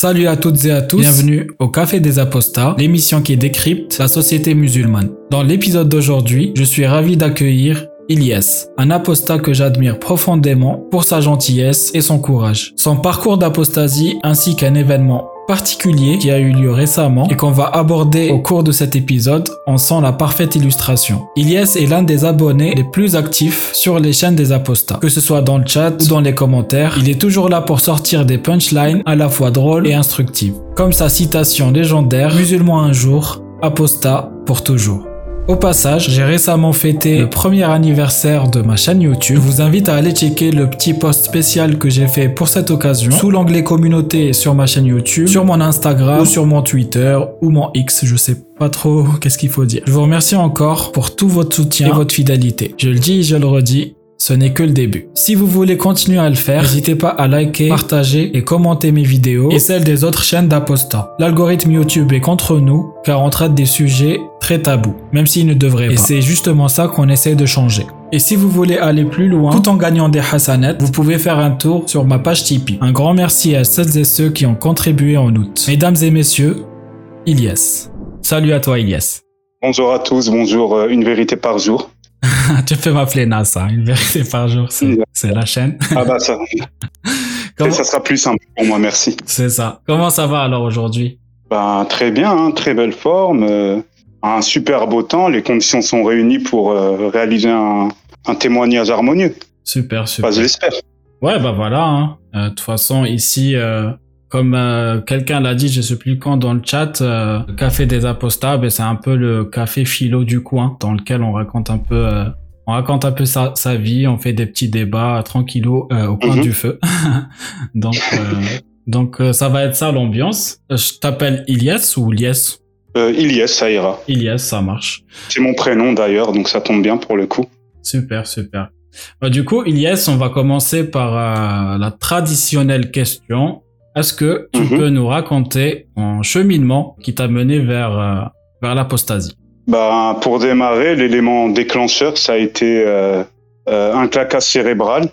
Salut à toutes et à tous, bienvenue au Café des Apostats, l'émission qui décrypte la société musulmane. Dans l'épisode d'aujourd'hui, je suis ravi d'accueillir Ilyes, un apostat que j'admire profondément pour sa gentillesse et son courage. Son parcours d'apostasie ainsi qu'un événement particulier qui a eu lieu récemment et qu'on va aborder au cours de cet épisode en sont la parfaite illustration. Ilyes est l'un des abonnés les plus actifs sur les chaînes des apostats. Que ce soit dans le chat ou dans les commentaires, il est toujours là pour sortir des punchlines à la fois drôles et instructives. Comme sa citation légendaire, musulman un jour, apostat pour toujours. Au passage, j'ai récemment fêté le premier anniversaire de ma chaîne YouTube. Je vous invite à aller checker le petit post spécial que j'ai fait pour cette occasion sous l'onglet communauté sur ma chaîne YouTube, sur mon Instagram ou sur mon Twitter ou mon X, je sais pas trop qu'est-ce qu'il faut dire. Je vous remercie encore pour tout votre soutien et votre fidélité. Je le dis et je le redis, ce n'est que le début. Si vous voulez continuer à le faire, n'hésitez pas à liker, partager et commenter mes vidéos et celles des autres chaînes d'apostats. L'algorithme YouTube est contre nous car on traite des sujets très tabous, même s'il ne devrait pas. Et c'est justement ça qu'on essaie de changer. Et si vous voulez aller plus loin, tout en gagnant des hasanets, vous pouvez faire un tour sur ma page Tipeee. Un grand merci à celles et ceux qui ont contribué en août. Mesdames et messieurs, Ilyes. Salut à toi Ilyes. Bonjour à tous, bonjour euh, Une Vérité par jour. tu peux m'appeler NASA, une vérité par jour, c'est la chaîne. ah bah ça. Ça sera plus simple pour moi, merci. C'est ça. Comment ça va alors aujourd'hui? Ben, Très bien, hein, très belle forme, euh, un super beau temps, les conditions sont réunies pour euh, réaliser un, un, témoignage harmonieux. Super, super. je l'espère. Ouais, bah voilà. Hein. Euh, de toute façon, ici, comme euh, quelqu'un l'a dit, je sais plus quand dans le chat, euh, le café des apostats, ben, c'est un peu le café philo du coin, dans lequel on raconte un peu, euh, on raconte un peu sa, sa, vie, on fait des petits débats tranquillos au coin mhm. du feu. donc, donc ça va être ça l'ambiance. Je t'appelle Ilyes ou Lies? Ilyes, ça ira. Ilyes, ça marche. C'est mon prénom d'ailleurs, donc ça tombe bien pour le coup. Super, super. Bah, du coup, Ilyes, on va commencer par la traditionnelle question. Est-ce que tu mhm. peux nous raconter un cheminement qui t'a mené vers, euh, vers l'apostasie bah, Pour démarrer, l'élément déclencheur, ça a été euh, euh, un claquage cérébral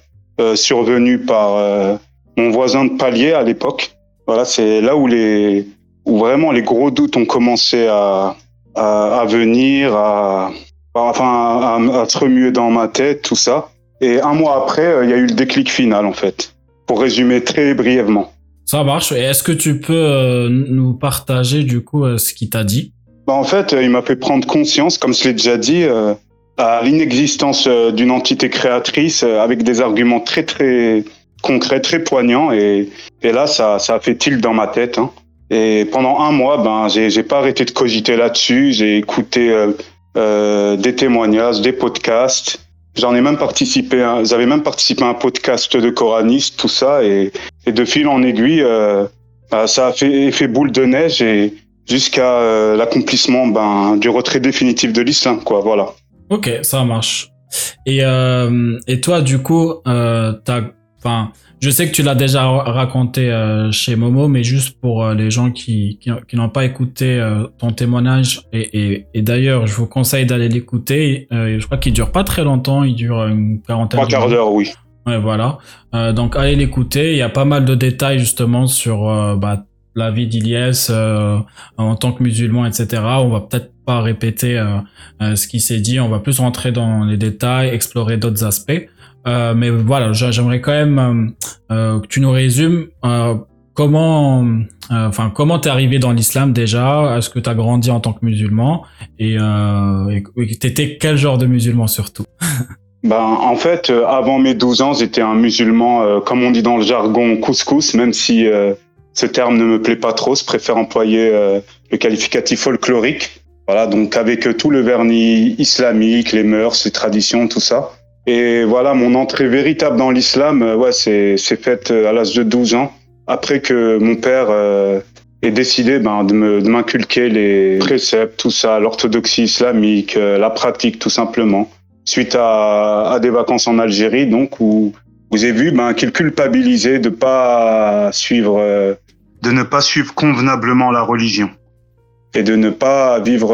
survenu par mon voisin de palier à l'époque. Voilà, c'est là où, les, où vraiment les gros doutes ont commencé à, à, venir, à, enfin, à, à se remuer dans ma tête, tout ça. Et un mois après, il y a eu le déclic final, en fait. Pour résumer très brièvement. Ça marche. Et est-ce que tu peux euh, nous partager du coup euh, ce qu'il t'a dit? Bah, En fait, euh, il m'a fait prendre conscience, comme je l'ai déjà dit, à l'inexistence d'une entité créatrice avec des arguments très très concrets, très poignants. Et, et là, ça, ça a fait tilt dans ma tête. Hein. Et pendant un mois, ben, j'ai pas arrêté de cogiter là-dessus. J'ai écouté des témoignages, des podcasts. J'en ai même participé, j'avais même participé à un podcast de coranistes, tout ça, et, et de fil en aiguille, euh, bah, ça a fait effet boule de neige et jusqu'à euh, l'accomplissement ben, du retrait définitif de l'islam, quoi. Voilà. Ok, ça marche. Et, euh, et toi, du coup, euh, t'as, enfin, je sais que tu l'as déjà raconté euh, chez Momo, mais juste pour euh, les gens qui, qui, qui n'ont pas écouté euh, ton témoignage, et, et, et d'ailleurs, je vous conseille d'aller l'écouter. je crois qu'il dure pas très longtemps, il dure une quarantaine. Trois quarts d'heure, oui. Ouais, voilà. donc allez l'écouter. Il y a pas mal de détails justement sur bah, la vie d'Iliès en tant que musulman, etc. On va peut-être pas répéter ce qui s'est dit. On va plus rentrer dans les détails, explorer d'autres aspects. Euh, mais voilà, j'aimerais quand même euh, euh, que tu nous résumes comment, enfin comment t'es arrivé dans l'islam déjà? Est-ce que t'as grandi en tant que musulman? Et t'étais quel genre de musulman surtout? Ben, en fait, avant mes 12 ans, j'étais un musulman, comme on dit dans le jargon, couscous, même si ce terme ne me plaît pas trop, je préfère employer le qualificatif folklorique. Voilà, donc avec tout le vernis islamique, les mœurs, les traditions, tout ça. Et voilà, mon entrée véritable dans l'islam, euh, ouais, c'est faite euh, à l'âge de 12 ans, après que mon père euh, ait décidé ben, de m'inculquer les préceptes, tout ça, l'orthodoxie islamique, la pratique tout simplement, suite à, à des vacances en Algérie, donc où, vous avez vu ben, qu'il culpabilisait de pas suivre, de ne pas suivre convenablement la religion. Et de ne pas vivre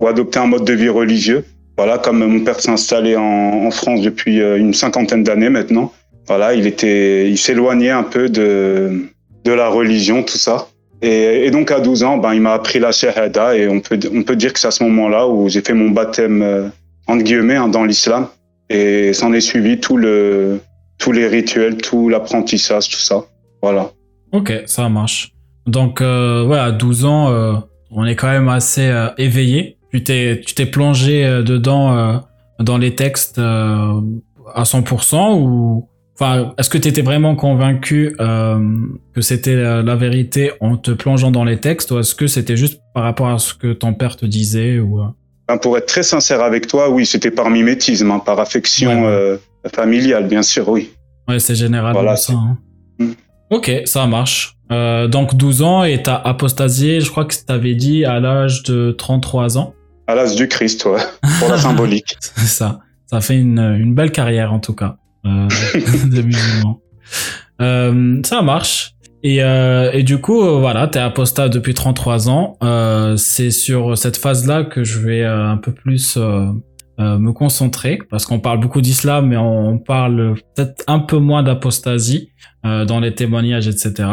ou adopter un mode de vie religieux voilà, comme mon père s'est installé en, France depuis euh, une cinquantaine d'années maintenant, voilà, il était, il s'éloignait un peu de, la religion, tout ça. Et, donc à 12 ans, ben, il m'a appris la shahada et on peut, on peut dire que c'est à ce moment-là où j'ai fait mon baptême, euh, entre guillemets, hein, dans l'islam. Et s'en est suivi tout le, tous les rituels, tout l'apprentissage, tout ça. Voilà. Ok, ça marche. Donc, euh, ouais, à 12 ans, euh, on est quand même assez éveillé. Tu t'es, tu t'es plongé euh, dedans, dans les textes à 100% ou Enfin, est-ce que tu étais vraiment convaincu euh, que c'était la, vérité en te plongeant dans les textes ou est-ce que c'était juste par rapport à ce que ton père te disait ou... Ben, pour être très sincère avec toi, oui, c'était par mimétisme, hein, par affection euh, familiale, bien sûr, oui. Ouais, c'est généralement ça. Hein. Mm. Ok, ça marche. Euh, donc 12 ans et t'as apostasié, je crois que tu avais dit à l'âge de 33 ans. À du Christ, ouais, pour la symbolique. c'est ça. Ça fait une, une belle carrière en tout cas. Euh, de musulmans. Euh, ça marche. Et, euh, et du coup, voilà, t'es apostat depuis 33 ans. C'est sur cette phase-là que je vais un peu plus me concentrer, parce qu'on parle beaucoup d'islam, mais on, parle peut-être un peu moins d'apostasie dans les témoignages, etc.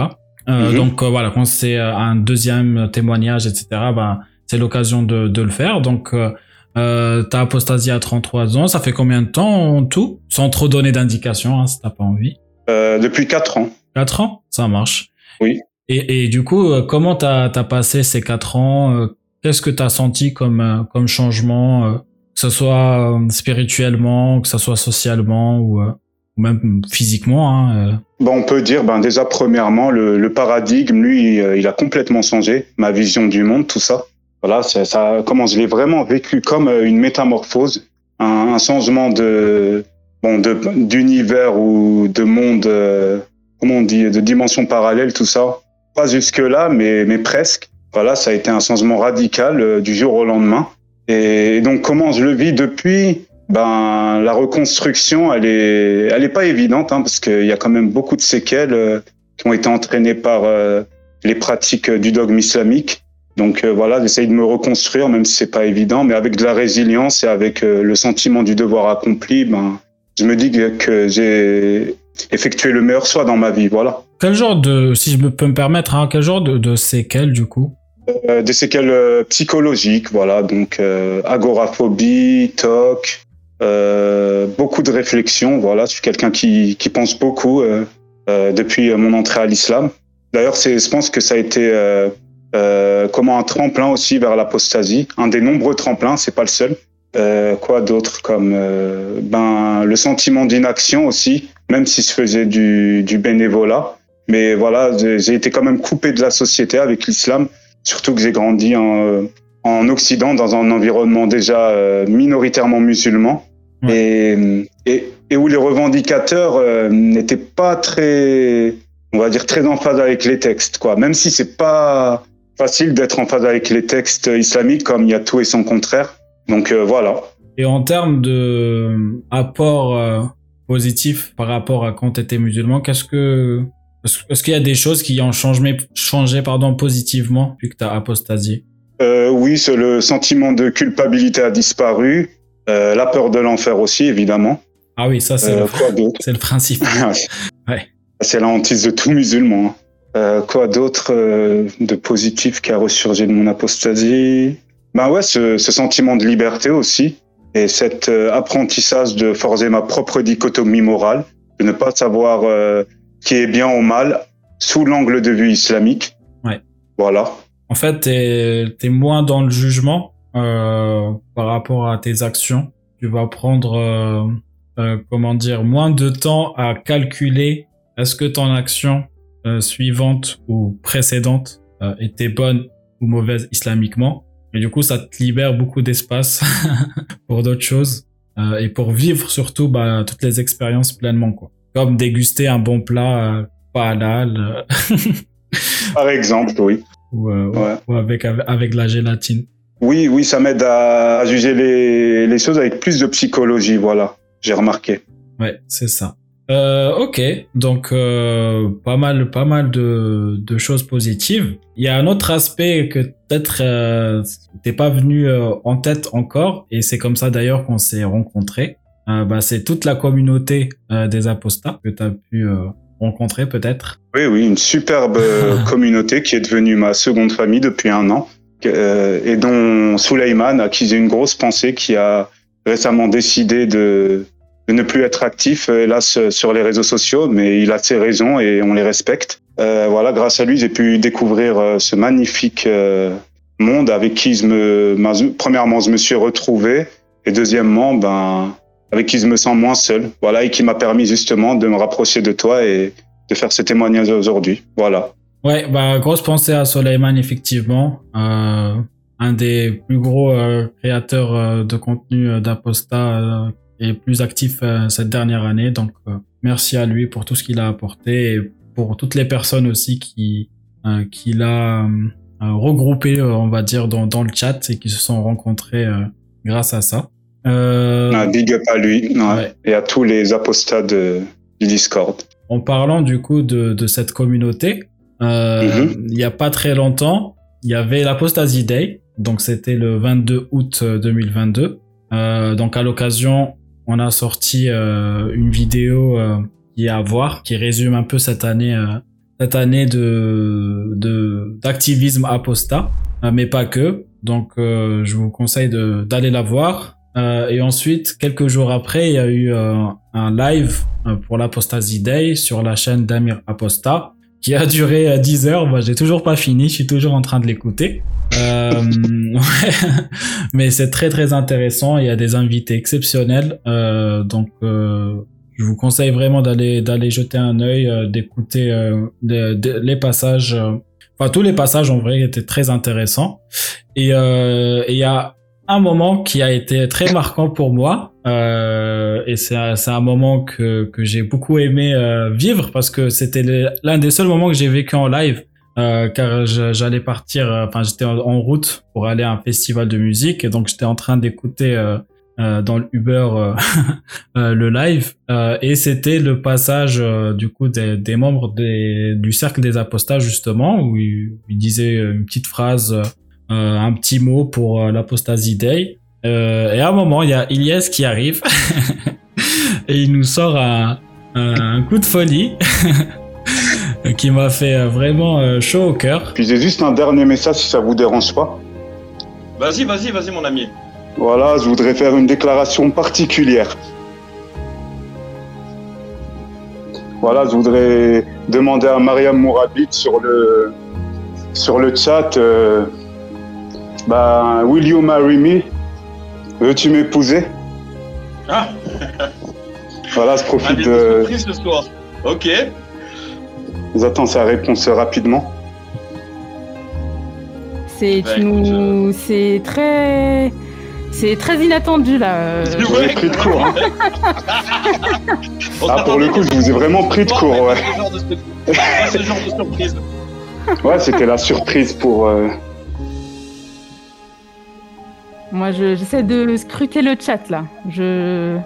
Mhm. Donc voilà, quand c'est un deuxième témoignage, etc., bah, c'est l'occasion de, de, le faire. Donc euh, t'as apostasié à 33 ans. Ça fait combien de temps en tout? Sans trop donner d'indications, hein, si t'as pas envie. Euh, depuis 4 ans. 4 ans? Ça marche. Oui. Et, et du coup, euh, comment t'as as passé ces 4 ans euh, Qu'est-ce que t'as senti comme, euh, comme changement Que ce soit spirituellement, que ce soit socialement ou, ou même physiquement hein, Bon, on peut dire, ben, déjà, premièrement, le, le paradigme, lui, il a complètement changé. Ma vision du monde, tout ça. Voilà, ça, ça comment je l'ai vraiment vécu comme euh, une métamorphose, un, changement de bon d'univers ou de monde, euh, comment on dit, de dimension parallèle, tout ça. Pas jusque là, mais mais presque. Voilà, ça a été un changement radical euh, du jour au lendemain. Et, donc comment je le vis depuis? Ben la reconstruction, elle est elle est pas évidente hein, parce qu'il y a quand même beaucoup de séquelles qui ont été entraînées par les pratiques du dogme islamique. Donc euh, voilà, j'essaye de me reconstruire, même si c'est pas évident, mais avec de la résilience et avec euh, le sentiment du devoir accompli, ben, je me dis que, j'ai effectué le meilleur choix dans ma vie, voilà. Quel genre de, si je peux me permettre, hein, quel genre de, de séquelles du coup? Euh, Des séquelles psychologiques, voilà, donc agoraphobie, TOC, beaucoup de réflexion, voilà, je suis quelqu'un qui, qui pense beaucoup depuis mon entrée à l'islam. D'ailleurs, c'est, je pense que ça a été euh, comment un tremplin aussi vers l'apostasie, un des nombreux tremplins, c'est pas le seul. Euh, quoi d'autre comme euh, ben le sentiment d'inaction aussi, même si je faisais du, du bénévolat. Mais voilà, j'ai été quand même coupé de la société avec l'islam, surtout que j'ai grandi en, en Occident dans un environnement déjà minoritairement musulman et, et, et, où les revendicateurs n'étaient pas très, on va dire très en phase avec les textes, quoi. Même si c'est pas facile d'être en phase avec les textes islamiques, comme il y a tout et son contraire. Donc euh, voilà. Et en termes de euh, apport euh, positif par rapport à quand tu étais musulman, qu'est-ce que est-ce qu'il y a des choses qui ont changé, changé pardon, positivement depuis que tu as apostasié euh, Oui, le sentiment de culpabilité a disparu. Euh, la peur de l'enfer aussi, évidemment. Ah oui, ça, c'est euh, le, le, principe. ouais. C'est la hantise de tout musulman. Euh, quoi d'autre euh, de positif qui a ressurgi de mon apostasie? Ben ouais, ce, ce, sentiment de liberté aussi et cet euh, apprentissage de forger ma propre dichotomie morale, de ne pas savoir qui est bien ou mal sous l'angle de vue islamique. Ouais. Voilà. En fait, t'es es moins dans le jugement par rapport à tes actions. Tu vas prendre, comment dire, moins de temps à calculer est-ce que ton action euh, suivante ou précédente euh, était bonne ou mauvaise islamiquement. Et du coup, ça te libère beaucoup d'espace pour d'autres choses euh, et pour vivre surtout bah, toutes les expériences pleinement. Quoi. Comme déguster un bon plat euh, pas halal. Par exemple, oui. Ou, ouais. ou avec, avec la gélatine. Oui, oui, ça m'aide à, à, juger les, les choses avec plus de psychologie, voilà. J'ai remarqué. Ouais, c'est ça. Euh, ok, donc euh, pas mal, pas mal de, de, choses positives. Il y a un autre aspect que peut-être euh, t'es pas venu euh, en tête encore, et c'est comme ça d'ailleurs qu'on s'est rencontrés. Euh, bah, c'est toute la communauté euh, des apostats que tu as pu rencontré peut-être. Oui, oui, une superbe communauté qui est devenue ma seconde famille depuis un an et dont Souleyman, qui j'ai une grosse pensée, qui a récemment décidé de, de ne plus être actif, hélas, sur les réseaux sociaux, mais il a ses raisons et on les respecte. Euh, voilà, grâce à lui, j'ai pu découvrir euh, ce magnifique euh, monde avec qui je me, premièrement, je me suis retrouvé et deuxièmement, ben, avec qui je me sens moins seul. Voilà, et qui m'a permis justement de me rapprocher de toi et de faire ce témoignage aujourd'hui. Voilà. Ouais, bah, grosse pensée à Soleiman, effectivement. Euh, un des plus gros créateurs de contenu d'Aposta et plus actif cette dernière année. Donc, merci à lui pour tout ce qu'il a apporté et pour toutes les personnes aussi qui euh, qui l'a euh, regroupé, euh, on va dire, dans, dans le chat et qui se sont rencontrés grâce à ça. Euh, big up à lui et à tous les apostats de, du Discord. En parlant du coup de, de cette communauté, euh, mhm. il y a pas très longtemps, il y avait l'Apostasy Day, donc c'était le 22 août 2022. Euh, donc à l'occasion, on a sorti une vidéo à voir, qui résume un peu cette année, euh, cette année de d'activisme apostat, euh, mais pas que. Donc, euh, je vous conseille d'aller la voir. et ensuite, quelques jours après, il y a eu un live pour l'Apostasy Day sur la chaîne d'Amir Aposta qui a duré 10 heures. Moi, j'ai toujours pas fini, je suis toujours en train de l'écouter. mais c'est très très intéressant. Il y a des invités exceptionnels. donc, je vous conseille vraiment d'aller d'aller jeter un œil, euh, d'écouter euh, les, passages. Euh, enfin, tous les passages en vrai étaient très intéressants. Et il y a un moment qui a été très marquant pour moi. et c'est un moment que, j'ai beaucoup aimé vivre parce que c'était l'un des seuls moments que j'ai vécu en live. car j'allais partir, enfin j'étais en, route pour aller à un festival de musique et donc j'étais en train d'écouter euh, dans le Uber euh, euh, le live et c'était le passage du coup des, membres du cercle des apostats justement où il, il disait une petite phrase un petit mot pour l'apostasie day et à un moment il y a Ilyes qui arrive et il nous sort un, un, coup de folie qui m'a fait vraiment chaud au cœur. Puis j'ai juste un dernier message si ça vous dérange pas. Vas-y, vas-y, vas-y mon ami. Voilà, je voudrais faire une déclaration particulière. Voilà, je voudrais demander à Mariam Mourabit sur le, sur le chat euh, bah, Will you marry me? Veux-tu m'épouser? Ah Voilà, je profite ah, de. ce soir. Ok. J'attends sa réponse rapidement. C'est bah, c'est très c'est très inattendu là. Je vous ai pris de court. Hein. ah, pour le coup, je vous ai vraiment pris de court, ouais. ce genre de surprise. Ouais, c'était la surprise pour. Euh, Moi, j'essaie de scruter le chat là. Je.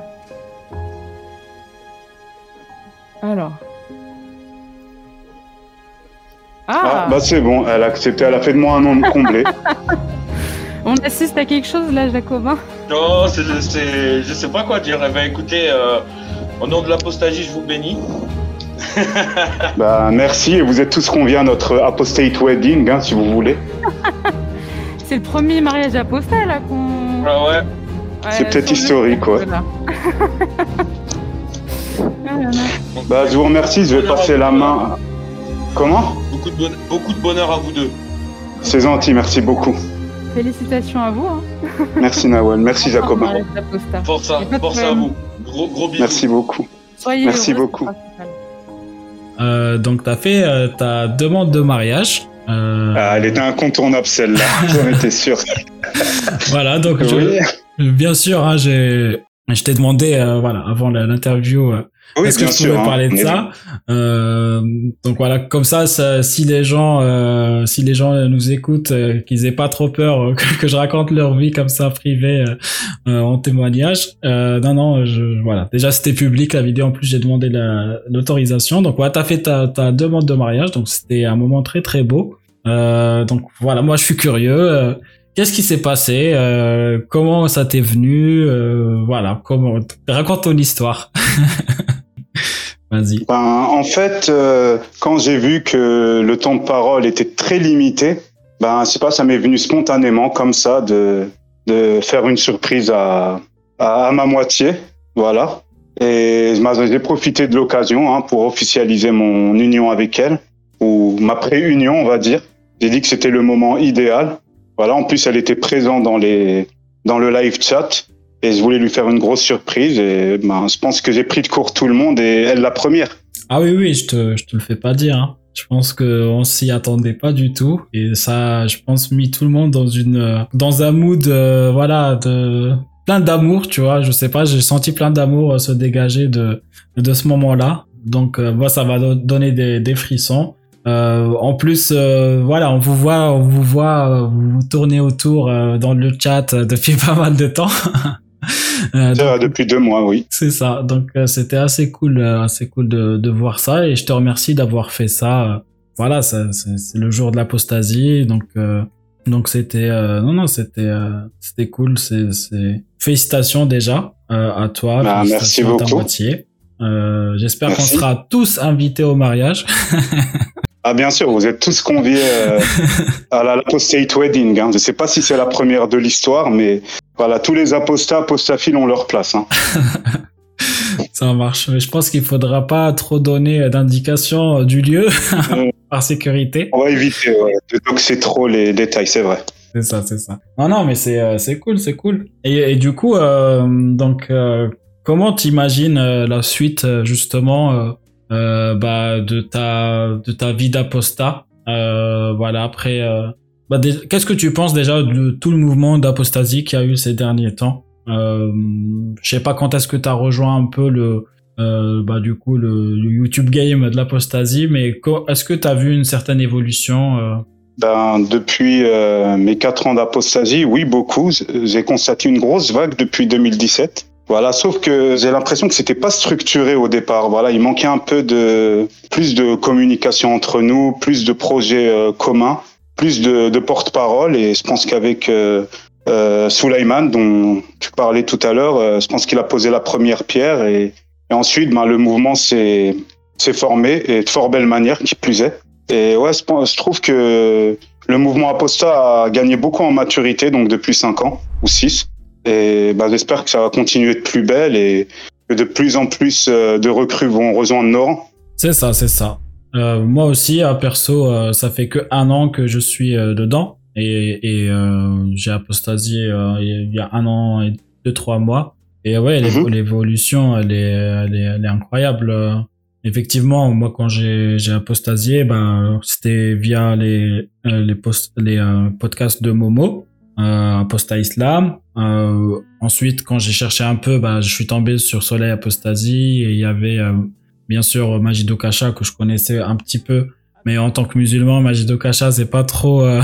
Alors. Ah, ah bah c'est bon, elle a accepté, elle a fait de moi un nom comblé. On assiste à quelque chose là, Jacobin Non, c'est, je sais pas quoi dire. Eh ben, écoutez, euh, au nom de l'apostasie, je vous bénis. bah, merci, et vous êtes tous conviés à notre apostate wedding, hein, si vous voulez. c'est le premier mariage apostat là qu'on. Ah ouais. c'est peut-être historique, ouais. bah, je vous remercie, je vais passer la main. Comment? Beaucoup de, beaucoup de bonheur à vous deux. C'est gentil, merci beaucoup. Félicitations à vous. Hein. Merci Nawal, merci Jacobin. Force à, à vous. Gros, gros bisous. Merci beaucoup. Soyez merci beaucoup. Euh, donc, tu as fait euh, ta demande de mariage. Euh... Ah, elle était incontournable celle-là, j'en étais sûr. voilà, donc bien sûr, hein, je t'ai demandé euh, voilà, avant l'interview euh, oui, Est-ce que je pouvais hein, parler de ça euh, Donc voilà, comme ça, si les gens, euh, si les gens nous écoutent, euh, qu'ils aient pas trop peur euh, que, je raconte leur vie comme ça privée en témoignage. non, non, je, voilà. Déjà, c'était public la vidéo. En plus, j'ai demandé l'autorisation. donc voilà, t'as fait ta, ta demande de mariage. Donc c'était un moment très très beau. donc voilà, moi je suis curieux. Qu'est-ce qui s'est passé Comment ça t'est venu Voilà, comment Raconte ton histoire. Vas-y. Ben, en fait, euh, quand j'ai vu que le temps de parole était très limité, ben, c'est pas, ça m'est venu spontanément comme ça de, de faire une surprise à, à, ma moitié, voilà. Et j'ai profité de l'occasion hein, pour officialiser mon union avec elle, ou ma pré-union, on va dire. J'ai dit que c'était le moment idéal. Voilà, en plus, elle était présente dans, les, dans le live chat et je voulais lui faire une grosse surprise. Et ben, je pense que j'ai pris de court tout le monde et elle la première. Ah oui, oui, je te, je te le fais pas dire. Hein. Je pense qu'on s'y attendait pas du tout et ça, je pense, mis tout le monde dans une, dans un mood, euh, voilà, de plein d'amour, tu vois. Je sais pas, j'ai senti plein d'amour se dégager de, de ce moment-là. Donc, euh, moi, ça va donner des, des frissons. Euh, en plus, euh, voilà, on vous voit, on vous voit, vous, vous tournez autour dans le chat depuis pas mal de temps. donc, depuis deux mois, oui. C'est ça. Donc c'était assez cool, assez cool de, de, voir ça et je te remercie d'avoir fait ça. Voilà, c'est le jour de l'apostasie, donc donc c'était non non c'était c'était cool. C'est félicitations déjà à toi. Bah, merci beaucoup. J'espère qu'on sera tous invités au mariage. Ah bien sûr, vous êtes tous conviés euh, à la Apostate Wedding. Hein. Je ne sais pas si c'est la première de l'histoire, mais voilà, tous les apostats, apostaphiles ont leur place. Hein. Ça marche. Mais je pense qu'il faudra pas trop donner d'indications euh, du lieu par sécurité. On va éviter ouais, de doxer trop les détails, c'est vrai. C'est ça, c'est ça. Non, non, mais c'est euh, cool, c'est cool. Et, et, du coup, euh, donc, euh, comment t'imagines la suite justement bah, de ta de ta. Euh, voilà. Après, euh, bah, qu'est-ce que tu penses déjà de tout le mouvement d'apostasie qu'il y a eu ces derniers temps? Euh, Je sais pas quand est-ce que tu as rejoint un peu le bah du coup le, YouTube game de l'apostasie, mais est-ce que tu as vu une certaine évolution ben, depuis mes quatre ans d'apostasie, oui, beaucoup. J'ai constaté une grosse vague depuis 2017. Voilà, sauf que j'ai l'impression que c'était pas structuré au départ. Voilà, il manquait un peu de plus de communication entre nous, plus de projets euh, communs, plus de, de porte-parole. Et je pense qu'avec euh, euh, dont tu parlais tout à l'heure, euh, je pense qu'il a posé la première pierre. Et, ensuite, ben, le mouvement s'est formé et de fort belle manière, qui plus est. Et ouais, je, trouve que le mouvement Aposta a gagné beaucoup en maturité, donc depuis cinq ans ou six. Et bah, j'espère que ça va continuer de plus belle et que de plus en plus euh, de recrues vont rejoindre Nord. C'est ça, c'est ça. Euh, moi aussi, à perso, euh, ça fait que un an que je suis euh, dedans et, et j'ai apostasié il y a un an et deux trois mois. Et ouais, mhm. l'évolution, elle est, elle est, elle est incroyable. Effectivement, moi quand j'ai j'ai apostasié, ben c'était via les les, post, les podcasts de Momo euh, Aposta Islam. Euh, ensuite, quand j'ai cherché un peu, bah, je suis tombé sur Soleil Apostasie et il y avait euh, bien sûr Majido Kacha que je connaissais un petit peu. Mais en tant que musulman, Majido Kacha, c'est pas trop, euh,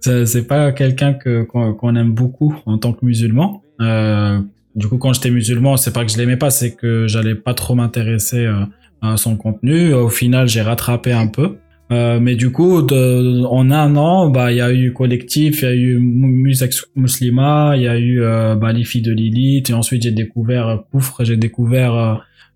c'est pas quelqu'un que qu'on aime beaucoup en tant que musulman. Euh, du coup, quand j'étais musulman, c'est pas que je l'aimais pas, c'est que j'allais pas trop m'intéresser à son contenu. Au final, j'ai rattrapé un peu. Euh, mais du coup, de, en un an, bah, il y a eu collectif, il y a eu Musique Muslima, il y a eu euh, bah, les filles de Lilith, et ensuite j'ai découvert Koufre, j'ai découvert euh,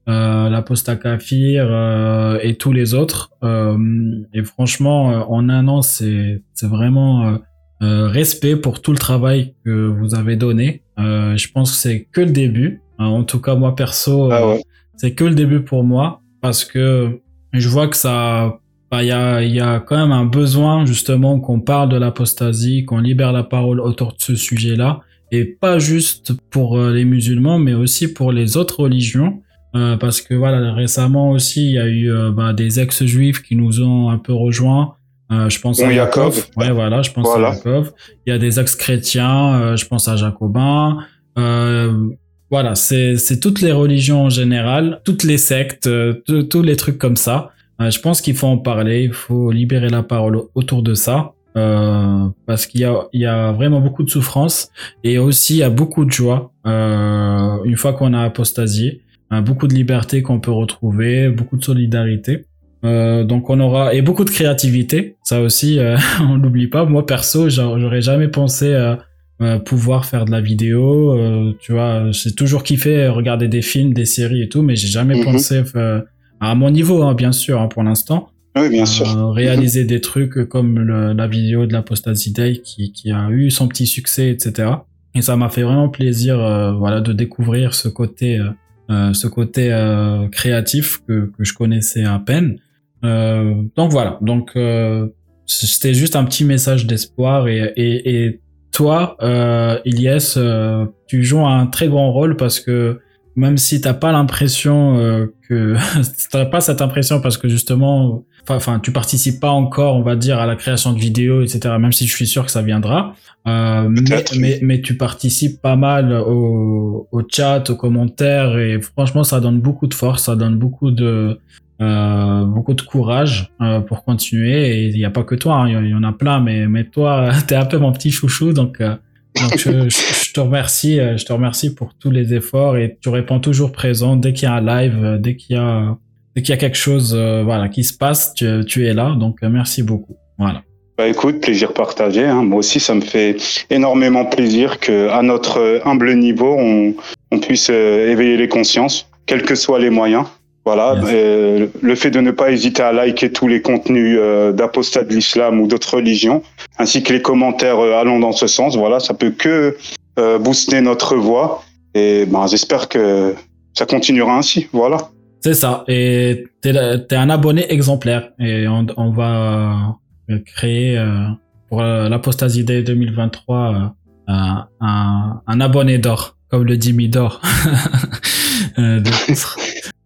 euh la Posta Kafir euh, et tous les autres. et franchement, en un an, c'est c'est vraiment respect pour tout le travail que vous avez donné. je pense que c'est que le début. en tout cas, moi perso, ah c'est que le début pour moi parce que je vois que ça bah, il y, a, y a quand même un besoin justement qu'on parle de l'apostasie, qu'on libère la parole autour de ce sujet-là, et pas juste pour euh, les musulmans, mais aussi pour les autres religions. Euh, parce que voilà, récemment aussi, il y a eu euh, bah, des ex-juifs qui nous ont un peu rejoints. Euh, je pense à Jacob. Ouais, voilà, je pense à Jacob. Il y a des ex-chrétiens, je pense à Jacobin. voilà, c'est toutes les religions en général, toutes les sectes, tous les trucs comme ça. Euh, je pense qu'il faut en parler, il faut libérer la parole autour de ça. Euh, parce qu'il y a, il y a vraiment beaucoup de souffrance et aussi il y a beaucoup de joie euh, une fois qu'on a apostasié, euh, beaucoup de liberté qu'on peut retrouver, beaucoup de solidarité. Euh, donc on aura et beaucoup de créativité, ça aussi on n'oublie pas. Moi perso, j'aurais jamais pensé euh, pouvoir faire de la vidéo. euh, tu vois, j'ai toujours kiffé regarder des films, des séries et tout, mais j'ai jamais Mhm. pensé euh, à mon niveau, hein, bien sûr, hein, pour l'instant, Oui, bien sûr. euh, réaliser des trucs comme le- la vidéo de l'Apostasy Day qui, qui a eu son petit succès, etc. Et ça m'a fait vraiment plaisir, euh, voilà, de découvrir ce côté, euh, euh, ce côté euh, créatif que, que je connaissais à peine. Euh, donc voilà, donc euh, c'était juste un petit message d'espoir et, et, et toi, euh, Ilyes, euh, tu joues un très grand rôle parce que même si t'as pas l'impression euh, que t'as pas cette impression parce que justement, enfin, tu participes pas encore, on va dire, à la création de vidéos, etc. Même si je suis sûr que ça viendra, euh, mais, mais mais tu participes pas mal au, au chat, aux commentaires et franchement, ça donne beaucoup de force, ça donne beaucoup de euh, beaucoup de courage euh, pour continuer et il n'y a pas que toi, hein, il y, y en a plein, mais mais toi, t'es un peu mon petit chouchou, donc. Donc je, te remercie, euh, je te remercie pour tous les efforts et tu réponds toujours présent dès qu'il y a un live, euh, dès qu'il y a dès qu'il y a quelque chose, euh, voilà, qui se passe, tu, tu es là. Donc merci beaucoup. Voilà. Bah écoute, plaisir partagé. Hein. Moi aussi, ça me fait énormément plaisir que à notre humble niveau, on, on puisse euh, éveiller les consciences, quels que soient les moyens. Voilà, euh, le fait de ne pas hésiter à liker tous les contenus euh, d'apostats de l'islam ou d'autres religions, ainsi que les commentaires euh, allant dans ce sens. Voilà, ça peut que euh, booster notre voix. Et ben, j'espère que ça continuera ainsi. Voilà. C'est ça. Et t'es la- t'es un abonné exemplaire et on, on va créer euh, pour l'Apostasy Day 2023 euh, un, un, un abonné d'or, comme le Jimmy d'or.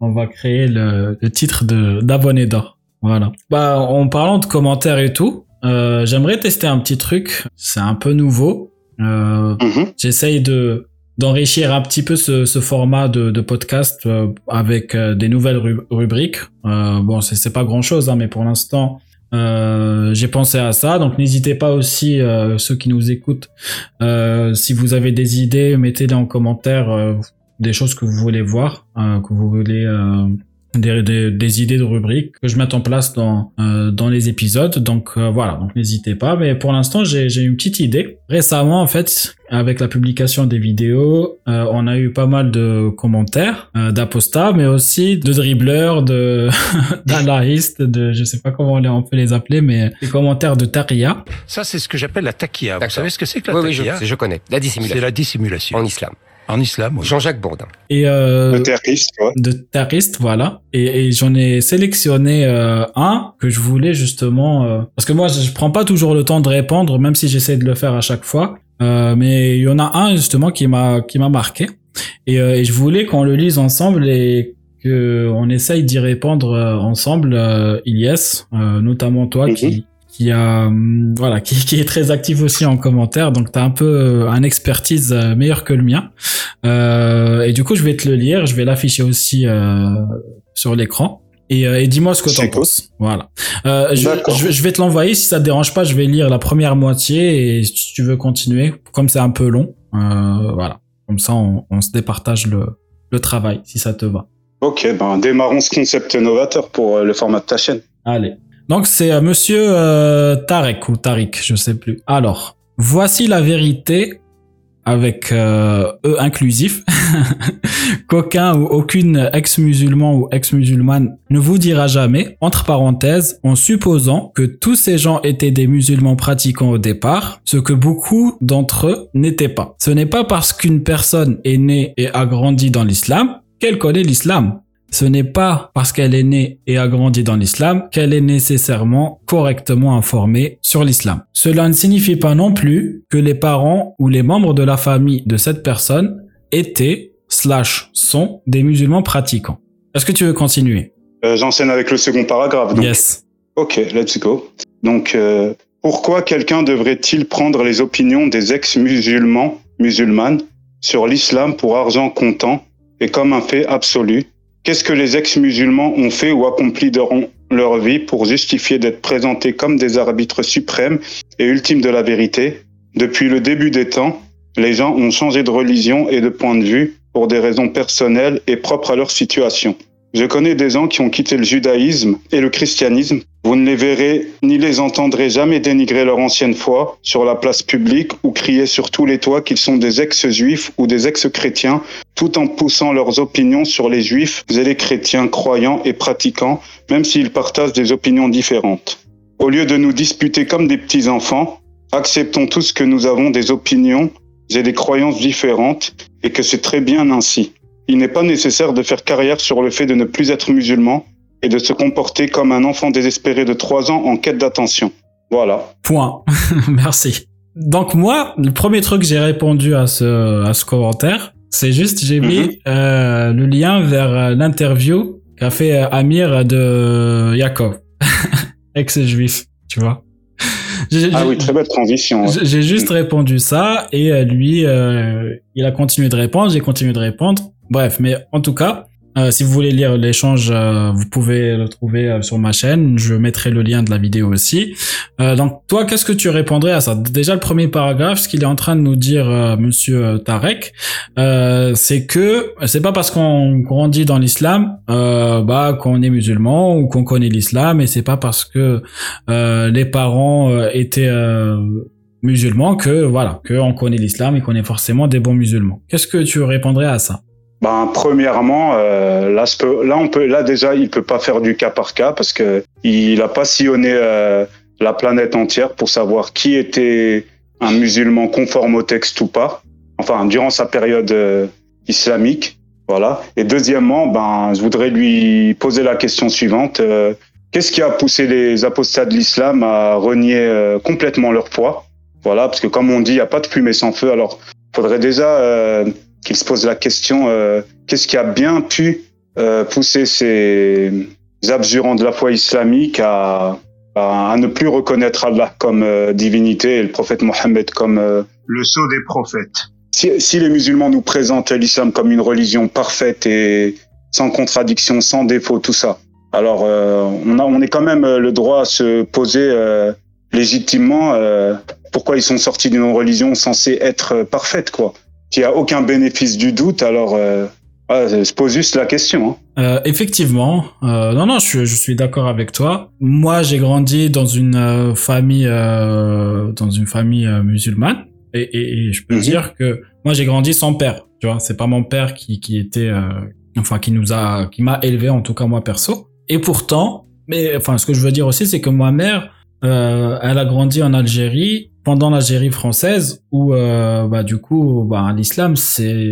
On va créer le, le titre de d'abonné d'or. Voilà. Bah, en parlant de commentaires et tout, euh, j'aimerais tester un petit truc. C'est un peu nouveau. Euh, Mhm. J'essaye de d'enrichir un petit peu ce, ce format de, de podcast euh, avec euh, des nouvelles ru- rubriques. Euh, bon, c'est c'est pas grand chose, hein, mais pour l'instant, euh, j'ai pensé à ça. Donc n'hésitez pas aussi euh, ceux qui nous écoutent, euh, si vous avez des idées, mettez-les en commentaire euh, des choses que vous voulez voir, euh, que vous voulez euh, des, des, des idées de rubriques que je mette en place dans euh, dans les épisodes. Donc euh, voilà, donc n'hésitez pas. Mais pour l'instant, j'ai j'ai une petite idée. Récemment, en fait, avec la publication des vidéos, euh, on a eu pas mal de commentaires euh, d'apostats, mais aussi de dribbleurs, de d'alahistes, de je sais pas comment on les- on peut les appeler, mais des commentaires de Taria. Ça, c'est ce que j'appelle la taquia. Vous savez ce que c'est que la Oui, oui, je, connais. La C'est dissimulation. la dissimulation. En islam. En islam, oui. Jean-Jacques Bourdin. Et euh, Le terroriste, ouais. de terroristes, voilà. Et, et j'en ai sélectionné euh, un que je voulais justement euh, parce que moi je, je prends pas toujours le temps de répondre, même si j'essaie de le faire à chaque fois. Euh, mais il y en a un justement qui m'a qui m'a marqué et, euh, et je voulais qu'on le lise ensemble et que on essaye d'y répondre euh, ensemble. Euh, Ilyes, euh, notamment toi Mhm. qui qui a hum, voilà qui, qui est très actif aussi en commentaire. Donc t'as un peu euh, un expertise euh, meilleur que le mien. Euh, et du coup je vais te le lire. Je vais l'afficher aussi euh, sur l'écran. Et, et dis-moi ce que t'en penses. Voilà. Euh, je, D'accord. je, je vais te l'envoyer. Si ça te dérange pas je vais lire la première moitié et si tu veux continuer comme c'est un peu long voilà. Comme ça on, on se départage le le travail si ça te va. Ok, ben démarrons ce concept novateur pour le format de ta chaîne. Allez. Donc c'est euh, monsieur euh, Tarek ou Tariq, je sais plus. Alors, voici la vérité avec euh, E inclusif. Qu'aucun ou aucune ex-musulman ou ex-musulmane ne vous dira jamais, entre parenthèses, en supposant que tous ces gens étaient des musulmans pratiquants au départ, ce que beaucoup d'entre eux n'étaient pas. Ce n'est pas parce qu'une personne est née et a grandi dans l'islam qu'elle connaît l'islam. Ce n'est pas parce qu'elle est née et a grandi dans l'islam qu'elle est nécessairement correctement informée sur l'islam. Cela ne signifie pas non plus que les parents ou les membres de la famille de cette personne étaient slash sont des musulmans pratiquants. Est-ce que tu veux continuer? Euh, J'enchaîne avec le second paragraphe. Donc. Yes. Ok, let's go. Donc, euh, pourquoi quelqu'un devrait-il prendre les opinions des ex-musulmans, musulmanes, sur l'islam pour argent comptant et comme un fait absolu? Qu'est-ce que les ex-musulmans ont fait ou accompli durant leur vie pour justifier d'être présentés comme des arbitres suprêmes et ultimes de la vérité? Depuis le début des temps, les gens ont changé de religion et de point de vue pour des raisons personnelles et propres à leur situation. Je connais des gens qui ont quitté le judaïsme et le christianisme. Vous ne les verrez ni les entendrez jamais dénigrer leur ancienne foi sur la place publique ou crier sur tous les toits qu'ils sont des ex-juifs ou des ex-chrétiens, tout en poussant leurs opinions sur les juifs et les chrétiens croyants et pratiquants, même s'ils partagent des opinions différentes. Au lieu de nous disputer comme des petits enfants, acceptons tous que nous avons des opinions et des croyances différentes et que c'est très bien ainsi il n'est pas nécessaire de faire carrière sur le fait de ne plus être musulman et de se comporter comme un enfant désespéré de 3 ans en quête d'attention. Voilà. Point. Merci. Donc moi, le premier truc que j'ai répondu à ce, à ce commentaire, c'est juste j'ai mis mhm. euh, le lien vers euh, l'interview qu'a fait euh, Amir de Yaakov, ex-juif, tu vois. Ah oui, très belle transition. J'ai juste répondu ça et lui, il a continué de répondre, j'ai continué de répondre. Bref, mais en tout cas, euh, si vous voulez lire l'échange, euh, vous pouvez le trouver euh, sur ma chaîne. Je mettrai le lien de la vidéo aussi. donc toi, qu'est-ce que tu répondrais à ça? Déjà, le premier paragraphe, ce qu'il est en train de nous dire, Monsieur Tarek, c'est que c'est pas parce qu'on grandit dans l'islam, bah qu'on est musulman ou qu'on connaît l'islam, et c'est pas parce que les parents étaient musulmans que voilà que on connaît l'islam et qu'on est forcément des bons musulmans. Qu'est-ce que tu répondrais à ça? Ben, premièrement, euh, là, là, on peut, là déjà, il peut pas faire du cas par cas parce que il a pas sillonné euh, la planète entière pour savoir qui était un musulman conforme au texte ou pas. Enfin, durant sa période euh, islamique, voilà. Et deuxièmement, ben, je voudrais lui poser la question suivante euh, qu'est-ce qui a poussé les apostats de l'islam à renier complètement leur poids Voilà, parce que comme on dit, il n'y a pas de fumée sans feu. Alors, faudrait déjà qu'il se pose la question euh, qu'est-ce qui a bien pu euh, pousser ces abjurants de la foi islamique à, à, ne plus reconnaître Allah comme euh, divinité et le prophète Mohammed comme le sceau des prophètes. Si, si les musulmans nous présentent l'islam comme une religion parfaite et sans contradiction, sans défaut, tout ça, alors on, a, on est quand même le droit à se poser légitimement pourquoi ils sont sortis d'une religion censée être parfaite, quoi qui a aucun bénéfice du doute, alors euh, se pose juste la question. Hein. Euh, effectivement, euh, non, non, je, je suis d'accord avec toi. Moi, j'ai grandi dans une euh, famille, euh, dans une famille musulmane, et, et, et, je peux mhm. dire que moi, j'ai grandi sans père. Tu vois, c'est pas mon père qui, qui était, enfin, qui nous a, qui m'a élevé en tout cas moi perso. Et pourtant, mais enfin, ce que je veux dire aussi, c'est que ma mère, elle a grandi en Algérie pendant l'Algérie française où euh, bah du coup bah l'islam c'est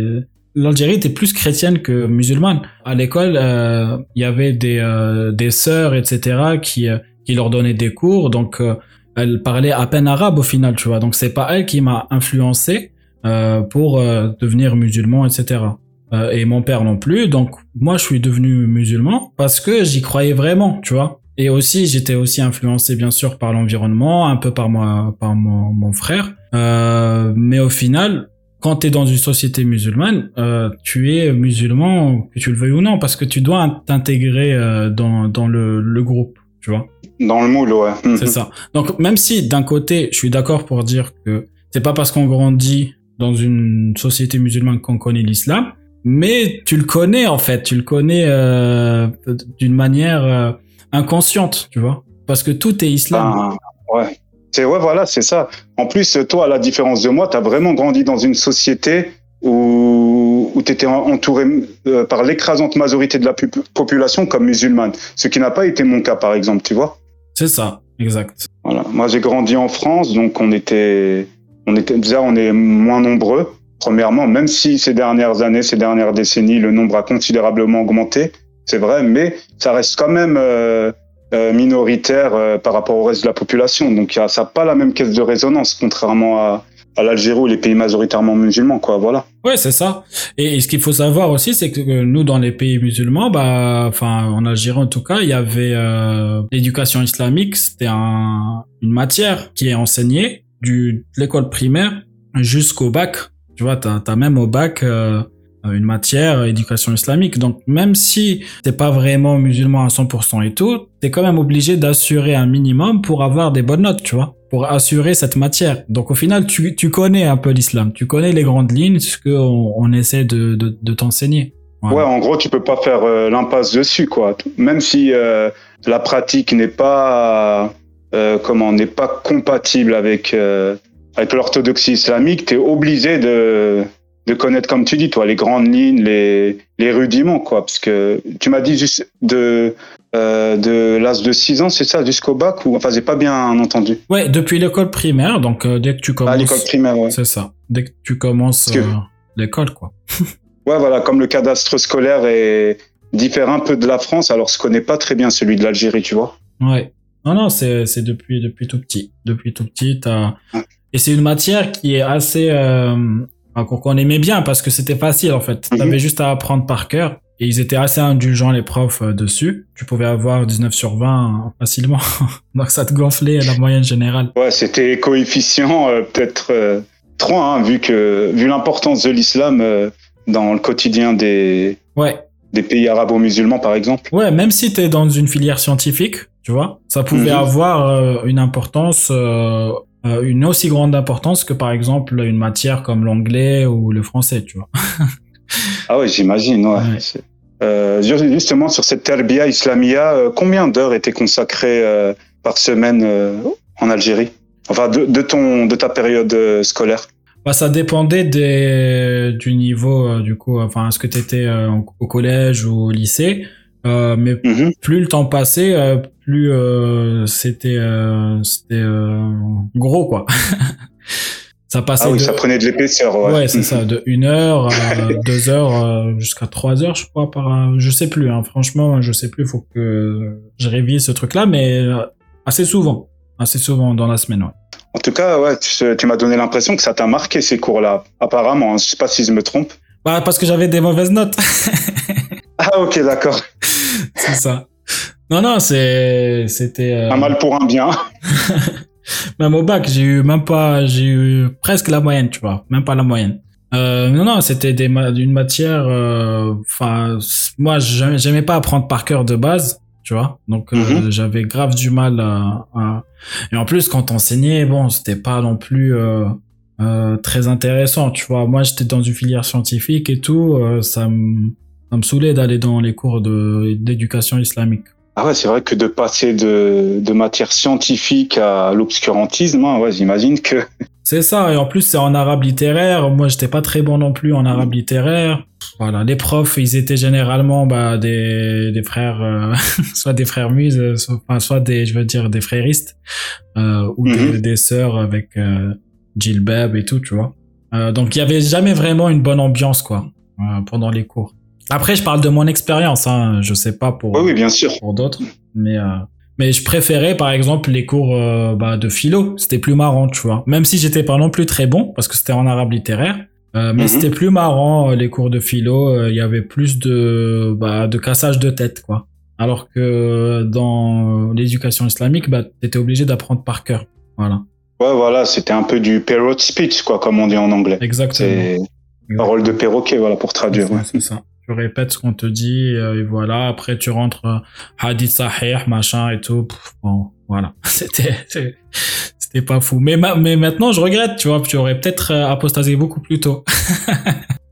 l'Algérie était plus chrétienne que musulmane. À l'école euh, il y avait des euh, des sœurs etc qui qui leur donnaient des cours. Donc elle parlait à peine arabe au final tu vois. Donc c'est pas elle qui m'a influencé pour devenir musulman etc et mon père non plus. Donc moi je suis devenu musulman parce que j'y croyais vraiment tu vois et aussi, j'étais aussi influencé bien sûr par l'environnement, un peu par moi, par mon, mon frère. Euh, mais au final, quand tu es dans une société musulmane, euh, tu es musulman, que tu le veuilles ou non, parce que tu dois t'intégrer euh, dans, dans le, le groupe, tu vois. Dans le moule, ouais. C'est ça. Donc même si d'un côté, je suis d'accord pour dire que c'est pas parce qu'on grandit dans une société musulmane qu'on connaît l'islam, mais tu le connais en fait, tu le connais euh, d'une manière euh, inconsciente, tu vois. Parce que tout est islam. Ah, ouais. C'est ouais, voilà, c'est ça. En plus, toi, à la différence de moi, tu as vraiment grandi dans une société où, où tu étais entouré euh, par l'écrasante majorité de la population comme musulmane. Ce qui n'a pas été mon cas, par exemple, tu vois. C'est ça, exact. Voilà. Moi, j'ai grandi en France, donc on était, on était déjà, on est moins nombreux. Premièrement, même si ces dernières années, ces dernières décennies, le nombre a considérablement augmenté, c'est vrai, mais ça reste quand même euh, euh, minoritaire euh, par rapport au reste de la population. Donc ça n'a pas la même caisse de résonance, contrairement à, à l'Algérie ou les pays majoritairement musulmans, quoi. Voilà. Ouais, c'est ça. Et, ce qu'il faut savoir aussi, c'est que nous, dans les pays musulmans, bah, enfin, en Algérie en tout cas, il y avait l'éducation islamique. C'était un, une matière qui est enseignée de l'école primaire jusqu'au bac. Tu vois, t'as as même au bac une matière éducation islamique. Donc même si t'es pas vraiment musulman à 100% et tout, t'es quand même obligé d'assurer un minimum pour avoir des bonnes notes, tu vois, pour assurer cette matière. Donc au final, tu, tu connais un peu l'islam, tu connais les grandes lignes, ce qu'on on essaie de, de, t'enseigner. Ouais, en gros, tu peux pas faire euh, l'impasse dessus, quoi. Même si euh, la pratique n'est pas, euh, comment, n'est pas compatible avec euh, avec l'orthodoxie islamique, t'es obligé de de connaître, comme tu dis, toi, les grandes lignes, les les rudiments, quoi. Parce que tu m'as dit juste de euh, de l'âge de 6 ans, c'est ça, jusqu'au bac ou enfin, j'ai pas bien entendu. Ouais, depuis l'école primaire, donc euh, dès que tu À commences. l'école primaire, ouais. C'est ça. Dès que tu commences que- euh, l'école, quoi. Ouais, voilà, comme le cadastre scolaire est diffère un peu de la France, alors je connais pas très bien celui de l'Algérie, tu vois. Ouais. Non, non, c'est, c'est depuis, depuis tout petit. Depuis tout petit, t'as... Ouais. Et c'est une matière qui est assez, euh, enfin, qu'on, qu'on aimait bien parce que c'était facile, en fait. Mhm. T'avais juste à apprendre par cœur. Et ils étaient assez indulgents, les profs, euh, dessus. Tu pouvais avoir 19 sur 20 euh, facilement. Donc ça te gonflait la moyenne générale. Ouais, c'était coefficient euh, peut-être euh, 3, hein, vu que vu l'importance de l'islam euh, dans le quotidien des, Ouais. des pays arabo-musulmans, par exemple. Ouais, même si t'es dans une filière scientifique, tu vois, ça pouvait Mhm. avoir une importance, une aussi grande importance que par exemple une matière comme l'anglais ou le français, tu vois. Ah ouais, j'imagine, ouais. Euh, ju- justement, sur cette terbia islamia, euh, combien d'heures étaient consacrées euh, par semaine euh, en Algérie? Enfin, de, de, ton, de ta période euh, scolaire? Bah, ça dépendait des, du niveau, euh, du coup, enfin, est-ce que tu étais au collège ou au lycée. Euh, mais Mhm. plus le temps passait, euh, plus euh, c'était euh, c'était euh, gros, quoi. ça passait Ah oui, de... ça prenait de l'épaisseur, ouais. Ouais, c'est ça, de une heure, à deux heures, jusqu'à trois heures, je crois, par, un- je sais plus, hein, franchement, je sais plus, faut que je révise ce truc-là, mais assez souvent, assez souvent dans la semaine, ouais. En tout cas, ouais, tu, tu m'as donné l'impression que ça t'a marqué ces cours-là. Apparemment, hein. je sais pas si je me trompe. Bah, parce que j'avais des mauvaises notes, Ah ok, d'accord. c'est ça. Non, non, c'était, euh, Un mal pour un bien. même au bac, j'ai eu même pas, j'ai eu presque la moyenne, tu vois, même pas la moyenne. Euh, non, non, c'était des ma- une matière. euh, Enfin, moi, j'aimais pas apprendre par cœur de base, tu vois. Donc, euh, Mhm. j'avais grave du mal à, à- Et en plus, quand t'enseignais, bon, c'était pas non plus euh, euh, très intéressant, tu vois. Moi, j'étais dans une filière scientifique et tout, euh, ça me ça me saoulait d'aller dans les cours de d'éducation islamique. Ah ouais, c'est vrai que de passer de, de matière scientifique à l'obscurantisme, hein, ouais, j'imagine que. C'est ça, et en plus c'est en arabe littéraire. Moi, j'étais pas très bon non plus en arabe littéraire. Voilà, les profs, ils étaient généralement bah, des, des frères, euh, soit des frères muses, soit, enfin, soit des, je veux dire, des fréristes, euh, ou des, Mhm. des sœurs avec euh, Jilbab et tout, tu vois. Euh, donc il y avait jamais vraiment une bonne ambiance, quoi, pendant les cours. Après, je parle de mon expérience, hein. Je sais pas pour Oui, oui, bien sûr. pour d'autres. Mais, euh, mais je préférais, par exemple, les cours euh, bah, de philo. C'était plus marrant, tu vois. Même si j'étais pas non plus très bon, parce que c'était en arabe littéraire. euh, mais Mhm. c'était plus marrant, euh, les cours de philo. euh, Il y avait plus de, bah, de cassage de tête, quoi. Alors que dans l'éducation islamique, bah, t'étais obligé d'apprendre par cœur. Voilà. Ouais, voilà, c'était un peu du parrot speech, quoi, comme on dit en anglais. Exactement. C'est parole de perroquet, voilà, pour traduire. C'est ouais. ça, c'est ça. Tu répètes ce qu'on te dit, euh, et voilà. Après, tu rentres euh, hadith sahih, machin et tout. Bon, voilà. C'était, c'était pas fou. Mais, ma- mais maintenant, je regrette, tu vois. Tu aurais peut-être euh, apostasé beaucoup plus tôt.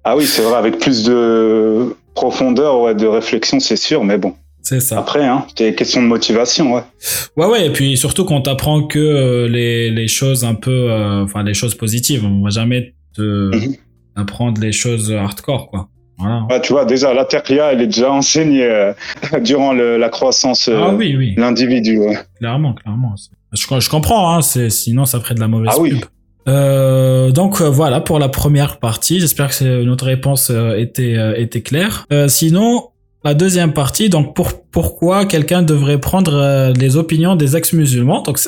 Ah oui, c'est vrai, avec plus de profondeur, ouais, de réflexion, c'est sûr, mais bon. C'est ça. Après, hein, c'est question de motivation, ouais. Ouais, ouais. Et puis surtout qu'on t'apprend que les, les choses un peu, euh, enfin, les choses positives. On va jamais te Mhm. apprendre les choses hardcore, quoi. Voilà. Ouais, tu vois, déjà, la terlia, elle est déjà enseignée euh, durant le- la croissance euh, ah oui, oui. l'individu. ouais. Clairement, clairement. Je, je comprends, hein, c'est, sinon ça ferait de la mauvaise Ah oui. pub. Euh, donc euh, voilà pour la première partie. J'espère que notre réponse euh, était euh, était claire. Euh, sinon, la deuxième partie, donc pour pourquoi quelqu'un devrait prendre euh, les opinions des ex-musulmans? Donc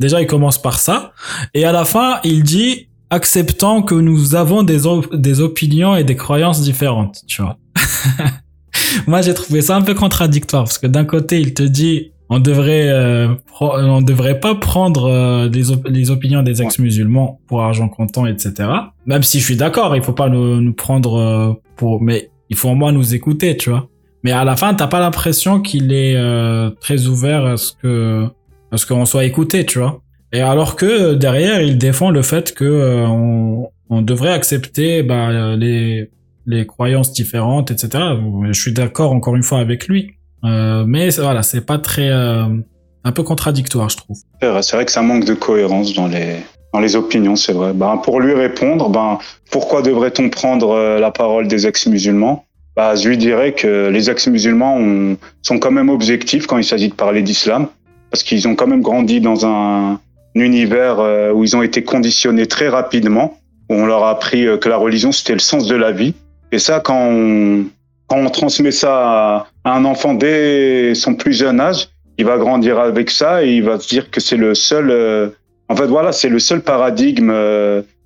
déjà il commence par ça et à la fin il dit acceptant que nous avons des des opinions et des croyances différentes. Tu vois. Moi j'ai trouvé ça un peu contradictoire parce que d'un côté il te dit on devrait euh, on devrait pas prendre euh, les, les opinions des ex-musulmans pour argent comptant etc même si je suis d'accord il faut pas nous, prendre euh, pour mais il faut au moins nous écouter tu vois mais à la fin t'as pas l'impression qu'il est très ouvert à ce que à ce qu'on soit écouté tu vois et alors que euh, derrière il défend le fait que euh, on, on devrait accepter bah, les les croyances différentes, etc. Je suis d'accord encore une fois avec lui, euh, mais voilà, c'est pas très euh, un peu contradictoire, je trouve. C'est vrai que ça manque de cohérence dans les dans les opinions, c'est vrai. Ben, pour lui répondre, ben pourquoi devrait-on prendre euh, la parole des ex-musulmans? Bah, je lui dirais que les ex-musulmans sont quand même objectifs quand il s'agit de parler d'islam, parce qu'ils ont quand même grandi dans un, univers euh, où ils ont été conditionnés très rapidement, où on leur a appris euh, que la religion c'était le sens de la vie. Et ça, quand on, quand on transmet ça à un enfant dès son plus jeune âge, il va grandir avec ça et il va se dire que c'est le seul, euh, en fait voilà, c'est le seul paradigme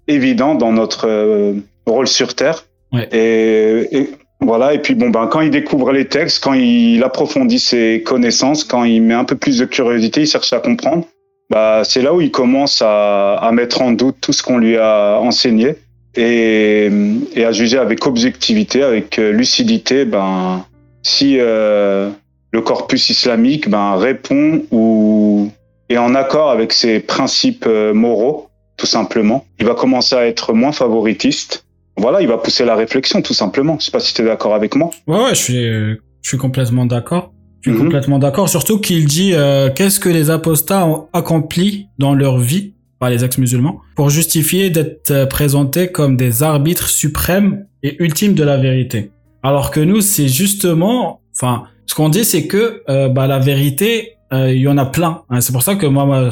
évident dans notre rôle sur Terre. Ouais. Et, et, voilà, et puis bon, ben, quand il découvre les textes, quand il approfondit ses connaissances, quand il met un peu plus de curiosité, il cherche à comprendre, bah, c'est là où il commence à, à, mettre en doute tout ce qu'on lui a enseigné et, et, à juger avec objectivité, avec euh, lucidité, ben, si euh, le corpus islamique ben, répond ou est en accord avec ses principes euh, moraux, tout simplement. Il va commencer à être moins favoritiste voilà, il va pousser la réflexion tout simplement. Je sais pas si tu es d'accord avec moi. Ouais, ouais, je suis, je suis complètement d'accord. Je suis mmh. complètement d'accord. Surtout qu'il dit euh, qu'est-ce que les apostats ont accompli dans leur vie par les ex-musulmans pour justifier d'être euh, présentés comme des arbitres suprêmes et ultimes de la vérité. Alors que nous, c'est justement, enfin, ce qu'on dit, c'est que euh, bah, la vérité, euh, il y en a plein. Hein, c'est pour ça que moi,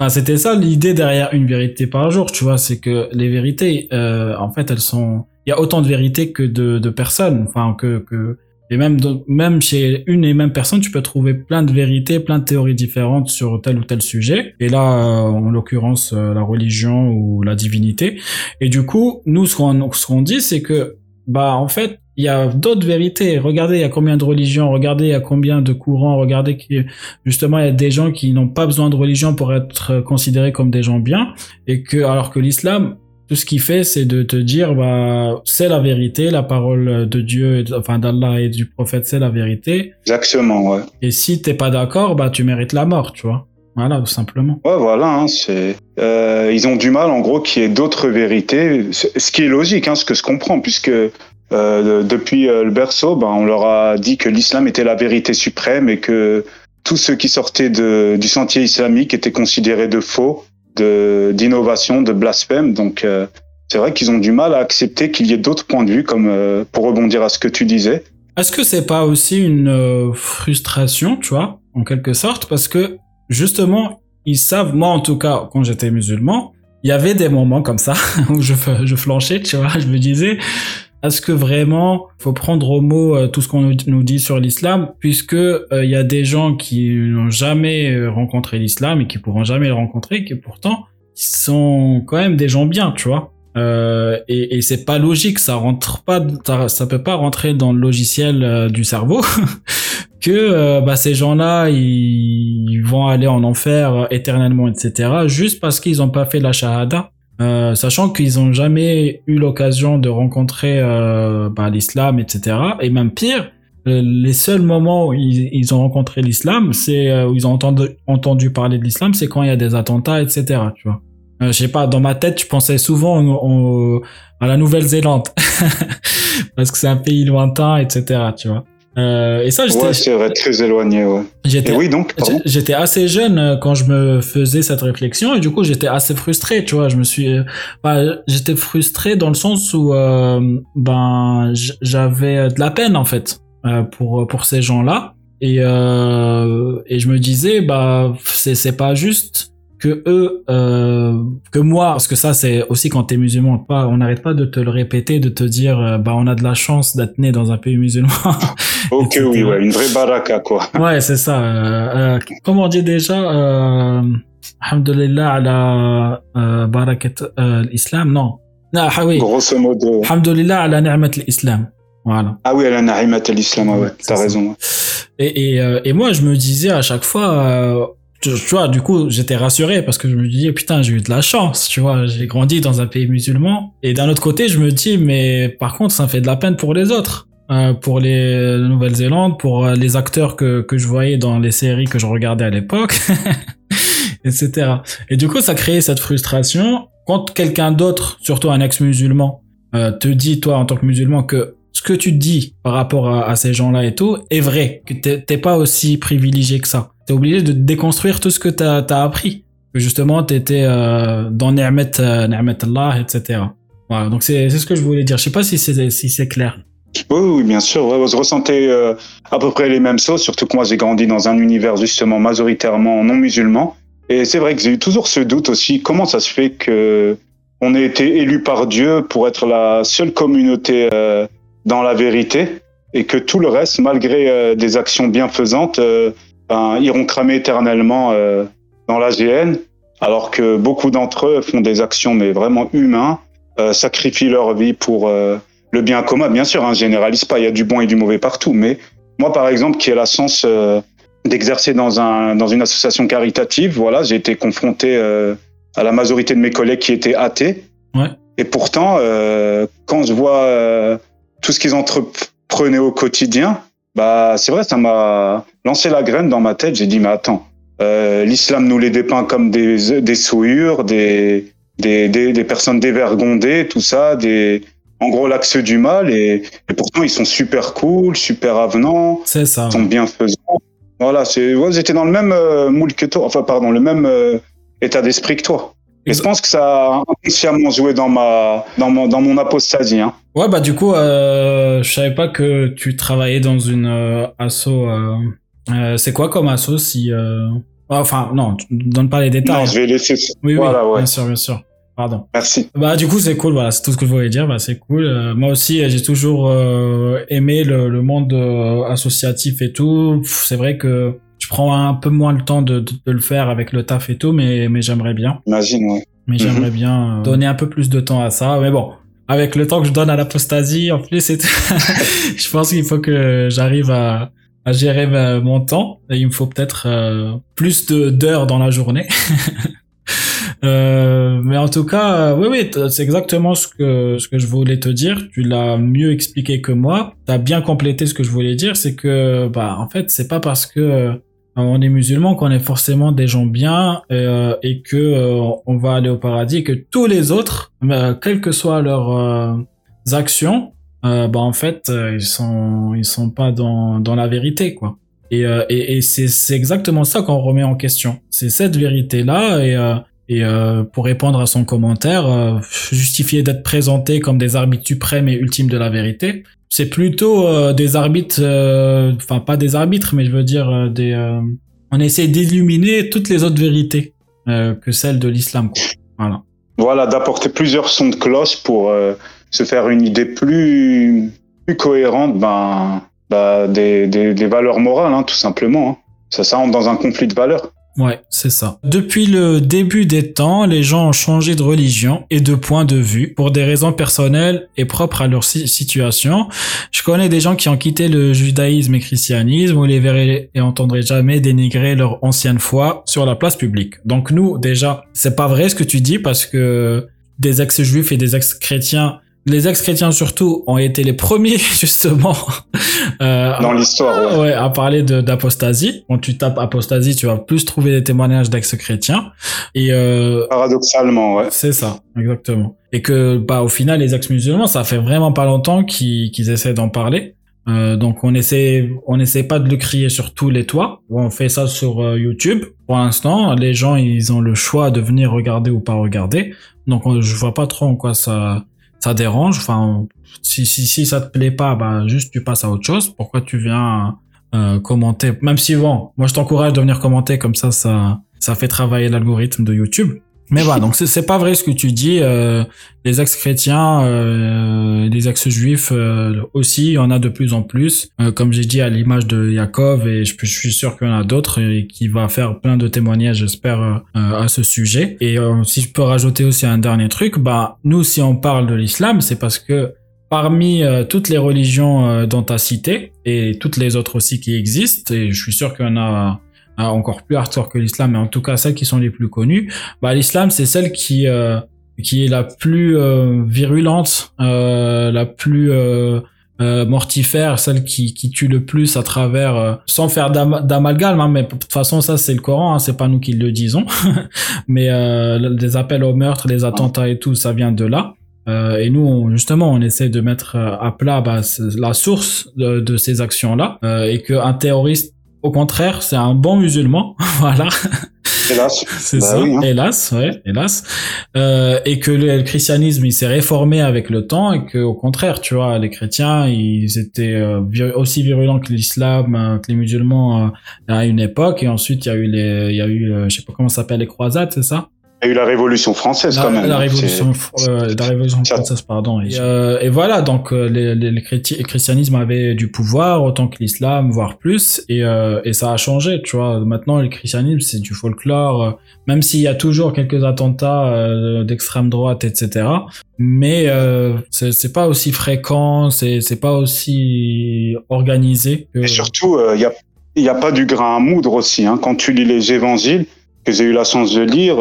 enfin, c'était ça l'idée derrière une vérité par jour, tu vois, c'est que les vérités, euh, en fait, elles sont, il y a autant de vérités que de, de personnes, enfin que que et même même chez une et même personne, tu peux trouver plein de vérités, plein de théories différentes sur tel ou tel sujet. Et là, euh, en l'occurrence, euh, la religion ou la divinité. Et du coup, nous, ce qu'on qu'on dit, c'est que bah en fait il y a d'autres vérités. Regardez, il y a combien de religions. Regardez, il y a combien de courants. Regardez que justement, il y a des gens qui n'ont pas besoin de religion pour être considérés comme des gens bien. Et que, alors que l'islam, tout ce qu'il fait, c'est de te dire, bah, c'est la vérité, la parole de Dieu, enfin d'Allah et du prophète, c'est la vérité. Exactement, ouais. Et si t'es pas d'accord, bah, tu mérites la mort, tu vois. Voilà, tout simplement. Ouais, voilà, hein, c'est. Euh, ils ont du mal, en gros, qu'il y ait d'autres vérités, ce qui est logique, hein, ce que je comprends, puisque euh, depuis euh, le berceau, ben, on leur a dit que l'islam était la vérité suprême et que tout ce qui sortait de, du sentier islamique était considéré de faux, d'innovation, de blasphème. Donc euh, c'est vrai qu'ils ont du mal à accepter qu'il y ait d'autres points de vue, comme euh, pour rebondir à ce que tu disais. Est-ce que c'est pas aussi une euh, frustration, tu vois, en quelque sorte, parce que justement ils savent, moi en tout cas, quand j'étais musulman, il y avait des moments comme ça où je, je flanchais, tu vois, je me disais, est-ce que vraiment faut prendre au mot euh, tout ce qu'on nous dit sur l'islam, puisque il euh, y a des gens qui n'ont jamais euh, rencontré l'islam et qui pourront jamais le rencontrer, qui pourtant sont quand même des gens bien, tu vois. Euh, et, et c'est pas logique, ça rentre pas, ça, ça, peut pas rentrer dans le logiciel du cerveau que bah, ces gens-là ils vont aller en enfer éternellement, etc. Juste parce qu'ils ont pas fait la shahada euh, sachant qu'ils n'ont jamais eu l'occasion de rencontrer euh, bah, l'islam, etc. Et même pire, euh, les seuls moments où ils, ont rencontré l'islam, c'est où ils ont entendu, parler de l'islam, c'est quand il y a des attentats, etc. Tu vois. Je sais pas, dans ma tête, je pensais souvent à la Nouvelle-Zélande parce que c'est un pays lointain, etc. Tu vois. Euh, et ça, j'étais. Ouais, c'est vrai, très éloigné, ouais. J'étais, oui, donc, J'étais assez jeune euh, quand je me faisais cette réflexion et du coup, j'étais assez frustré, tu vois. Je me suis, bah, j'étais frustré dans le sens où, euh, ben, j'avais de la peine, en fait, euh, pour, pour ces gens-là. Et, euh, et je me disais, bah, c'est, c'est pas juste que eux, euh, que moi, parce que ça c'est aussi quand t'es musulman, pas, on n'arrête pas de te le répéter, de te dire, euh, bah on a de la chance d'être né dans un pays musulman. ok oui, ouais, une vraie baraka quoi. ouais, c'est ça. Euh, euh, comment on dit déjà euh, Alhamdulillah ala euh, barakat euh, l'islam, non. Ah, ah oui. Grosso modo. Alhamdulillah ala ni'mat l'islam. Voilà. Ah oui, ala ni'mat l'islam, ouais, t'as raison. Et, et, euh, et moi, je me disais à chaque fois, tu, vois, du coup, j'étais rassuré parce que je me disais, putain, j'ai eu de la chance, tu vois, j'ai grandi dans un pays musulman. Et d'un autre côté, je me dis, mais par contre, ça fait de la peine pour les autres. Euh, pour les Nouvelle-Zélande, pour euh, les acteurs que, que je voyais dans les séries que je regardais à l'époque, etc. Et du coup, ça créait cette frustration quand quelqu'un d'autre, surtout un ex-musulman, euh, te dit, toi, en tant que musulman, que ce que tu dis par rapport à, ces gens-là et tout est vrai, que t'es pas aussi privilégié que ça. T'es obligé de déconstruire tout ce que t'as as appris. Que justement, t'étais euh, dans Ni'mat, euh, Allah, etc. Voilà, donc c'est ce que je voulais dire. Je sais pas si c'est si clair. Oui, bien sûr. Ouais, vous ressentez euh, à peu près les mêmes choses, surtout que moi j'ai grandi dans un univers justement majoritairement non musulman. Et c'est vrai que j'ai eu toujours ce doute aussi. Comment ça se fait que on ait été élu par Dieu pour être la seule communauté euh, dans la vérité et que tout le reste, malgré des actions bienfaisantes, ben, iront cramer éternellement dans l'AGN, alors que beaucoup d'entre eux font des actions mais vraiment humains, sacrifient leur vie pour le bien commun, bien sûr, hein, généralise pas, il y a du bon et du mauvais partout, mais moi, par exemple, qui ai la chance euh, d'exercer dans, un, dans une association caritative, voilà, j'ai été confronté euh, à la majorité de mes collègues qui étaient athées. Ouais. Et pourtant, euh, quand je vois euh, tout ce qu'ils entreprenaient au quotidien, bah, c'est vrai, ça m'a lancé la graine dans ma tête. J'ai dit, mais attends, l'islam nous les dépeint comme des, des souillures, des, des, des, des personnes dévergondées, tout ça, des, en gros l'axe du mal et, pourtant ils sont super cool, super avenants. C'est ça. Ils sont bienfaisants. Voilà, c'est, ouais, j'étais dans le même euh, moule que toi, enfin pardon, le même euh, état d'esprit que toi. Et je pense que ça a inconsciemment joué dans ma, dans mon, dans mon apostasie. Hein. Ouais, bah du coup, euh, je savais pas que tu travaillais dans une euh, asso. Euh, euh, c'est quoi comme asso si Enfin, non, tu donnes pas les détails. Non, je vais laisser. Oui, voilà, oui, ouais. bien sûr, bien sûr. Pardon. Merci. Bah du coup c'est cool, voilà, c'est tout ce que je voulais dire. Bah c'est cool. Euh, moi aussi j'ai toujours euh, aimé le, le monde euh, associatif et tout. C'est vrai que prends un peu moins le temps de, de, le faire avec le taf et tout, mais mais j'aimerais bien. Imagine, ouais. Mais j'aimerais mhm. bien donner un peu plus de temps à ça. Mais bon, avec le temps que je donne à l'apostasie, en plus, je pense qu'il faut que j'arrive à, à gérer mon temps. Et il me faut peut-être plus de d'heures dans la journée. Euh, mais en tout cas, euh, oui, oui, c'est exactement ce que ce que je voulais te dire. Tu l'as mieux expliqué que moi. T'as bien complété ce que je voulais dire, c'est que bah en fait c'est pas parce que euh, on est musulman qu'on est forcément des gens bien euh, et que on va aller au paradis et que tous les autres, quelles que soient leurs actions, bah en fait ils sont ils sont pas dans dans la vérité quoi. Et, et, et c'est exactement ça qu'on remet en question. C'est cette vérité là et et euh, pour répondre à son commentaire, euh, justifier d'être présenté comme des arbitres suprêmes et ultimes de la vérité, c'est plutôt euh, des arbitres, euh, enfin pas des arbitres, mais je veux dire des. on essaie d'illuminer toutes les autres vérités que celles de l'islam. Voilà. D'apporter plusieurs sons de cloche pour se faire une idée plus cohérente, ben, ben des, valeurs morales, hein, tout simplement. Hein. Ça, ça rentre dans un conflit de valeurs. Ouais, c'est ça. Depuis le début des temps, les gens ont changé de religion et de point de vue pour des raisons personnelles et propres à leur situation. Je connais des gens qui ont quitté le judaïsme et christianisme où les verraient et entendraient jamais dénigrer leur ancienne foi sur la place publique. Donc nous, déjà, c'est pas vrai ce que tu dis parce que des ex-juifs et des ex-chrétiens les ex-chrétiens surtout ont été les premiers justement euh, dans l'histoire ouais. à parler d'apostasie. Quand tu tapes apostasie tu vas plus trouver des témoignages d'ex-chrétiens. Et euh, paradoxalement ouais. C'est ça exactement. Et que bah au final les ex-musulmans ça fait vraiment pas longtemps qu'ils essaient d'en parler. Euh, donc on essaie on essaie pas de le crier sur tous les toits. On fait ça sur euh, YouTube. Pour l'instant les gens ils ont le choix de venir regarder ou pas regarder. Donc je vois pas trop en quoi ça ça dérange. Enfin, si, si, si ça te plaît pas, bah, juste tu passes à autre chose. Pourquoi tu viens euh, commenter? Même si, bon, moi je t'encourage de venir commenter, comme ça, ça, ça fait travailler l'algorithme de YouTube. Mais voilà, donc c'est pas vrai ce que tu dis. Euh, les ex-chrétiens, euh, les ex-juifs euh, aussi, il y en a de plus en plus. Euh, comme j'ai dit à l'image de Yaakov, et je, suis sûr qu'il y en a d'autres et qui va faire plein de témoignages, j'espère, euh, à ce sujet. Et si je peux rajouter aussi un dernier truc, bah nous, si on parle de l'islam, c'est parce que parmi toutes les religions dont tu as cité et toutes les autres aussi qui existent, et je suis sûr qu'il y en a encore plus hardcore que l'islam, mais en tout cas celles qui sont les plus connues, bah, l'islam c'est celle qui euh, qui est la plus euh, virulente, euh, la plus mortifère, celle qui, qui tue le plus à travers, sans faire d'amalgame, hein, mais de toute façon ça c'est le Coran, hein, c'est pas nous qui le disons, mais les appels au meurtre, les attentats et tout, ça vient de là. Euh, et nous, on, justement, on essaie de mettre euh, à plat bah, la source de, de ces actions-là, euh, et qu'un terroriste, au contraire, c'est un bon musulman, voilà. Hélas. C'est Bah ça, oui, hein. hélas, ouais, hélas. Euh, et que le, le christianisme, il s'est réformé avec le temps et que, au contraire, tu vois, les chrétiens, ils étaient euh, vir- aussi virulents que l'islam, euh, que les musulmans euh, à une époque. Et ensuite, il y a eu les, il y a eu, euh, je sais pas comment ça s'appelle, les croisades, c'est ça? Y a eu la Révolution française la, quand même. la révolution, euh, la révolution Ça- française, pardon. Et, euh, et voilà, donc euh, les, les, le christianisme avait du pouvoir autant que l'islam, voire plus, et, euh, et ça a changé, tu vois. Maintenant, le christianisme, c'est du folklore, même s'il y a toujours quelques attentats d'extrême droite, etc. Mais c'est pas aussi fréquent, c'est pas aussi organisé. Que... Et surtout, il y a il y a pas du grain à moudre aussi. Hein. Quand tu lis les évangiles que j'ai eu la chance de lire,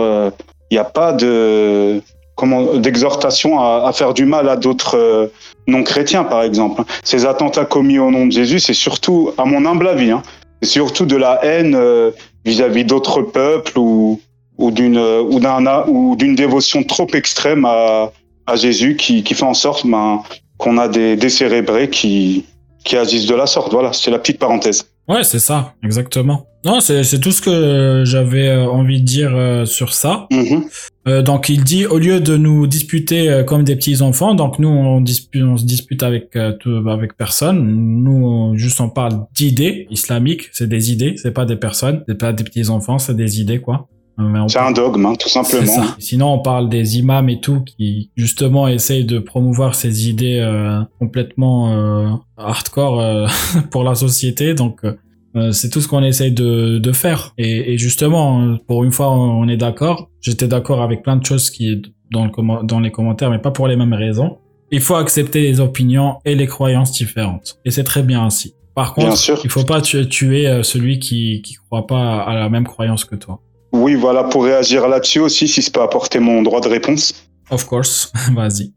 il n'y a pas de comment d'exhortation à, faire du mal à d'autres euh, non chrétiens, par exemple. Ces attentats commis au nom de Jésus, c'est surtout, à mon humble avis, hein, c'est surtout de la haine euh, vis-à-vis d'autres peuples ou ou d'une euh, ou d'un ou d'une dévotion trop extrême à, à Jésus qui, qui fait en sorte ben, qu'on a des décérébrés qui qui agissent de la sorte. Voilà, c'est la petite parenthèse. Ouais, c'est ça, exactement. Non, c'est c'est tout ce que j'avais euh, envie de dire euh, sur ça. Mhm. Euh, donc il dit au lieu de nous disputer euh, comme des petits enfants, donc nous on dispute, on se dispute avec euh, tout, avec personne. Nous on, juste on parle d'idées islamiques, c'est des idées, c'est pas des personnes, c'est pas des petits enfants, c'est des idées quoi. C'est un dogme, hein, tout simplement. Sinon, on parle des imams et tout qui justement essayent de promouvoir ces idées euh, complètement euh, hardcore euh, pour la société. Donc, euh, euh, c'est tout ce qu'on essaye de, de faire. Et, et justement, euh, pour une fois, on est d'accord. J'étais d'accord avec plein de choses qui dans, le dans les commentaires, mais pas pour les mêmes raisons. Il faut accepter les opinions et les croyances différentes. Et c'est très bien ainsi. Par contre, il faut pas tu- tuer euh, celui qui qui croit pas à la même croyance que toi. Oui, voilà, pour réagir là-dessus aussi, si je peux apporter mon droit de réponse. Of course, vas-y.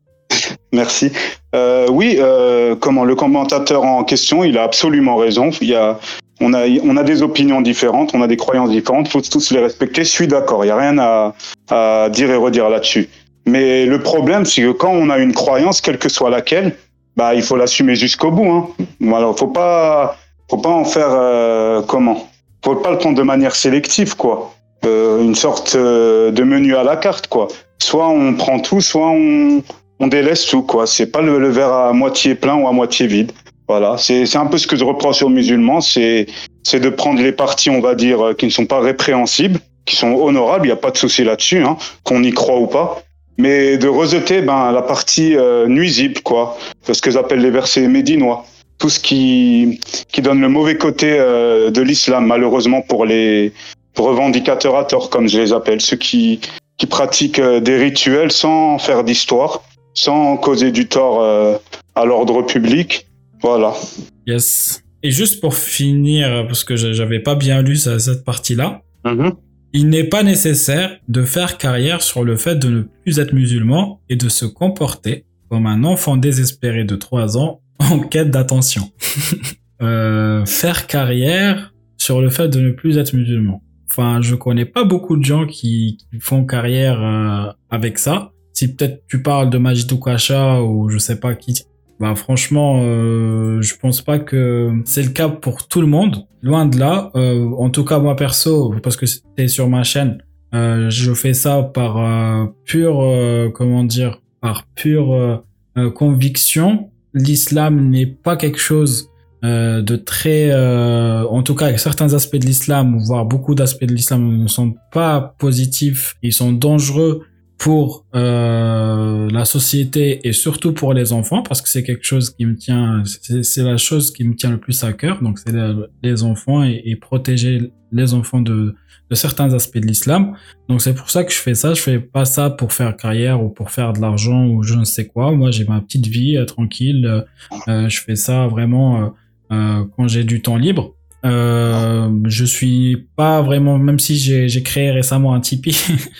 Merci. Euh, oui, euh, comment le commentateur en question, il a absolument raison. Il y a, on a, on a des opinions différentes, on a des croyances différentes. Faut tous les respecter. Je suis d'accord. Il y a rien à, à dire et redire là-dessus. Mais le problème, c'est que quand on a une croyance, quelle que soit laquelle, bah, il faut l'assumer jusqu'au bout. Hein. Voilà, faut pas, faut pas en faire euh, comment? Faut pas le prendre de manière sélective, quoi. Euh, une sorte euh, de menu à la carte, quoi. Soit on prend tout, soit on, on délaisse tout, quoi. C'est pas le, le verre à moitié plein ou à moitié vide. Voilà, c'est un peu ce que je reproche aux musulmans, c'est c'est de prendre les parties, on va dire, euh, qui ne sont pas répréhensibles, qui sont honorables, il n'y a pas de souci là-dessus, hein, qu'on y croit ou pas, mais de rejeter ben, la partie euh, nuisible, quoi, ce que j'appelle les versets médinois. Tout ce qui, qui donne le mauvais côté euh, de l'islam, malheureusement pour les revendicateurs à tort, comme je les appelle, ceux qui, qui pratiquent euh, des rituels sans faire d'histoire, sans causer du tort euh, à l'ordre public. Voilà. Yes. Et juste pour finir, parce que j'avais pas bien lu ça- cette partie-là, il n'est pas nécessaire de faire carrière sur le fait de ne plus être musulman et de se comporter comme un enfant désespéré de 3 ans en quête d'attention. Euh, faire carrière sur le fait de ne plus être musulman. Enfin, je connais pas beaucoup de gens qui, qui font carrière euh, avec ça. Si peut-être tu parles de Majidou Kacha ou je sais pas qui, bah franchement, euh, je pense pas que c'est le cas pour tout le monde. Loin de là. Euh, en tout cas, moi perso, parce que c'était sur ma chaîne, euh, je fais ça par euh, pure, euh, comment dire, par pure euh, conviction. L'islam n'est pas quelque chose euh, de très, euh, en tout cas, certains aspects de l'islam, voire beaucoup d'aspects de l'islam ne sont pas positifs, ils sont dangereux pour euh, la société et surtout pour les enfants parce que c'est quelque chose qui me tient c'est la chose qui me tient le plus à cœur. Donc c'est les enfants et, protéger les enfants de, certains aspects de l'islam. Donc c'est pour ça que je fais ça. Je fais pas ça pour faire carrière ou pour faire de l'argent ou je ne sais quoi. Moi j'ai ma petite vie euh, tranquille. Euh, je fais ça vraiment quand j'ai du temps libre euh, je suis pas vraiment, même si j'ai créé récemment un Tipeee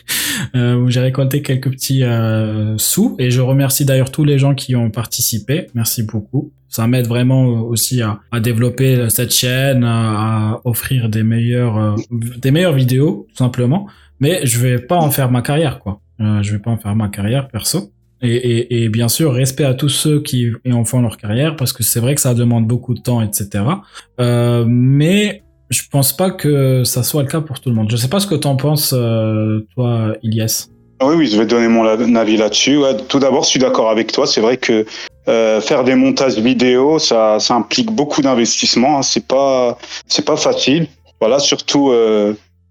euh, où j'ai récolté quelques petits euh, sous et je remercie d'ailleurs tous les gens qui ont participé. Merci beaucoup. Ça m'aide vraiment aussi à, développer cette chaîne, à, à offrir des meilleures, euh, des meilleures vidéos tout simplement. Mais je vais pas en faire ma carrière quoi. Euh, je vais pas en faire ma carrière perso. Et, bien sûr, respect à tous ceux qui en font leur carrière, parce que c'est vrai que ça demande beaucoup de temps, etc. Euh, mais je pense pas que ça soit le cas pour tout le monde. Je sais pas ce que t'en penses, euh, toi, Ilyes. Oui, oui, je vais donner mon avis là-dessus. tout d'abord, je suis d'accord avec toi. C'est vrai que euh, faire des montages vidéo, ça, implique beaucoup d'investissement. Hein. C'est pas, c'est pas facile. Voilà, surtout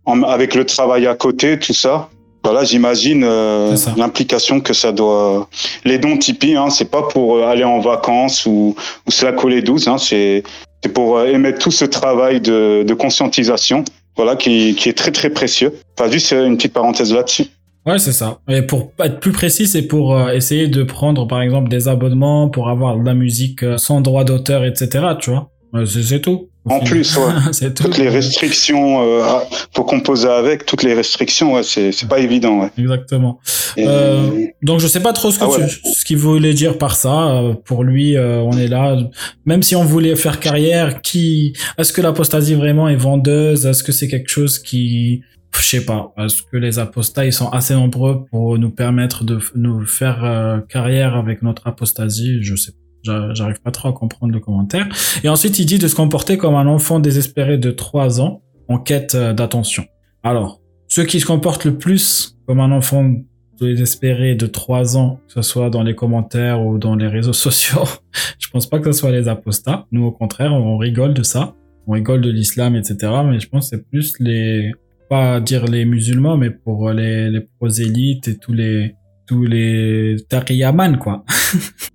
avec le travail à côté, tout ça. Voilà, j'imagine euh, l'implication que ça doit. Les dons Tipeee, hein, c'est pas pour euh, aller en vacances ou, ou se la coller douce. Hein, c'est c'est pour euh, émettre tout ce travail de, de conscientisation, voilà, qui, qui est très très précieux. Enfin, juste une petite parenthèse là-dessus. Ouais, c'est ça. Et pour être plus précis, c'est pour essayer de prendre, par exemple, des abonnements pour avoir de la musique sans droit d'auteur, etc. Tu vois, c'est tout. En plus, ouais. toutes les restrictions, euh, faut composer avec toutes les restrictions, ouais, c'est c'est pas évident, ouais. Exactement. Euh, donc je sais pas trop ce que ah ce qu'il voulait dire par ça. Euh, pour lui, euh, on est là. Même si on voulait faire carrière, qui est-ce que l'apostasie vraiment est vendeuse? Est-ce que c'est quelque chose qui je sais pas, est-ce que les apostats ils sont assez nombreux pour nous permettre de nous faire carrière avec notre apostasie? Je sais pas. J'arrive pas trop à comprendre le commentaire. Et ensuite, il dit de se comporter comme un enfant désespéré de 3 ans en quête euh, d'attention. Alors, ceux qui se comportent le plus comme un enfant désespéré de 3 ans, que ce soit dans les commentaires ou dans les réseaux sociaux, je pense pas que ce soit les apostats. Nous, au contraire, on rigole de ça. On rigole de l'islam, etc. Mais je pense que c'est plus les, pas dire les musulmans, mais pour les, les prosélytes et tous les, tous les tariyaman, quoi.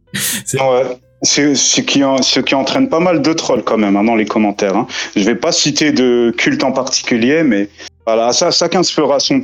C'est ce qui, ce qui entraîne pas mal de trolls quand même hein, dans les commentaires. Hein. Je vais pas citer de culte en particulier, mais voilà, ça, chacun se fera son,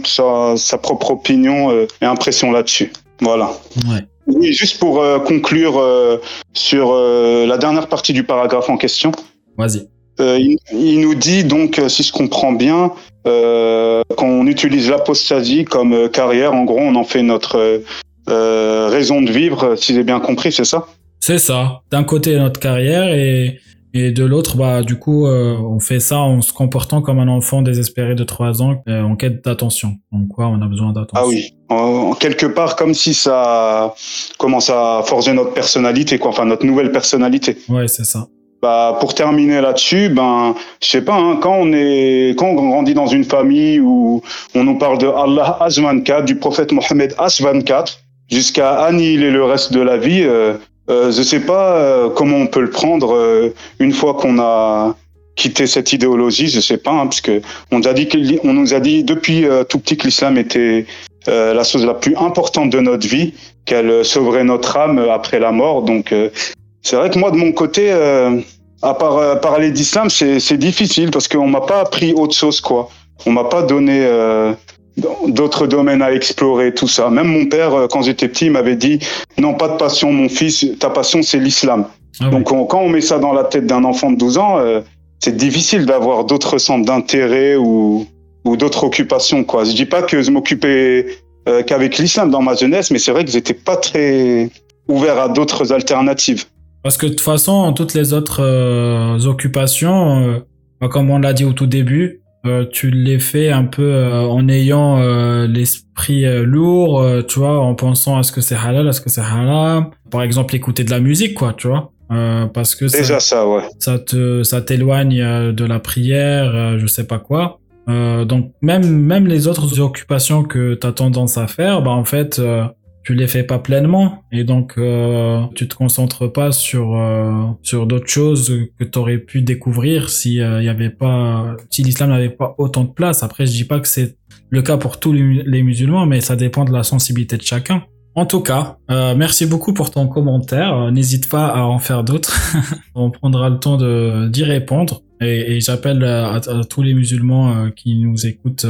sa, propre opinion euh, et impression là-dessus. Voilà. Ouais. Oui, juste pour euh, conclure euh, sur la dernière partie du paragraphe en question. Vas-y. Il, il, nous dit donc, si je comprends bien, qu'on utilise l'apostasie comme carrière. En gros, on en fait notre euh, raison de vivre, si j'ai bien compris, c'est ça? C'est ça. D'un côté notre carrière et, et de l'autre, bah du coup, euh, on fait ça en se comportant comme un enfant désespéré de 3 ans euh, en quête d'attention. Donc quoi, on a besoin d'attention? Ah oui, en, quelque part comme si ça commence à forger notre personnalité, quoi, enfin notre nouvelle personnalité. Ouais, c'est ça. Bah, pour terminer là-dessus, ben, je sais pas, hein, quand on est, quand on grandit dans une famille où on nous parle de Allah H24, du prophète Mohammed H24, jusqu'à annihiler le reste de la vie. Euh, euh, je sais pas euh, comment on peut le prendre euh, une fois qu'on a quitté cette idéologie. Je sais pas, hein, parce on nous a dit, on nous a dit depuis tout petit que l'islam était la chose la plus importante de notre vie, qu'elle sauverait notre âme après la mort. Donc c'est vrai que moi de mon côté, à part parler d'islam, c'est difficile parce qu'on m'a pas appris autre chose quoi. On m'a pas donné d'autres domaines à explorer, tout ça. Même mon père, euh, quand j'étais petit, m'avait dit non, pas de passion, mon fils, ta passion, c'est l'islam. Ah Donc quand on met ça dans la tête d'un enfant de 12 ans, euh, c'est difficile d'avoir d'autres centres d'intérêt ou, ou d'autres occupations. Quoi. Je dis pas que je m'occupais euh, qu'avec l'islam dans ma jeunesse, mais c'est vrai que j'étais pas très ouvert à d'autres alternatives. Parce que de toute façon, toutes les autres occupations, comme on l'a dit au tout début, euh, tu l'es fait un peu euh, en ayant euh, l'esprit lourd, tu vois, en pensant à ce que c'est halal, à ce que c'est haram. Par exemple, écouter de la musique, quoi, tu vois. parce que Déjà ça, ouais. ça te ça t'éloigne de la prière, je sais pas quoi. donc même même les autres occupations que tu as tendance à faire, bah en fait tu les fais pas pleinement et donc euh, tu te concentres pas sur euh, sur d'autres choses que tu aurais pu découvrir si euh, il y avait pas si l'islam n'avait pas autant de place après je dis pas que c'est le cas pour tous les, musulmans mais ça dépend de la sensibilité de chacun en tout cas, euh, merci beaucoup pour ton commentaire. N'hésite pas à en faire d'autres. On prendra le temps d'y répondre. Et, et j'appelle à, à, tous les musulmans qui nous écoutent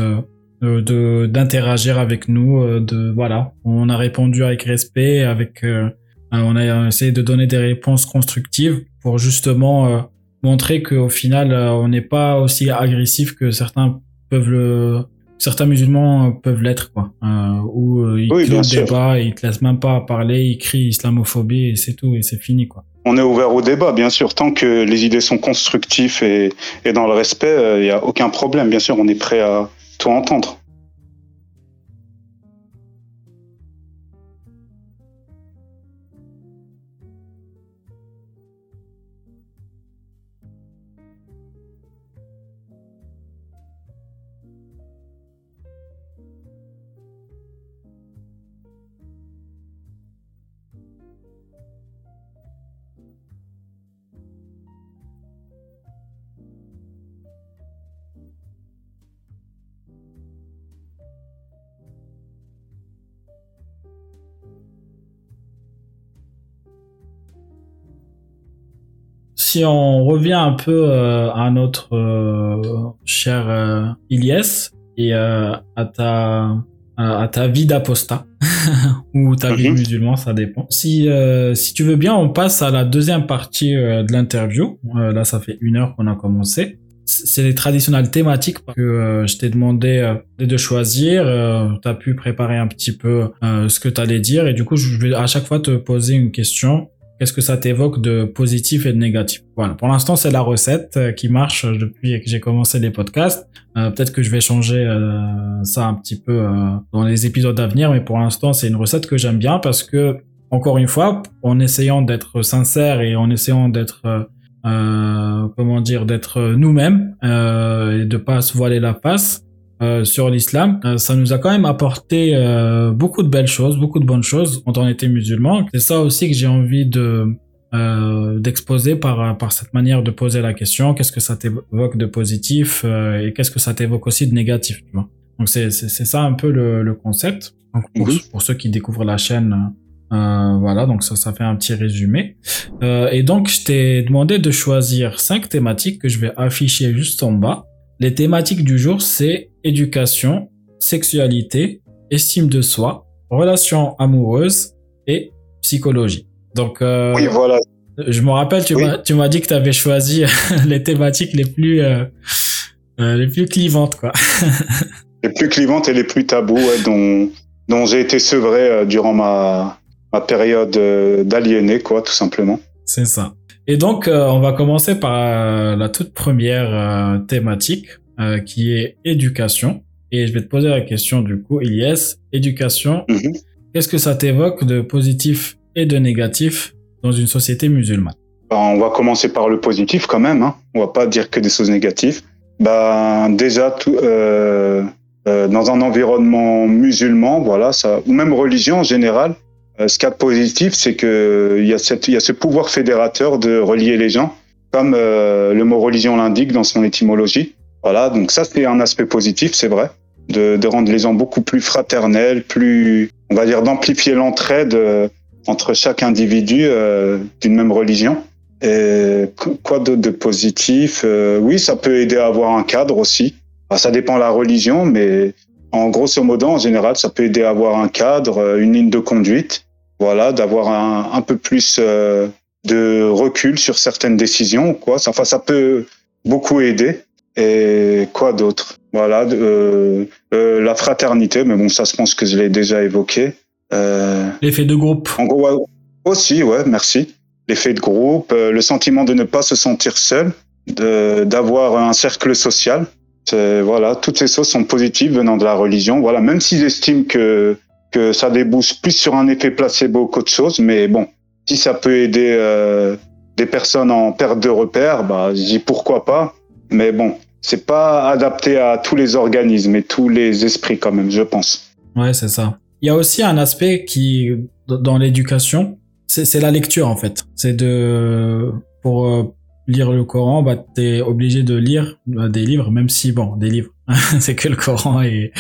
de d'interagir avec nous euh, de voilà on a répondu avec respect avec euh, on a essayé de donner des réponses constructives pour justement euh, montrer qu'au final on n'est pas aussi agressif que certains peuvent le certains musulmans peuvent l'être quoi euh, où ils oui, le débat et ils te laissent même pas parler ils crient islamophobie et c'est tout et c'est fini quoi on est ouvert au débat, bien sûr. Tant que les idées sont constructives et, et dans le respect, il n'y a aucun problème. Bien sûr, on est prêt à, tout entendre. Si on revient un peu à notre cher Ilyes et à ta à ta vie d'apostat ou ta vie mhm. musulman, ça dépend. Si si tu veux bien, on passe à la deuxième partie de l'interview. là, ça fait une heure qu'on a commencé c'est les traditionnelles thématiques que euh, je t'ai demandé euh, de choisir. Euh, tu as pu préparer un petit peu ce que tu allais dire et du coup, je vais à chaque fois te poser une question. Qu'est-ce que ça t'évoque de positif et de négatif? Voilà, pour l'instant, c'est la recette qui marche depuis que j'ai commencé les podcasts. Peut-être que je vais changer ça un petit peu dans les épisodes à venir, mais pour l'instant, c'est une recette que j'aime bien parce que, encore une fois, en essayant d'être sincère et en essayant d'être euh, comment dire, d'être nous-mêmes euh, et de pas se voiler la face euh, sur l'islam. ça nous a quand même apporté beaucoup de belles choses, beaucoup de bonnes choses quand on était musulman. C'est ça aussi que j'ai envie de d'exposer par par cette manière de poser la question. Qu'est-ce que ça t'évoque de positif et qu'est-ce que ça t'évoque aussi de négatif, tu vois? Donc c'est c'est ça un peu le, le concept. Donc pour, pour, ceux qui découvrent la chaîne, euh, voilà, donc ça, ça fait un petit résumé. Euh, et donc, je t'ai demandé de choisir cinq thématiques que je vais afficher juste en bas. Les thématiques du jour, c'est éducation, sexualité, estime de soi, relations amoureuses et psychologie. Donc, euh, oui, voilà. Je me rappelle, tu m'as, dit que tu avais choisi les thématiques les plus, les plus clivantes, quoi. les plus clivantes et les plus tabous, dont, dont j'ai été sevré durant ma, ma période euh, d'aliéné, quoi, tout simplement. C'est ça. Et donc, euh, on va commencer par euh, la toute première thématique, qui est éducation. Et je vais te poser la question du coup, Ilyes, éducation, mhm. qu'est-ce que ça t'évoque de positif et de négatif dans une société musulmane? Bah, On va commencer par le positif quand même, hein. on va pas dire que des choses négatives. Bah, déjà, tout, dans un environnement musulman, voilà, ça, ou même religion en général, euh, ce qui est positif, c'est que il y a cette, y a ce pouvoir fédérateur de relier les gens, comme euh, le mot religion l'indique dans son étymologie. Voilà, donc ça c'est un aspect positif, c'est vrai, de, de, rendre les gens beaucoup plus fraternels, plus, on va dire, d'amplifier l'entraide euh, entre chaque individu euh, d'une même religion. Et quoi d'autre de positif Oui, ça peut aider à avoir un cadre aussi. ça dépend de la religion, mais en grosso modo, en général, ça peut aider à avoir un cadre, une ligne de conduite voilà, d'avoir un, un, peu plus euh, de recul sur certaines décisions, quoi. Enfin, ça peut beaucoup aider. Et quoi d'autre? Voilà, euh, euh, la fraternité, mais bon, ça, je pense que je l'ai déjà évoqué. Euh, L'effet de groupe. En gros, aussi, ouais, merci. L'effet de groupe, euh, le sentiment de ne pas se sentir seul, d'avoir un cercle social. Voilà, toutes ces choses sont positives venant de la religion. Voilà, même s'ils estiment que que ça débouche plus sur un effet placebo qu'autre chose. Mais bon, si ça peut aider euh, des personnes en perte de repères, bah, je dis pourquoi pas. Mais bon, c'est pas adapté à tous les organismes et tous les esprits quand même, je pense. Ouais, c'est ça. Il y a aussi un aspect qui, dans l'éducation, c'est la lecture en fait. C'est de, pour euh, lire le Coran, bah, t'es obligé de lire bah, des livres, même si, bon, des livres, c'est que le Coran et,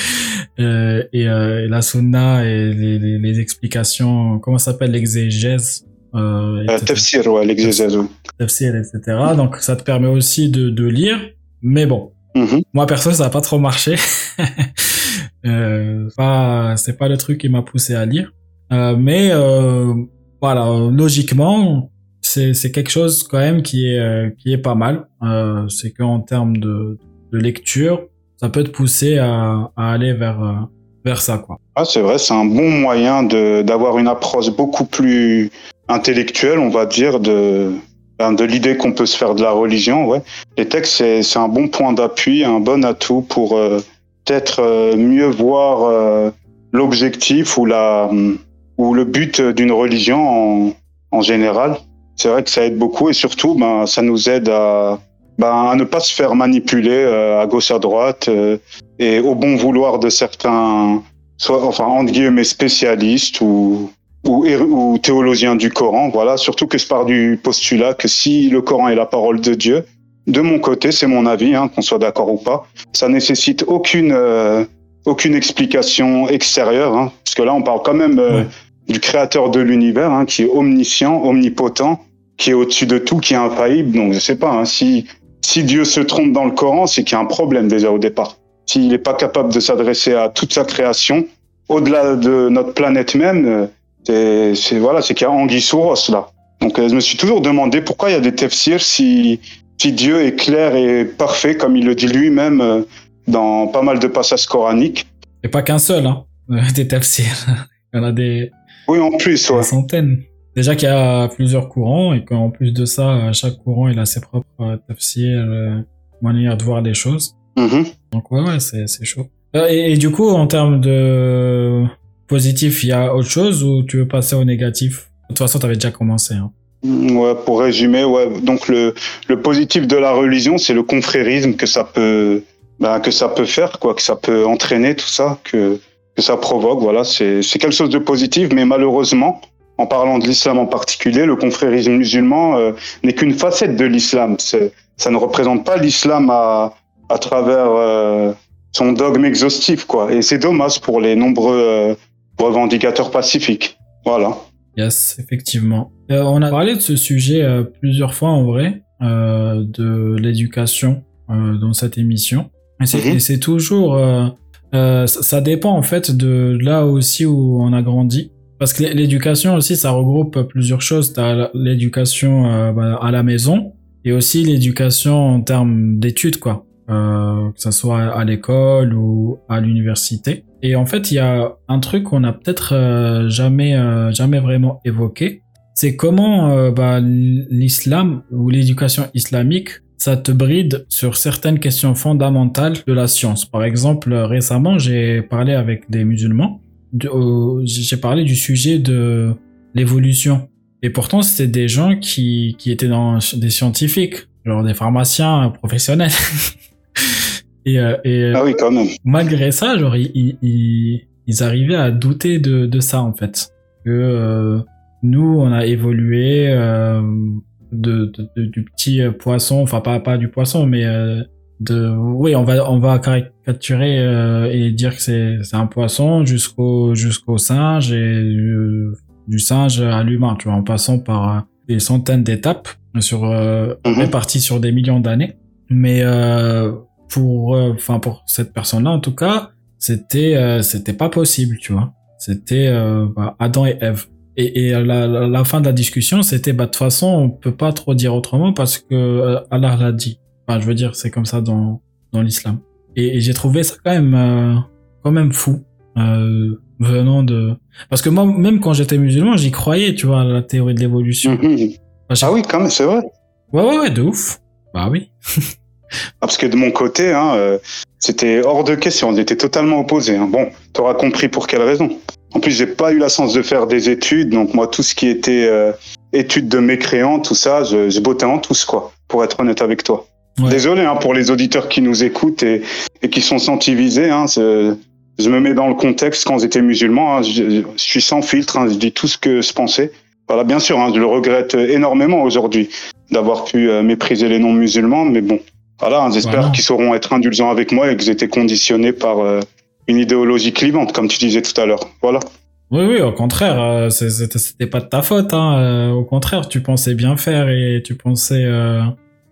euh, et, euh, la sunna et les, les, les explications, comment ça s'appelle l'exégèse euh, euh Tafsir, ouais, l'exégèse. Tafsir, etc. Donc ça te permet aussi de, de lire, mais bon, mm-hmm. moi perso ça n'a pas trop marché. euh, c'est pas le truc qui m'a poussé à lire, euh, mais euh, voilà, logiquement c'est quelque chose quand même qui est qui est pas mal. c'est qu'en termes de, de lecture ça peut te pousser à, à aller vers, euh, vers ça. Quoi. Ah, c'est vrai, c'est un bon moyen d'avoir une approche beaucoup plus intellectuelle, on va dire, de, de l'idée qu'on peut se faire de la religion. Ouais. Les textes, c'est un bon point d'appui, un bon atout pour euh, peut-être euh, mieux voir l'objectif ou, la, ou le but d'une religion en, en général. C'est vrai que ça aide beaucoup et surtout, ben, ça nous aide à ben, à ne pas se faire manipuler euh, à gauche à droite euh, et au bon vouloir de certains, soit enfin entre guillemets spécialistes ou, ou, ou théologiens du Coran. Voilà, surtout que je pars du postulat que si le Coran est la parole de Dieu, de mon côté, c'est mon avis, hein, qu'on soit d'accord ou pas, ça nécessite aucune euh, aucune explication extérieure, hein, parce que là on parle quand même du créateur de l'univers, hein, qui est omniscient, omnipotent, qui est au-dessus de tout, qui est infaillible. Donc je sais pas, hein, si, si Dieu se trompe dans le Coran, c'est qu'il y a un problème déjà au départ. S'il n'est pas capable de s'adresser à toute sa création, au-delà de notre planète même, c'est voilà, c'est qu'il y a Anguille sous roche, là. Donc euh, je me suis toujours demandé pourquoi il y a des tafsirs si, si Dieu est clair et parfait, comme il le dit lui-même euh, dans pas mal de passages coraniques. Et pas qu'un seul, hein. Des tafsirs. Il y en a des, Oui, en plus, ouais. des centaines. Déjà qu'il y a plusieurs courants et qu'en plus de ça, chaque courant il a ses propres euh, tafsirs, manière de voir les choses. Mhm. Donc ouais, ouais, c'est, c'est chaud. Et, et du coup, en termes de positif, il y a autre chose ou tu veux passer au négatif? De toute façon, t'avais déjà commencé. Hein. Mm, Ouais, pour résumer, ouais. Donc le, le positif de la religion, c'est le confrérisme que ça peut, ben, que ça peut faire, quoi, que ça peut entraîner, tout ça, que, que ça provoque. Voilà, c'est, quelque chose de positif, mais malheureusement, en parlant de l'islam en particulier, le confrérisme musulman euh, n'est qu'une facette de l'islam. Ça ne représente pas l'islam à, à travers euh, son dogme exhaustif, quoi. Et c'est dommage pour les nombreux euh, revendicateurs pacifiques. Voilà. Yes, effectivement. Euh, on a parlé de ce sujet euh, plusieurs fois en vrai, euh, de l'éducation dans cette émission. Et c'est, Mhm. toujours... ça, ça dépend en fait de là aussi où on a grandi. Parce que l'é- l'éducation aussi, ça regroupe plusieurs choses. T'as la- l'éducation bah, à la maison et aussi l'éducation en termes d'études, quoi. Que ça soit à l'école ou à l'université. Et en fait, il y a un truc qu'on a peut-être euh, jamais, euh, jamais vraiment évoqué. C'est comment euh, bah, l'islam ou l'éducation islamique, ça te bride sur certaines questions fondamentales de la science. Par exemple, récemment, j'ai parlé avec des musulmans. j'ai parlé du sujet de l'évolution. Et pourtant, c'était des gens qui, qui étaient des scientifiques, genre des pharmaciens professionnels. et, euh, et Ah oui, quand même. malgré ça, genre, ils, ils, ils- arrivaient à douter de, de ça, en fait. Que euh, nous, on a évolué euh, de, de- de- du petit euh, poisson, enfin pas, pas du poisson, mais euh, de... Oui, on va, on va caricaturer euh, et dire que c'est c'est un poisson jusqu'au jusqu'au singe et euh, du singe à l'humain, tu vois, en passant par euh, des centaines d'étapes sur euh, Mhm. réparties sur des millions d'années. Mais euh, pour, euh, enfin pour cette personne-là en tout cas, c'était euh, c'était pas possible, tu vois. C'était euh, bah, Adam et Ève. Et, et à la, fin de la discussion, c'était bah de toute façon on peut pas trop dire autrement parce que Allah l'a dit. Enfin, je veux dire, c'est comme ça dans dans l'islam. Et, et j'ai trouvé ça quand même quand même fou euh, venant de parce que moi même quand j'étais musulman, j'y croyais, tu vois, à la théorie de l'évolution. Mhm. Enfin, Ah oui, quand même, c'est vrai. Ouais ouais ouais, de ouf. Bah oui. Ah, parce que de mon côté, hein, euh, c'était hors de question. On était totalement opposés. hein. Bon, tu auras compris pour quelle raison. En plus, j'ai pas eu la chance de faire des études, donc moi, tout ce qui était euh, études de mécréants, tout ça, je, je bottais en tous, quoi, pour être honnête avec toi. Ouais. Désolé hein, pour les auditeurs qui nous écoutent et, et qui sont sentivisés. Hein, je me mets dans le contexte quand j'étais musulman. hein, je, je suis sans filtre, je dis tout ce que je pensais. Voilà, bien sûr, je le regrette énormément aujourd'hui d'avoir pu euh, mépriser les non-musulmans, mais bon, voilà, hein, j'espère Voilà. qu'ils sauront être indulgents avec moi et que j'étais conditionné par euh, une idéologie clivante, comme tu disais tout à l'heure. Voilà. Oui, oui, au contraire, euh, c'était pas de ta faute. Hein. euh, au contraire, tu pensais bien faire et tu pensais.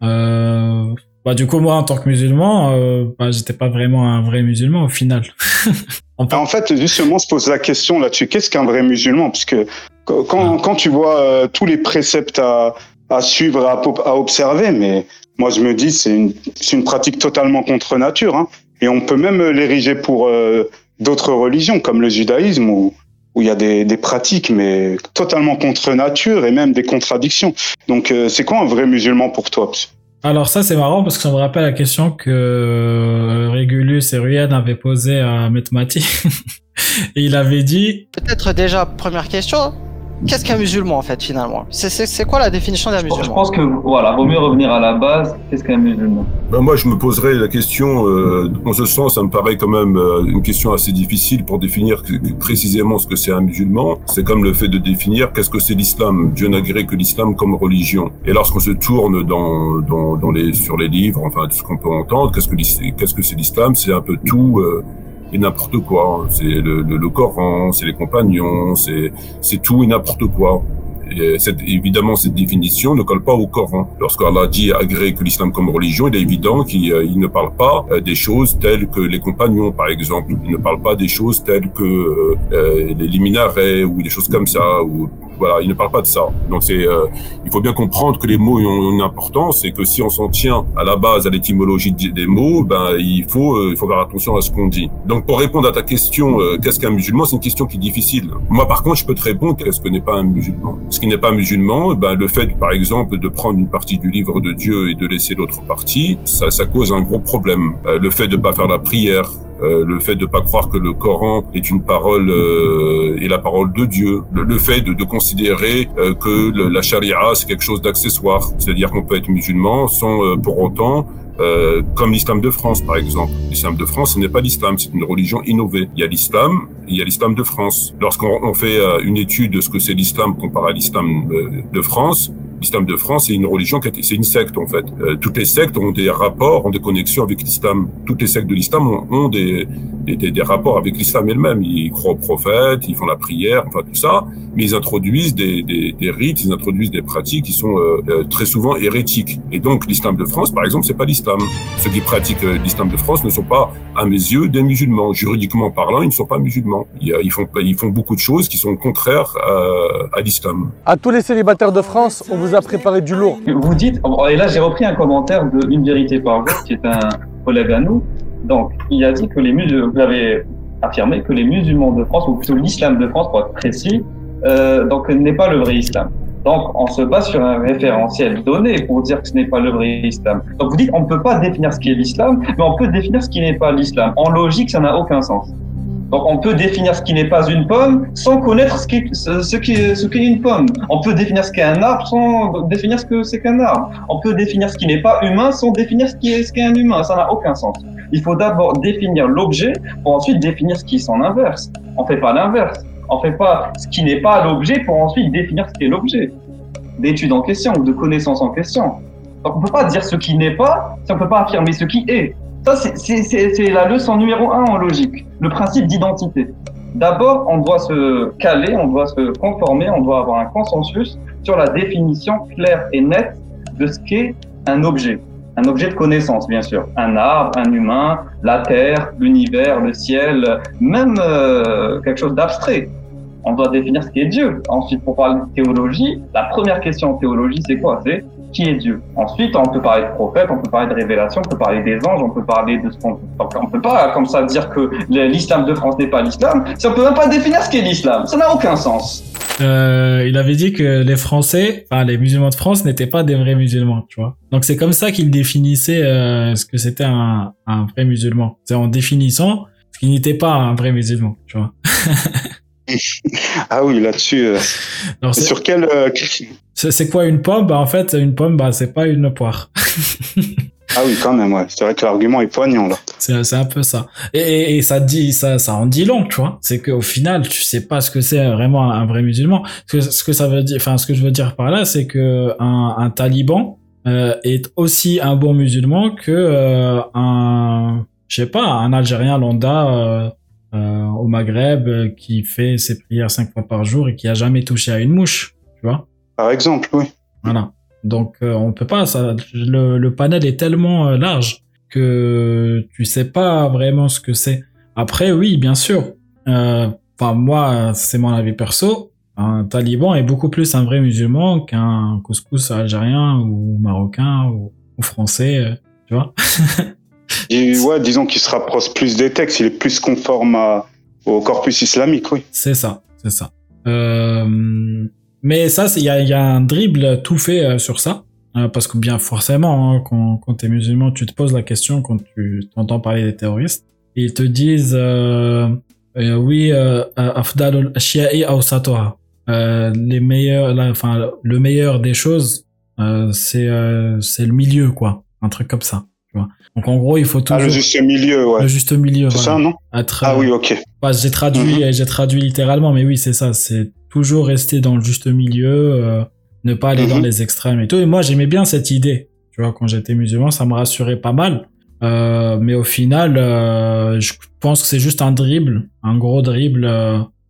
Euh, bah, du coup, moi, en tant que musulman, euh, bah, j'étais pas vraiment un vrai musulman au final. En En fait, justement, se pose la question là-dessus. Qu'est-ce qu'un vrai musulman? Parce que quand, quand, quand tu vois euh, tous les préceptes à, à suivre, à observer, mais moi, je me dis, c'est une, c'est une pratique totalement contre nature. Hein. Et on peut même l'ériger pour euh, d'autres religions, comme le judaïsme, où où il y a des, des pratiques, mais totalement contre nature et même des contradictions. Donc, euh, c'est quoi un vrai musulman pour toi Alors ça, c'est marrant parce que ça me rappelle la question que euh, Régulus et Ruyan avaient posée à Metmati. et il avait dit... Peut-être déjà, première question, qu'est-ce qu'un musulman en fait finalement? C'est- C'est c'est quoi la définition d'un Je pense- je musulman? pense que voilà, vaut mieux revenir à la base. Qu'est-ce qu'un musulman? Ben moi, je me poserais la question, euh, en ce sens, ça me paraît quand même euh, une question assez difficile pour définir que- que précisément ce que c'est un musulman. C'est comme le fait de définir qu'est-ce que c'est l'islam. Dieu n'a créé que l'islam comme religion. Et lorsqu'on se tourne dans, dans, dans les, sur les livres, enfin, tout ce qu'on peut entendre, qu'est-ce que l'is- qu'est-ce que c'est l'islam? C'est un peu tout euh, et n'importe quoi. C'est le, le, le Coran, c'est les compagnons, c'est tout et n'importe quoi. Et cette, évidemment, cette définition ne colle pas au Coran. Lorsqu'Allah dit agrée que l'islam comme religion, il est évident qu'il il ne parle pas des choses telles que les compagnons, par exemple. Il ne parle pas des choses telles que les minarets ou des choses comme ça, voilà, il ne parle pas de ça. Donc c'est, euh, il faut bien comprendre que les mots ont une importance et que si on s'en tient à la base à l'étymologie des mots, ben il faut, euh, il faut faire attention à ce qu'on dit. Donc pour répondre à ta question, euh, qu'est-ce qu'un musulman C'est une question qui est difficile. Moi par contre, je peux te répondre qu'est-ce que n'est pas un musulman. Ce qui n'est pas musulman, ben le fait, par exemple, de prendre une partie du livre de Dieu et de laisser l'autre partie, ça, ça cause un gros problème. le fait de pas faire la prière, euh, le fait de pas croire que le Coran est une parole euh, et la parole de Dieu, le, fait de, de considérer euh, que la charia c'est quelque chose d'accessoire, c'est-à-dire qu'on peut être musulman sans pour autant euh, comme l'islam de France, par exemple. L'islam de France, ce n'est pas l'islam, c'est une religion innovée. Il y a l'islam, il y a l'islam de France. Lorsqu'on fait une étude de ce que c'est l'islam comparé à l'islam de France, l'islam de France, c'est une religion, c'est une secte en fait. Euh, toutes les sectes ont des rapports, ont des connexions avec l'islam. Toutes les sectes de l'islam ont, des, des, des, rapports avec l'islam elle-même. Ils croient aux prophètes, ils font la prière, enfin tout ça, mais ils introduisent des, des, des rites, ils introduisent des pratiques qui sont euh, euh, très souvent hérétiques. Et donc l'islam de France, par exemple, c'est pas l'islam. Ceux qui pratiquent l'islam de France ne sont pas, à mes yeux, des musulmans. Juridiquement parlant, ils ne sont pas musulmans. Ils, font, ils font beaucoup de choses qui sont contraires à, à l'islam. À tous les célibataires de France, on vous a préparé du lourd. Vous dites, et là j'ai repris un commentaire de Une vérité par jour, qui est un collègue à nous. Donc, il a dit que les musulmans, vous avez affirmé que les musulmans de France, ou plutôt l'islam de France pour être précis, euh, donc n'est pas le vrai islam. Donc, on se base sur un référentiel donné pour dire que ce n'est pas le vrai islam. Donc, vous dites, on ne peut pas définir ce qui est l'islam, mais on peut définir ce qui n'est pas l'islam. En logique, ça n'a aucun sens. Donc on peut définir ce qui n'est pas une pomme sans connaître ce qui, ce qu'est une pomme. On peut définir ce qu'est un arbre sans définir ce que c'est qu'un arbre. On peut définir ce qui n'est pas humain sans définir ce qui est ce qu'est un humain. Ça n'a aucun sens. Il faut d'abord définir l'objet pour ensuite définir ce qui est son inverse. On fait pas l'inverse. On fait pas ce qui n'est pas l'objet pour ensuite définir ce qui est l'objet d'étude en question ou de connaissance en question. Donc on peut pas dire ce qui n'est pas si on peut pas affirmer ce qui est. Ça, c'est la leçon numéro un en logique, le principe d'identité. D'abord, on doit se caler, on doit se conformer, on doit avoir un consensus sur la définition claire et nette de ce qu'est un objet. Un objet de connaissance, bien sûr. Un arbre, un humain, la terre, l'univers, le ciel, même euh, quelque chose d'abstrait. On doit définir ce qu'est Dieu. Ensuite, pour parler de théologie, la première question en théologie, c'est quoi? C'est qui est Dieu. Ensuite, on peut parler de prophète, on peut parler de révélation, on peut parler des anges, on peut parler de ce qu'on... On peut pas comme ça dire que l'islam de France n'est pas l'islam, si on peut même pas définir ce qu'est l'islam. Ça n'a aucun sens. Euh, il avait dit que les Français, enfin les musulmans de France n'étaient pas des vrais musulmans, tu vois. Donc c'est comme ça qu'il définissait euh, ce que c'était un, un vrai musulman. C'est en définissant ce qui n'était pas un vrai musulman, tu vois. ah oui, là-dessus. Euh, sur quel. Euh, c'est quoi une pomme? Bah, En fait, une pomme, bah, c'est pas une poire. ah oui, quand même, ouais. C'est vrai que l'argument est poignant, là. C'est un peu ça. Et, et, ça dit, ça, ça en dit long, tu vois. C'est qu'au final, tu sais pas ce que c'est vraiment un vrai musulman. Ce que, ce que ça veut dire, enfin, ce que je veux dire par là, c'est que un, un taliban euh, est aussi un bon musulman que euh, un, je sais pas, un Algérien lambda euh, euh, au Maghreb euh, qui fait ses prières cinq fois par jour et qui a jamais touché à une mouche, tu vois Par exemple, oui. Voilà. Donc euh, on peut pas. Ça, le, le panel est tellement large que tu sais pas vraiment ce que c'est. Après, oui, bien sûr. Enfin, moi, c'est mon avis perso. Un taliban est beaucoup plus un vrai musulman qu'un couscous algérien ou marocain ou, ou français, tu vois ouais, disons qu'il se rapproche plus des textes, il est plus conforme au corpus islamique, oui. C'est ça, c'est ça. Euh, mais ça, il y a, y a, un dribble tout fait euh, sur ça. Euh, parce que bien forcément, hein, quand, quand tu es musulman, tu te poses la question quand tu entends parler des terroristes. Ils te disent oui, afdal les meilleurs, enfin le meilleur des choses, c'est c'est le milieu quoi, un truc comme ça. Donc en gros, il faut toujours. Ah, le juste milieu, ouais. Le juste milieu. C'est ça, non? Ah oui, ok. Bah, j'ai traduit, mhm. j'ai traduit littéralement, mais oui, c'est ça. C'est toujours rester dans le juste milieu, euh, ne pas aller dans mhm. les extrêmes et tout. Et moi, j'aimais bien cette idée. Tu vois, quand j'étais musulman, ça me rassurait pas mal. Euh, mais au final, euh, je pense que c'est juste un dribble, un gros dribble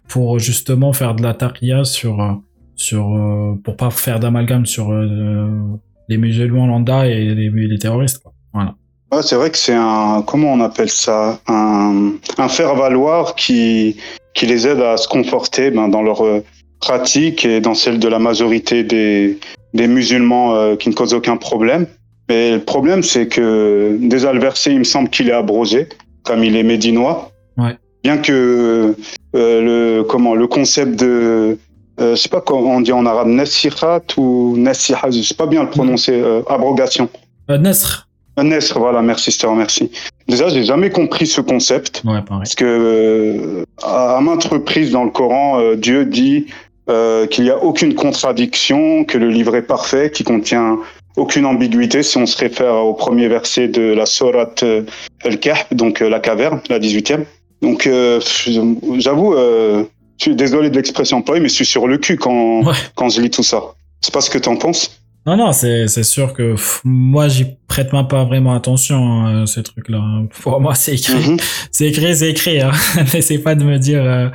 pour justement faire de la taria sur sur euh, pour pas faire d'amalgame sur euh, les musulmans lambda et les, les terroristes. Quoi. Voilà. Ouais, c'est vrai que c'est un comment on appelle ça? Un, un faire valoir qui qui les aide à se conforter ben, dans leur euh, pratique et dans celle de la majorité des des musulmans euh, qui ne causent aucun problème. Mais le problème c'est que déjà le verset il me semble qu'il est abrogé comme il est médinois. Ouais. Bien que euh, le comment le concept de euh, je sais pas comment on dit en arabe nasihat ou nasiha je sais pas bien le prononcer euh, abrogation Nasr. Un Nesr, voilà, merci, je te remercie. Déjà, j'ai jamais compris ce concept, Ouais, parce que euh, à maintes reprises dans le Coran, euh, Dieu dit euh, qu'il n'y a aucune contradiction, que le livre est parfait, qui contient aucune ambiguïté, si on se réfère au premier verset de la sourate Al-Kahf, donc la caverne, la 18e. Donc, j'avoue, je suis désolé de l'expression employée, mais je suis sur le cul quand, Ouais. quand je lis tout ça. C'est pas ce que t'en penses Non, non, c'est c'est sûr que pff, moi, j'y prête même pas vraiment attention à ces trucs-là. Pour moi, c'est écrit. Mhm. C'est écrit, c'est écrit. Hein. N'essaie pas de me dire euh,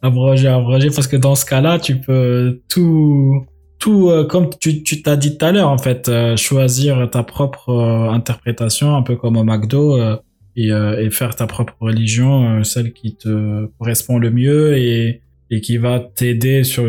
abroger, abroger, parce que dans ce cas-là, tu peux tout, tout euh, comme tu tu t'as dit tout à l'heure, en fait, euh, choisir ta propre euh, interprétation, un peu comme au McDo, euh, et, euh, et faire ta propre religion, euh, celle qui te correspond le mieux et et qui va t'aider sur,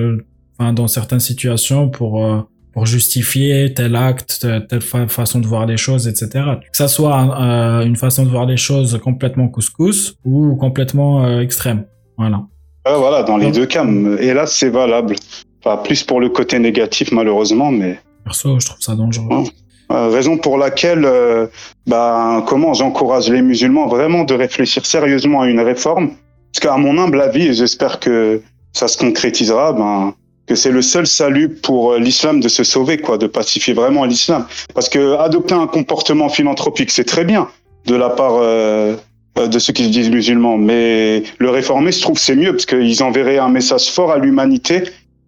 enfin, dans certaines situations pour euh, pour justifier tel acte, telle telle fa- façon de voir les choses, etc. Que ça soit euh, une façon de voir les choses complètement couscous ou complètement euh, extrême. Voilà. Ouais, voilà, dans les deux cas. Et là, c'est valable. Enfin, plus pour le côté négatif, malheureusement, mais Perso, je trouve ça dangereux. Ouais. euh, raison pour laquelle, bah, comment j'encourage les musulmans vraiment de réfléchir sérieusement à une réforme. Parce qu'à mon humble avis, et j'espère que ça se concrétisera, ben, que c'est le seul salut pour euh, l'islam de se sauver, quoi, de pacifier vraiment l'islam. Parce que adopter un comportement philanthropique, c'est très bien de la part euh, euh, de ceux qui se disent musulmans, mais le réformer, je trouve, c'est mieux parce qu'ils enverraient un message fort à l'humanité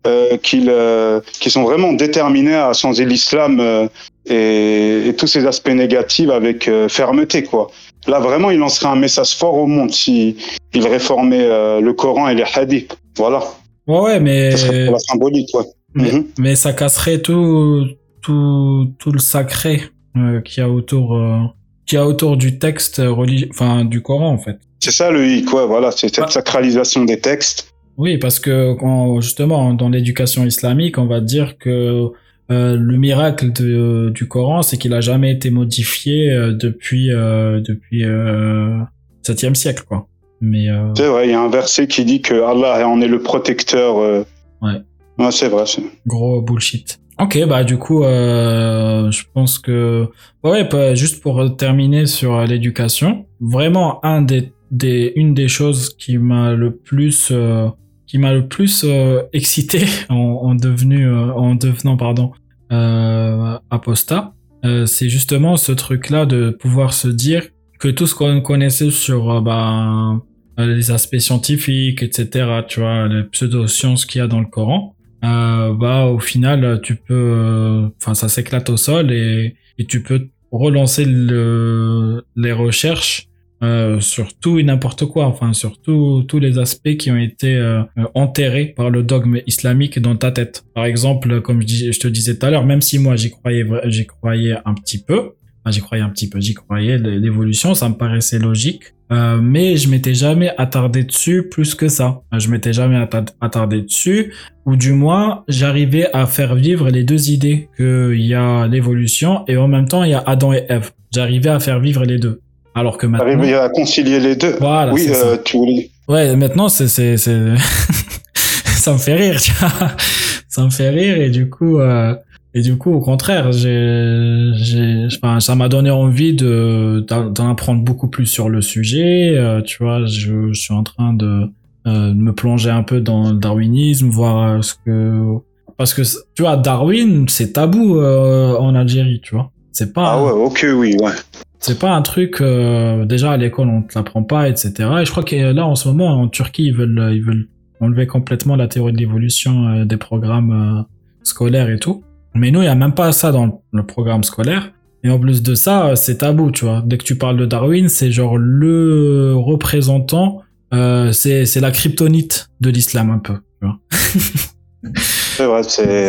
euh, qu'ils euh, sont vraiment déterminés à changer l'islam euh, et, et tous ces aspects négatifs avec fermeté, quoi. Là, vraiment, il lancerait un message fort au monde si il réformait le Coran et les hadiths. Voilà. Ouais, ouais, mais Ça serait pour la symbolique, ouais. mais, Mhm. mais ça casserait tout tout tout le sacré euh, qu'il y a autour euh, qu'il y a autour du texte religieux, enfin du Coran en fait. C'est ça le hic, ouais, voilà, c'est cette Ah. sacralisation des textes. Oui, parce que quand, justement, dans l'éducation islamique, on va dire que euh, le miracle de- du Coran, c'est qu'il a jamais été modifié euh, depuis euh, depuis euh, 7e siècle, quoi. Mais euh, C'est vrai, il y a un verset qui dit que Allah en est le protecteur. euh. Ouais. Ouais, c'est vrai. gros bullshit. Ok, bah du coup, euh, je pense que ouais, bah, juste pour terminer sur l'éducation, vraiment un des, des une des choses qui m'a le plus euh, qui m'a le plus euh, excité en, en devenu en devenant pardon apostat, c'est justement ce truc-là de pouvoir se dire que tout ce qu'on connaissait sur bah, les aspects scientifiques, etc., tu vois, les pseudo-sciences qu'il y a dans le Coran, euh, bah au final tu peux euh, enfin ça s'éclate au sol et, et tu peux relancer le, les recherches euh, sur tout et n'importe quoi enfin sur tous les aspects qui ont été euh, euh, enterrés par le dogme islamique dans ta tête par exemple comme je, dis- je te disais tout à l'heure même si moi j'y croyais j'y croyais un petit peu enfin, j'y croyais un petit peu j'y croyais l'évolution ça me paraissait logique euh, mais je m'étais jamais attardé dessus plus que ça. Je m'étais jamais atta- attardé dessus, ou du moins j'arrivais à faire vivre les deux idées qu'il y a l'évolution et en même temps il y a Adam et Ève. J'arrivais à faire vivre les deux. Alors que maintenant, Arriver à concilier les deux. voilà, oui, euh, tu voulais. Ouais, maintenant c'est ça me fait rire, tu vois. Ça me fait rire et du coup euh, et du coup au contraire, j'ai j'ai enfin ça m'a donné envie de d'en apprendre beaucoup plus sur le sujet, euh, tu vois, je, je suis en train de euh, de me plonger un peu dans le darwinisme, voir euh, ce que parce que tu vois Darwin, c'est tabou euh, en Algérie, tu vois. C'est pas Ah ouais, ok, oui, ouais. c'est pas un truc euh, déjà à l'école on te l'apprend pas etc et je crois que là en ce moment en Turquie ils veulent ils veulent enlever complètement la théorie de l'évolution des programmes scolaires et tout mais nous il y a même pas ça dans le- programme scolaire. Et en plus de ça euh, c'est tabou tu vois. Dès que tu parles de Darwin c'est genre le représentant euh, c'est c'est la kryptonite de l'islam un peu tu vois. C'est vrai,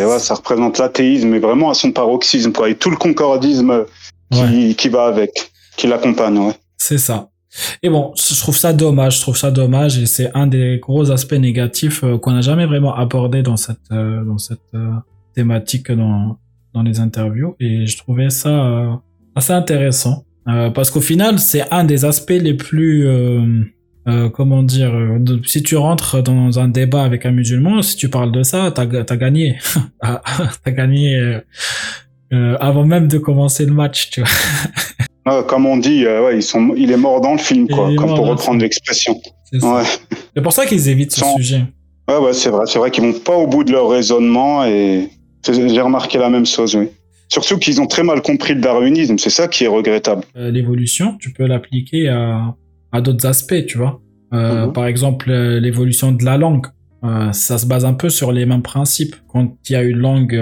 ouais, ça représente l'athéisme, mais vraiment à son paroxysme, quoi, et tout le concordisme qui, qui va avec, qui l'accompagne, ouais. C'est ça. Et bon, je trouve ça dommage, je trouve ça dommage, et c'est un des gros aspects négatifs euh, qu'on n'a jamais vraiment abordé dans cette euh, dans cette thématique dans dans les interviews, et je trouvais ça assez intéressant parce qu'au final, c'est un des aspects les plus euh, comment dire, si tu rentres dans un débat avec un musulman, si tu parles de ça, t'as as gagné, ah, t'as gagné euh, avant même de commencer le match, tu vois. Ah, comme on dit, euh, ouais, ils sont, il est mort dans le film, quoi, comme pour reprendre l'expression. C'est ouais. pour ça qu'ils évitent ce sujet. Ouais, ouais, c'est vrai, c'est vrai qu'ils vont pas au bout de leur raisonnement et j'ai remarqué la même chose, oui. Surtout qu'ils ont très mal compris le darwinisme, c'est ça qui est regrettable. Euh, l'évolution, tu peux l'appliquer à, à d'autres aspects, tu vois. Euh, mhm. Par exemple, euh, l'évolution de la langue. Euh, ça se base un peu sur les mêmes principes. Quand il y a une langue,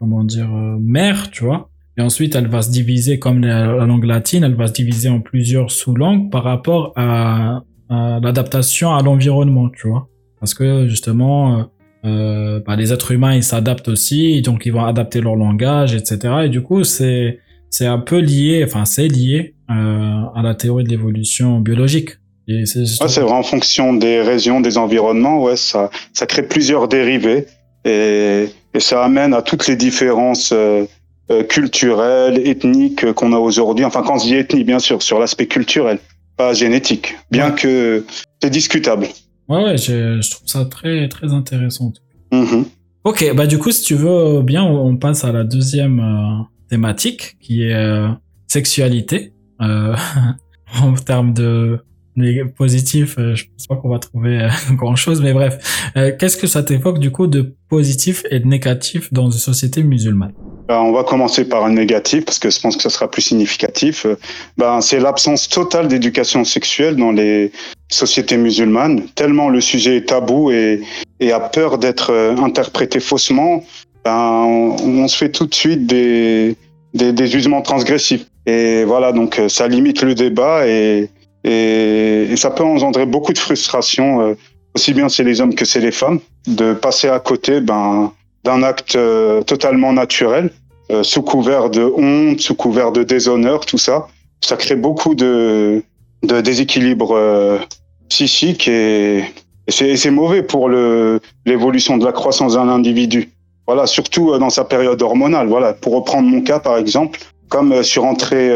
comment dire, mère, tu vois, et ensuite, elle va se diviser comme la, langue latine, elle va se diviser en plusieurs sous-langues par rapport à, l'adaptation à l'environnement, tu vois. Parce que justement, euh, bah, les êtres humains, ils s'adaptent aussi, donc ils vont adapter leur langage, etc. Et du coup, c'est c'est un peu lié, enfin c'est lié euh, à la théorie de l'évolution biologique. C'est ouais, vrai en fonction des régions, des environnements, ouais, ça ça crée plusieurs dérivés et, et ça amène à toutes les différences. Euh, euh, culturelle, ethnique qu'on a aujourd'hui. Enfin, quand on se dit ethnie, bien sûr, sur l'aspect culturel, pas génétique, bien que c'est discutable. Ouais, ouais, je, je, trouve ça très, très intéressant. Mm-hmm. Ok, bah du coup, si tu veux bien, on passe à la deuxième euh, thématique, qui est euh, sexualité. en termes de positif, je pense pas qu'on va trouver grand chose, mais bref. Qu'est-ce que ça t'évoque du coup de positif et de négatif dans une société musulmane? Ben, on va commencer par un négatif parce que je pense que ça sera plus significatif. Ben, c'est l'absence totale d'éducation sexuelle dans les sociétés musulmanes. Tellement le sujet est tabou et, et a peur d'être euh, interprété faussement, ben, on, se fait tout de suite des, des, des jugements transgressifs. Et voilà, donc euh, ça limite le débat et, et, et ça peut engendrer beaucoup de frustration, euh, aussi bien c'est les hommes que c'est les femmes, de passer à côté ben, d'un acte totalement naturel, sous couvert de honte, sous couvert de déshonneur, tout ça. Ça crée beaucoup de, de déséquilibre euh, psychique et, et c'est mauvais pour l'évolution de la croissance d'un individu. Voilà, surtout dans sa période hormonale. Voilà, pour reprendre mon cas par exemple, comme je suis rentré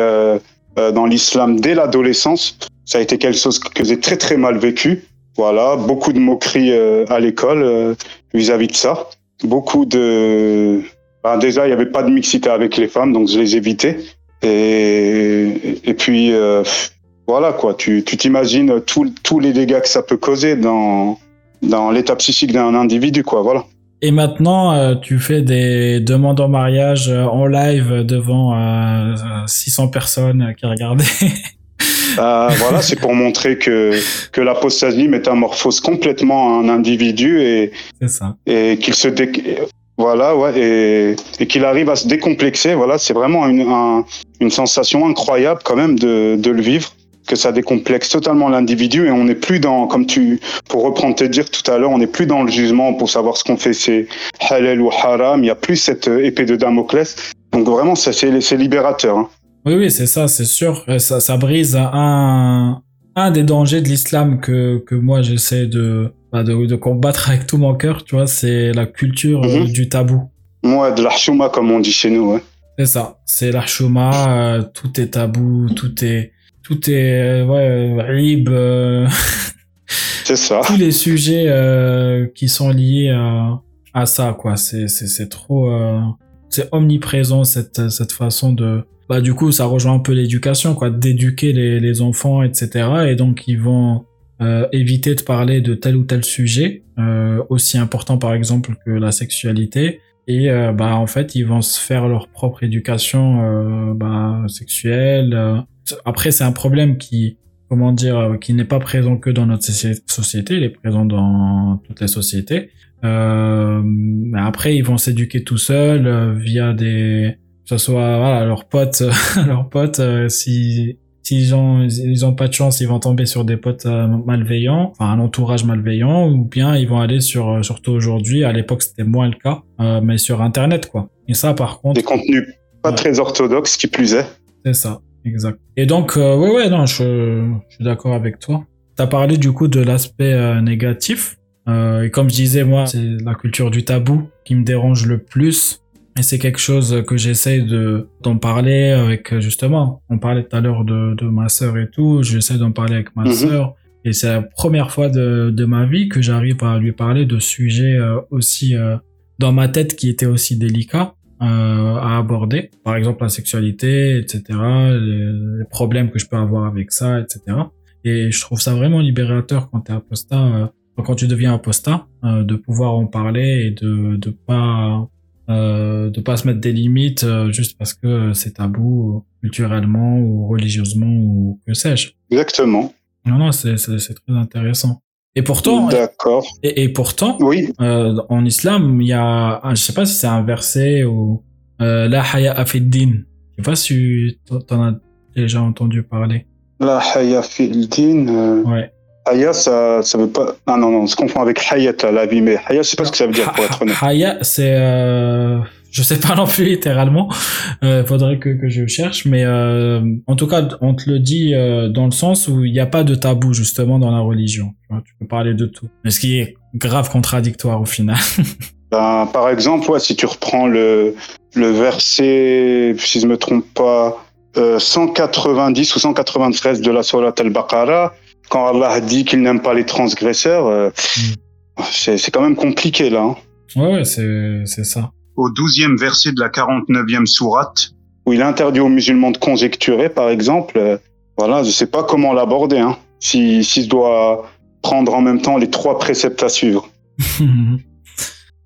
dans l'islam dès l'adolescence, ça a été quelque chose que j'ai très très mal vécu. Voilà, beaucoup de moqueries à l'école vis-à-vis de ça beaucoup de. Ben déjà, il n'y avait pas de mixité avec les femmes, donc je les évitais. Et, et puis, euh, voilà, quoi. Tu t'imagines tous les dégâts que ça peut causer dans, dans l'état psychique d'un individu, quoi. Voilà. Et maintenant, euh, tu fais des demandes en mariage euh, en live devant 600 personnes qui regardaient. Euh, voilà, c'est pour montrer que, que l'apostasie métamorphose complètement un individu et, et qu'il se voilà, ouais, et, et qu'il arrive à se décomplexer. Voilà, c'est vraiment une, une sensation incroyable quand même de, de le vivre que ça décomplexe totalement l'individu et on n'est plus dans, comme tu, pour reprendre tes dires tout à l'heure, on n'est plus dans le jugement pour savoir ce qu'on fait, c'est halal ou haram. Il n'y a plus cette épée de Damoclès. Donc vraiment, c'est libérateur. Hein. Oui, oui, c'est ça, c'est sûr. Ça, ça brise un, un des dangers de l'islam que, que moi j'essaie de, bah, de, de, combattre avec tout mon cœur, tu vois, c'est la culture euh, mhm. du tabou. Ouais, de l'archouma, comme on dit chez nous, ouais. C'est ça, c'est l'archouma, euh, tout est tabou, tout est, tout est, euh, ouais, rib, c'est ça. Tous les sujets qui sont liés à, à ça, quoi. C'est, c'est, c'est trop, c'est omniprésent cette, cette façon de, bah du coup ça rejoint un peu l'éducation quoi d'éduquer les, les, enfants etc et donc ils vont euh, éviter de parler de tel ou tel sujet euh, aussi important par exemple que la sexualité et euh, bah en fait ils vont se faire leur propre éducation euh, bah, sexuelle après c'est un problème qui comment dire qui n'est pas présent que dans notre société il est présent dans toutes les sociétés mais après ils vont s'éduquer tout seuls via des ce soit voilà leurs potes leurs potes euh, si s'ils ont ils ont pas de chance, ils vont tomber sur des potes euh, malveillants, enfin un entourage malveillant, ou bien ils vont aller sur euh, surtout aujourd'hui. À l'époque, c'était moins le cas, euh, mais sur Internet quoi. Et ça, par contre, Des contenus pas Ouais. très orthodoxes, qui plus est. c'est ça, exact. Et donc, euh, ouais, ouais, non, je, je suis d'accord avec toi. T'as parlé du coup de l'aspect euh, négatif. Euh, et comme je disais, moi, c'est la culture du tabou qui me dérange le plus. Et c'est quelque chose que j'essaie de d'en parler avec justement. On parlait tout à l'heure de, de ma sœur et tout. J'essaie d'en parler avec ma Mhm. sœur. Et c'est la première fois de, de ma vie que j'arrive à lui parler de sujets euh, aussi euh, dans ma tête qui étaient aussi délicats euh, à aborder. Par exemple, la sexualité, etc. Les, les problèmes que je peux avoir avec ça, etc. Et je trouve ça vraiment libérateur quand t'es apostat, euh, quand tu deviens apostat, euh, de pouvoir en parler et de de pas euh, de pas se mettre des limites juste parce que c'est tabou culturellement ou religieusement ou que sais-je. Exactement. Non, non, c'est très intéressant. Et pourtant, D'accord. et, et pourtant, Oui. euh, en islam, il y a, je sais pas si c'est un verset ou euh, la haya fi din. Je sais pas si t'en- as déjà entendu parler. La haya fil din. euh, Ouais. Haya, ça, ça veut pas. Ah non, non, on se confond avec hayat, la vie, mais haya, je sais pas ce que ça veut dire pour être honnête. Haya, c'est, euh, je sais pas non plus littéralement. Euh, faudrait que, que je cherche, mais euh, en tout cas, on te le dit euh, dans le sens où il n'y a pas de tabou justement dans la religion. Tu, vois, tu peux parler de tout, mais ce qui est grave contradictoire au final. Ben, par exemple, ouais, si tu reprends le, le verset, si je me trompe pas, euh, 190 ou 193 de la Surat al-Baqarah, quand Allah dit qu'il n'aime pas les transgresseurs, euh, c'est quand même compliqué là. hein. ouais, c'est ça. Au 12e verset de la 49e sourate, où il interdit aux musulmans de conjecturer, par exemple, euh, voilà, je sais pas comment l'aborder, hein, si, si je dois prendre en même temps les trois préceptes à suivre.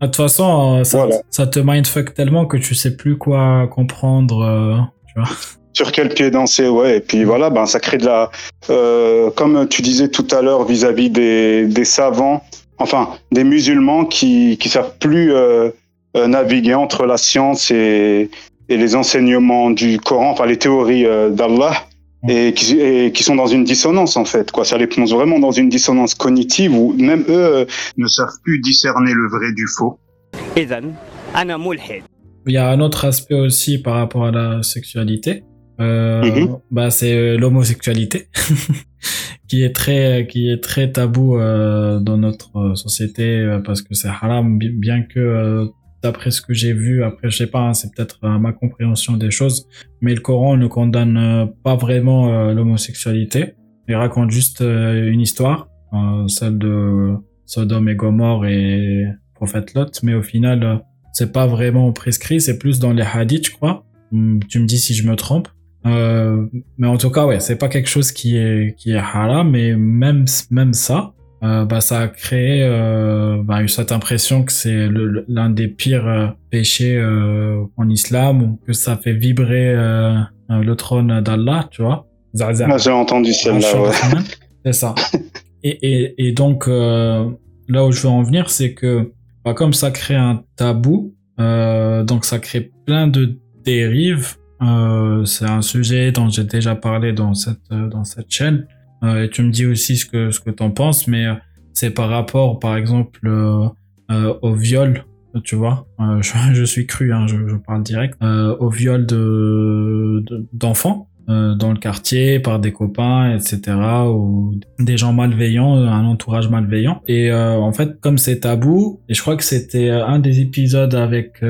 De toute façon, euh, ça, Voilà. ça te mindfuck tellement que tu sais plus quoi comprendre. euh, tu vois. sur quel pied danser, ouais. Et puis voilà, ben ça crée de la, euh, comme tu disais tout à l'heure vis-à-vis des, des savants, enfin des musulmans qui qui savent plus euh, euh, naviguer entre la science et, les enseignements du Coran, enfin les théories euh, d'Allah, mm. et qui, sont dans une dissonance en fait. Quoi. Ça les plonge vraiment dans une dissonance cognitive où même eux euh, ne savent plus discerner le vrai du faux. Il y a un autre aspect aussi par rapport à la sexualité. Euh, mhm. bah, c'est l'homosexualité qui est très qui est très tabou dans notre société parce que c'est haram bien que d'après ce que j'ai vu après je sais pas c'est peut-être ma compréhension des choses mais le Coran ne condamne euh, pas vraiment euh, l'homosexualité il raconte juste euh, une histoire celle de Sodome et Gomorre et prophète Lot mais au final c'est pas vraiment prescrit, c'est plus dans les hadiths, je crois. Hum, Tu me dis si je me trompe. Mais en tout cas, ouais, c'est pas quelque chose qui est qui est haram, mais même même ça, euh, bah ça a créé euh, bah, cette impression que c'est l'un des pires euh, péchés euh, en islam, ou que ça fait vibrer euh, le trône d'Allah, tu vois. Ah, j'ai entendu celle-là ouais. C'est ça. Et, et, et donc, là où je veux en venir, c'est que bah, comme ça crée un tabou, donc ça crée plein de dérives. C'est un sujet dont j'ai déjà parlé dans cette, dans cette chaîne. Euh, et tu me dis aussi ce que, ce que t'en penses, mais euh, c'est par rapport, par exemple, euh, au viol, tu vois. Euh, je, suis cru, hein, je, je parle direct. Euh, au viol de, de- d'enfants euh, dans le quartier par des copains, etc. ou des gens malveillants, un entourage malveillant. Et en fait, comme c'est tabou, et je crois que c'était un des épisodes avec...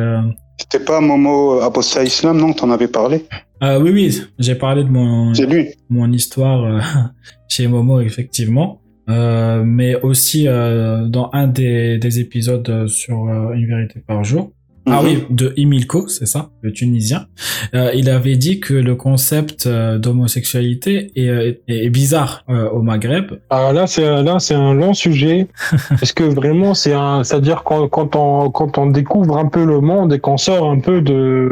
c'était pas Momo Apostat Islam non t'en avais parlé? Euh, oui, oui, j'ai parlé de mon, lui mon histoire euh, chez Momo, effectivement. Euh, mais aussi dans un des, des épisodes sur Une vérité par jour. Ah Mhm. oui, de Emilko, c'est ça, le Tunisien. Il avait dit que le concept d'homosexualité est, est, est bizarre au Maghreb. Ah, là, c'est là, c'est un long sujet. Parce que vraiment, c'est un, c'est-à-dire quand, quand on, quand on découvre un peu le monde et qu'on sort un peu de,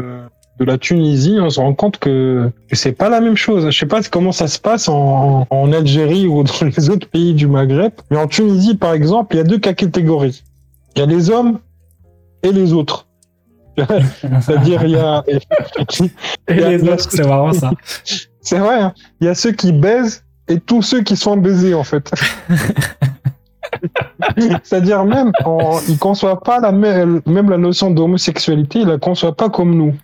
de la Tunisie, on se rend compte que, que c'est pas la même chose. Je sais pas comment ça se passe en, en Algérie ou dans les autres pays du Maghreb. Mais en Tunisie, par exemple, il y a deux catégories. Il y a les hommes et les autres. C'est-à-dire, il y a, Et Il y a- les autres, c'est marrant ça. C'est vrai, hein. il y a ceux qui baisent et tous ceux qui sont baisés, en fait. C'est-à-dire même, en, ils conçoivent pas la même, même la notion d'homosexualité, ils la conçoivent pas comme nous.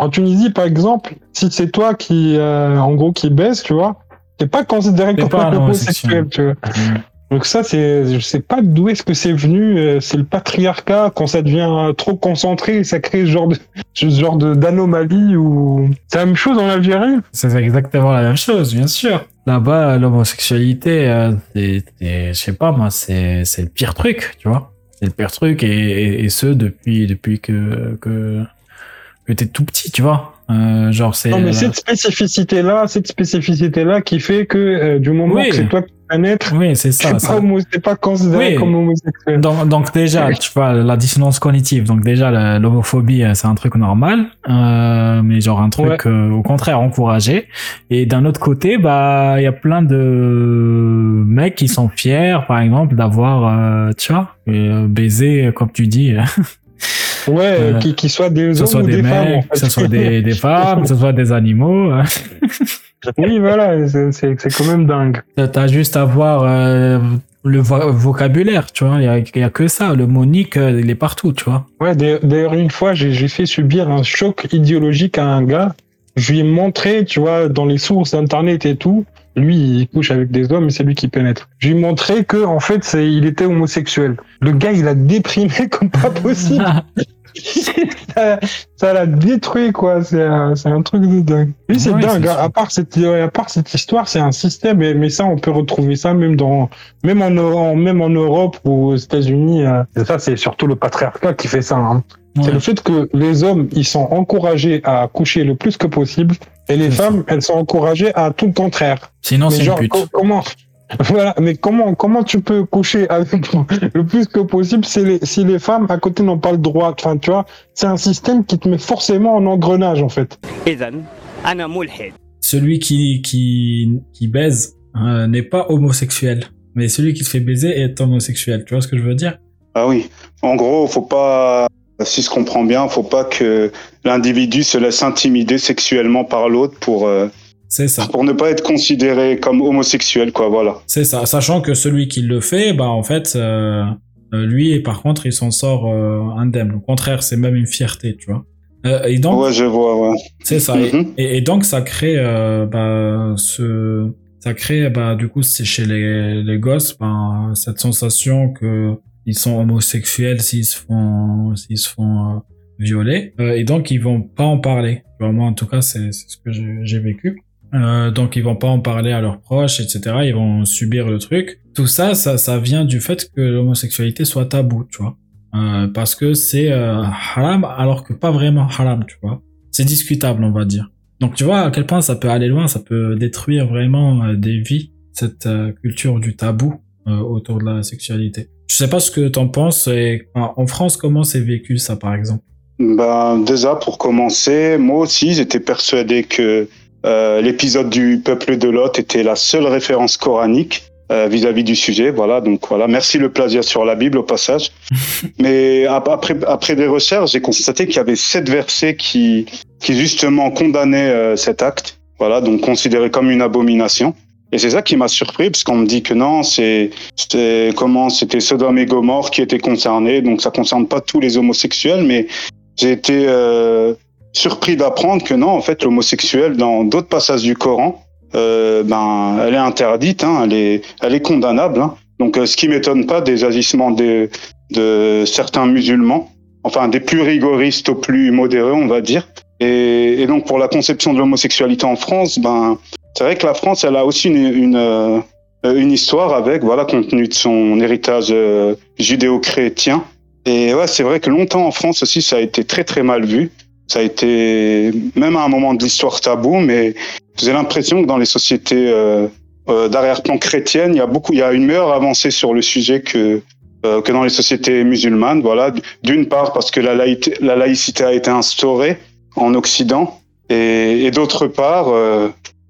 En Tunisie, par exemple, si c'est toi qui, euh, en gros, qui baisse, tu vois, t'es pas considéré comme pas homosexuel, tu vois. Mm. Donc ça, c'est, je sais pas d'où est-ce que c'est venu. euh, C'est le patriarcat quand ça devient euh, trop concentré, ça crée ce genre de, ce genre de d'anomalie ou c'est la même chose en Algérie? C'est exactement la même chose, bien sûr. Là-bas, l'homosexualité, euh, je sais pas moi, c'est, c'est le pire truc, tu vois. C'est le pire truc et, et, et ce depuis depuis que que que t'es tout petit, tu vois. Euh, genre c'est. Non, mais cette spécificité-là, cette spécificité-là qui fait que euh, du moment Oui. que c'est toi qui vas naître, Oui, c'est ça. c'est pas, pas considéré Oui. comme homosexuel. Donc, donc déjà, tu vois, la dissonance cognitive. Donc déjà, l'homophobie, euh, c'est un truc normal, euh, mais genre un truc euh, au contraire encouragé. Et d'un autre côté, bah, il y a plein de mecs qui sont fiers, par exemple, d'avoir, euh, tu vois, euh, baisé, comme tu dis, Ouais, euh, qui, qui soient des que hommes soit ou des, des, mecs, femmes. En fait. que ce soit des, des femmes, que ce soit des animaux. euh. oui, voilà, c'est- quand même dingue. T'as- juste à voir euh, le vo- vocabulaire, tu vois. Il y a, y a que ça. Le monique, euh, il est partout, tu vois. Ouais, d'ailleurs- une fois, j'ai j'ai fait subir un choc idéologique à un gars. Je lui ai montré, tu vois, dans les sources internet et tout. Lui, il couche avec des hommes et c'est lui qui pénètre. Je lui ai montré que, en fait, c'est, il était homosexuel. Le gars, il a déprimé comme pas possible. ça, ça l'a détruit, quoi. C'est un, c'est un truc de dingue. Lui, c'est Ouais, dingue. hein. À part cette, à part cette histoire, c'est un système. Mais, mais ça, on peut retrouver ça même dans, même en, Euro- même en Europe ou aux États-Unis. Et ça, c'est surtout le patriarcat qui fait ça. hein. C'est le fait que les hommes, ils sont encouragés à coucher le plus que possible, et les femmes, elles sont encouragées à tout le contraire. Sinon, c'est une comment voilà, mais comment comment tu peux coucher avec le plus que possible si les, si les femmes à côté n'ont pas le droit? Enfin, tu vois, c'est un système qui te met forcément en engrenage en fait. Celui qui qui, baise euh, n'est pas homosexuel, mais celui qui se fait baiser est homosexuel. Tu vois ce que je veux dire? Ah oui. En gros, faut pas si je comprends bien, faut pas que l'individu se laisse intimider sexuellement par l'autre pour, euh, C'est ça. pour ne pas être considéré comme homosexuel, quoi, voilà. C'est ça. Sachant que celui qui le fait, bah en fait, euh, euh, lui, par contre, il s'en sort euh, indemne. Au contraire, c'est même une fierté, tu vois. Euh, et donc, Ouais, je vois, ouais. c'est ça. Et- Mhm. et, et donc, ça crée, euh, bah, ce, ça crée, bah, du coup, c'est chez les, les gosses, bah, cette sensation que ils sont homosexuels s'ils se font, s'ils se font euh, violer. Euh, et donc, ils vont pas en parler. Moi, en tout cas, c'est ce que j'ai vécu. Euh, donc, ils vont pas en parler à leurs proches, etc. Ils vont subir le truc. Tout ça, ça, ça vient du fait que l'homosexualité soit tabou, tu vois. Parce que c'est haram alors que pas vraiment haram, tu vois. C'est discutable, on va dire. Donc tu vois à quel point ça peut aller loin, ça peut détruire vraiment des vies, cette culture du tabou autour de la sexualité. Je sais pas ce que t'en penses et en France comment c'est vécu ça par exemple? Ben, déjà, pour commencer, moi aussi, j'étais persuadé que euh, l'épisode du peuple de Lot était la seule référence coranique euh, vis-à-vis du sujet. Voilà, donc voilà. Merci le plagiat sur la Bible au passage. Mais ap- après, après des recherches, j'ai constaté qu'il y avait sept versets qui, qui justement condamnaient euh, cet acte. Voilà, donc considéré comme une abomination. Et c'est ça qui m'a surpris, parce qu'on me dit que non, c'est, comment, c'était Sodome et Gomorre qui étaient concernés, donc ça concerne pas tous les homosexuels, mais j'ai été euh, surpris d'apprendre que non, en fait, l'homosexuel, dans d'autres passages du Coran, euh, ben, elle est interdite, hein, elle est, elle est condamnable. Hein. Donc, euh, ce qui m'étonne pas des agissements de, de certains musulmans, enfin des plus rigoristes aux plus modérés, on va dire. Et, et donc, pour la conception de l'homosexualité en France, ben, c'est vrai que la France, elle a aussi une, une, euh, une histoire avec, voilà, compte tenu de son héritage euh, judéo-chrétien. Et ouais, c'est vrai que longtemps en France aussi, ça a été très très mal vu. Ça a été même à un moment de l'histoire tabou, mais j'ai l'impression que dans les sociétés euh, euh, d'arrière-plan chrétiennes, il y a beaucoup, il y a une meilleure avancée sur le sujet que euh, que dans les sociétés musulmanes. Voilà, d'une part parce que la, laïcité, la laïcité a été instaurée en Occident, et, et d'autre part,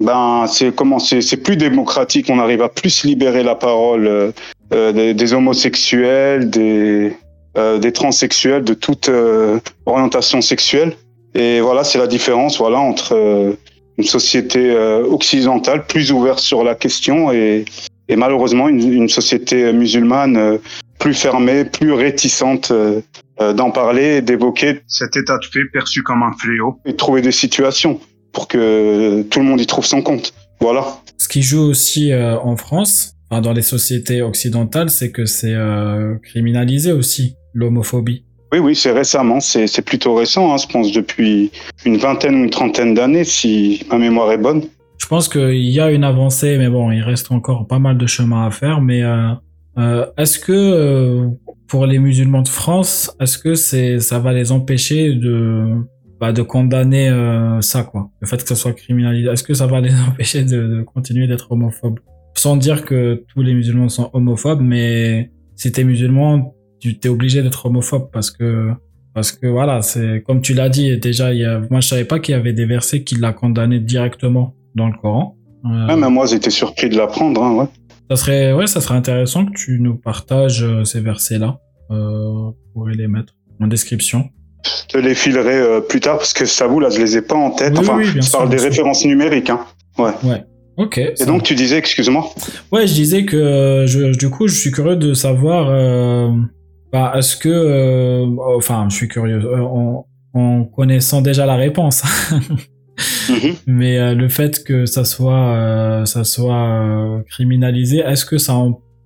ben c'est comment c'est c'est plus démocratique. On arrive à plus libérer la parole euh, euh, des, des homosexuels, des euh, des transsexuels, de toute euh, orientation sexuelle. Et voilà, c'est la différence voilà entre euh, une société euh, occidentale plus ouverte sur la question et, et malheureusement une, une, société musulmane euh, plus fermée, plus réticente euh, d'en parler d'évoquer cet état de fait perçu comme un fléau et trouver des situations pour que tout le monde y trouve son compte. Voilà. Ce qui joue aussi en France, enfin dans les sociétés occidentales, c'est que c'est criminalisé aussi l'homophobie. Oui, oui, c'est récemment, c'est plutôt récent, hein, je pense depuis une vingtaine ou une trentaine d'années, si ma mémoire est bonne. Je pense qu'il y a une avancée, mais bon, il reste encore pas mal de chemin à faire. Mais euh, euh, est-ce que euh, pour les musulmans de France, est-ce que c'est ça va les empêcher de bah, de condamner euh, ça, quoi, le fait que ça soit criminalisé Est-ce que ça va les empêcher de, de continuer d'être homophobes? Sans dire que tous les musulmans sont homophobes, mais si t'es musulman, tu t'es obligé d'être homophobe parce que parce que voilà, c'est comme tu l'as dit déjà. Il y a, moi, je savais pas qu'il y avait des versets qui l'a condamné directement dans le Coran. Euh, ouais, mais moi, j'étais surpris de l'apprendre. Hein, ouais. Ça serait, ouais, ça serait intéressant que tu nous partages euh, ces versets-là. Euh, pourrais les mettre en description. Je te les filerai euh, plus tard parce que ça vous là, je les ai pas en tête. Oui, enfin, oui, je sûr, parle des sûr. références numériques. Hein. Ouais. Ouais. Ok. Et donc, tu disais, excuse-moi. Ouais, je disais que euh, je, du coup, je suis curieux de savoir. Euh, bah, est-ce que, euh, enfin, je suis curieux en, en connaissant déjà la réponse, Mhm. mais euh, le fait que ça soit, euh, ça soit euh, criminalisé, est-ce que ça,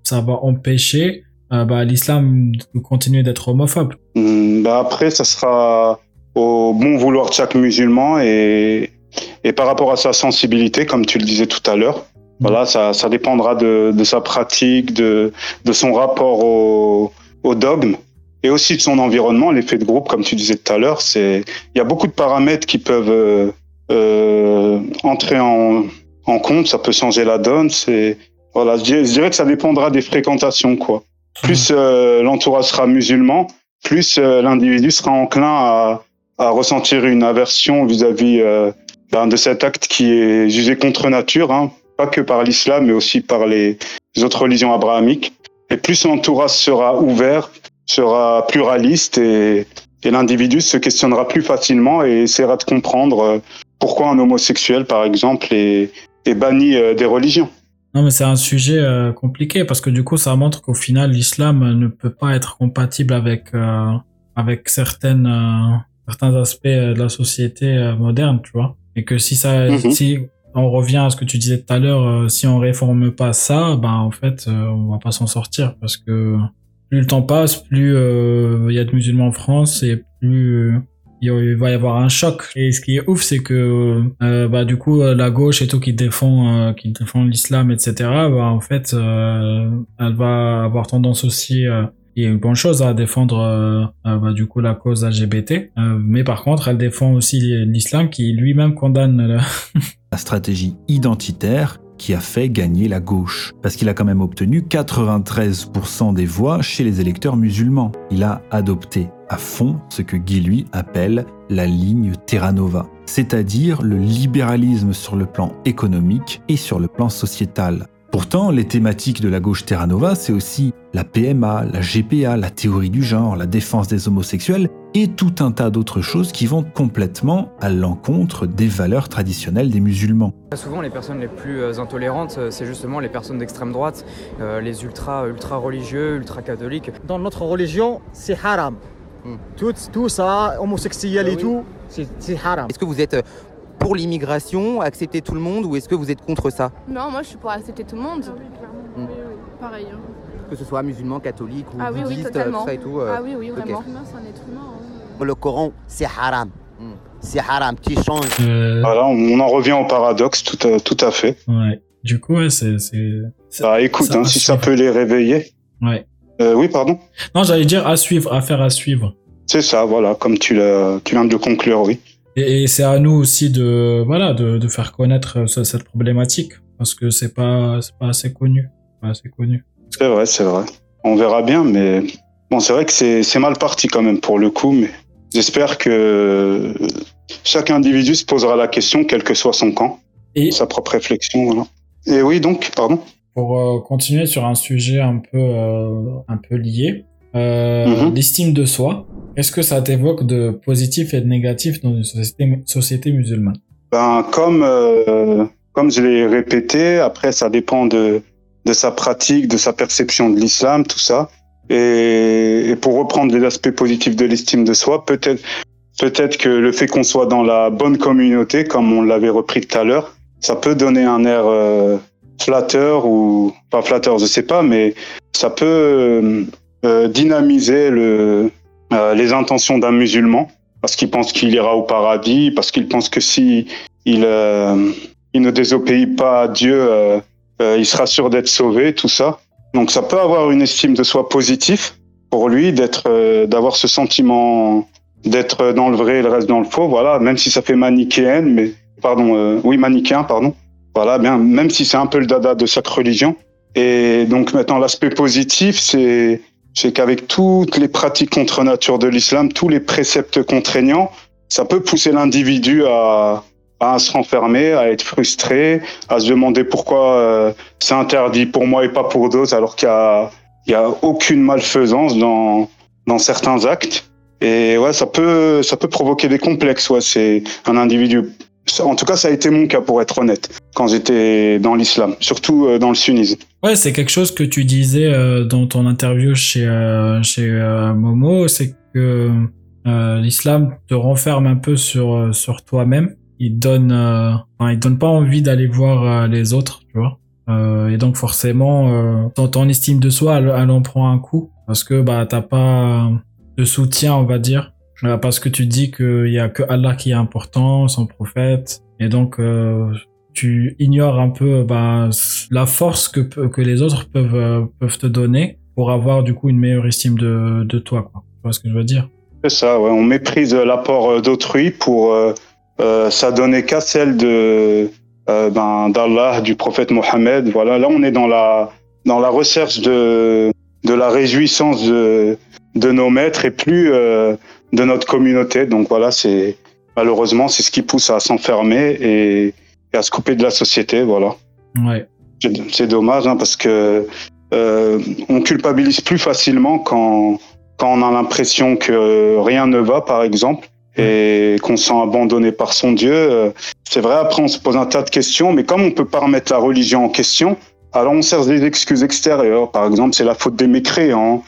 ça va empêcher euh, bah, l'islam de continuer d'être homophobe Hmm, bah après, ça sera au bon vouloir de chaque musulman et, et par rapport à sa sensibilité, comme tu le disais tout à l'heure. Voilà, ça, ça dépendra de, de sa pratique, de, de son rapport au, au dogme et aussi de son environnement, l'effet de groupe, comme tu disais tout à l'heure. C'est, il y a beaucoup de paramètres qui peuvent euh, euh, entrer en, en compte. Ça peut changer la donne. C'est, voilà, je dirais, je dirais que ça dépendra des fréquentations, quoi. Plus euh, l'entourage sera musulman, plus euh, l'individu sera enclin à, à ressentir une aversion vis-à-vis euh, ben, de cet acte qui est jugé contre nature, hein, pas que par l'islam, mais aussi par les autres religions abrahamiques. Et plus l'entourage sera ouvert, sera pluraliste et, et l'individu se questionnera plus facilement et essaiera de comprendre euh, pourquoi un homosexuel, par exemple, est, est banni euh, des religions. Non, mais c'est un sujet euh, compliqué parce que du coup, ça montre qu'au final, l'islam ne peut pas être compatible avec euh, avec certaines euh, certains aspects euh, de la société euh, moderne, tu vois. Et que si ça, Mhm. si on revient à ce que tu disais tout à l'heure, euh, si on réforme pas ça, ben en fait, euh, on va pas s'en sortir parce que plus le temps passe, plus euh, il y a de musulmans en France et plus il va y avoir un choc. Et ce qui est ouf, c'est que euh, bah du coup la gauche et tout qui défend euh, qui défend l'islam, etc. Bah en fait, euh, elle va avoir tendance aussi. Il y a une bonne chose à défendre bah, du coup la cause LGBT, mais par contre elle défend aussi l'islam qui lui-même condamne la stratégie identitaire qui a fait gagner la gauche, parce qu'il a quand même obtenu 93% des voix chez les électeurs musulmans. Il a adopté à fond ce que Guy lui appelle la ligne Terra Nova, c'est-à-dire le libéralisme sur le plan économique et sur le plan sociétal. Pourtant, les thématiques de la gauche Terra Nova, c'est aussi la PMA, la GPA, la théorie du genre, la défense des homosexuels et tout un tas d'autres choses qui vont complètement à l'encontre des valeurs traditionnelles des musulmans. Souvent, les personnes les plus euh, intolérantes, euh, c'est justement les personnes d'extrême droite, euh, les ultra, ultra religieux, ultra catholiques. Dans notre religion, c'est haram. Tout, tout ça, homosexuel et tout, c'est c'est haram. Est-ce que vous êtes pour l'immigration, accepter tout le monde, ou est-ce que vous êtes contre ça? Non, moi je suis pour accepter tout le monde. Mm. Pareil. hein. Que ce soit musulman, catholique ou Ah oui, oui, tout ça et tout euh, Ah oui, oui, vraiment. c'est un être humain. hein. Le Coran, c'est haram. C'est haram, tu changes. Voilà, on, en revient au paradoxe, tout à, tout à fait. Ouais. Du coup, ouais, c'est Bah écoute, ça hein, si ça peut les réveiller. ouais. Euh, oui, pardon. Non, j'allais dire à suivre, à faire à suivre. C'est ça, voilà, comme tu l'as, tu viens de le conclure, oui. Et, et c'est à nous aussi de voilà de, de faire connaître euh, ce- cette problématique parce que c'est pas c'est pas assez connu, pas assez connu. C'est vrai, c'est vrai. On verra bien, mais bon, c'est vrai que c'est c'est mal parti quand même pour le coup, mais j'espère que chaque individu se posera la question, quel que soit son camp, et sa propre réflexion, voilà. Et oui, donc, pardon. Pour euh, continuer sur un sujet un peu euh, un peu lié, euh, Mhm. l'estime de soi. Qu'est-ce que ça t'évoque de positif et de négatif dans une société société musulmane? Ben, comme, comme je l'ai répété, après, ça dépend de, de sa pratique, de sa perception de l'islam, tout ça. Et, et pour reprendre les aspects positifs de l'estime de soi, peut-être peut-être que le fait qu'on soit dans la bonne communauté, comme on l'avait repris tout à l'heure, ça peut donner un air euh, flatteur ou pas flatteur, je sais pas, mais ça peut euh, euh, dynamiser le, euh, les intentions d'un musulman parce qu'il pense qu'il ira au paradis, parce qu'il pense que si il, euh, il ne désobéit pas à Dieu, euh, il sera sûr d'être sauvé, tout ça. Donc ça peut avoir une estime de soi positif pour lui, d'être, euh, d'avoir ce sentiment d'être dans le vrai et le reste dans le faux. Voilà, même si ça fait manichéenne, mais pardon, euh, oui manichéen, pardon. Voilà, bien, même si c'est un peu le dada de chaque religion. Et donc maintenant l'aspect positif, c'est c'est qu'avec toutes les pratiques contre nature de l'islam, tous les préceptes contraignants, ça peut pousser l'individu à, à se renfermer, à être frustré, à se demander pourquoi euh, c'est interdit pour moi et pas pour d'autres, alors qu'il y a, a aucune malfaisance dans, dans certains actes. Et ouais, ça peut, ça peut provoquer des complexes. Ouais, c'est un individu. En tout cas, ça a été mon cas, pour être honnête, quand j'étais dans l'islam, surtout euh, dans le sunnisme. Ouais, c'est quelque chose que tu disais euh, dans ton interview chez, chez Momo, c'est que l'islam te renferme un peu sur, sur toi-même. Il donne, euh, il donne pas envie d'aller voir euh, les autres, tu vois. Euh, et donc forcément, ton, estime de soi, elle, en prend un coup parce que bah t'as pas de soutien, on va dire, parce que tu dis qu'il y a que Allah qui est important, son prophète, et donc tu ignores un peu bah, la force que, que les autres peuvent, peuvent te donner pour avoir du coup une meilleure estime de, de toi. Quoi. Tu vois ce que je veux dire? C'est ça, ouais. On méprise l'apport d'autrui pour euh, s'adonner qu'à celle de euh, ben, d'Allah, du prophète Mohammed. Voilà, là on est dans la dans la recherche de de la réjouissance de de nos maîtres et plus euh, de notre communauté. Donc voilà, c'est malheureusement c'est ce qui pousse à s'enfermer et, et à se couper de la société. Voilà. Ouais. C'est- C'est dommage hein, parce que euh, on culpabilise plus facilement quand quand on a l'impression que rien ne va, par exemple, et qu'on se sent abandonné par son Dieu. euh, C'est vrai, après on se pose un tas de questions, mais comme on peut pas remettre la religion en question, alors on cherche des excuses extérieures. Par exemple, c'est la faute des mécréants.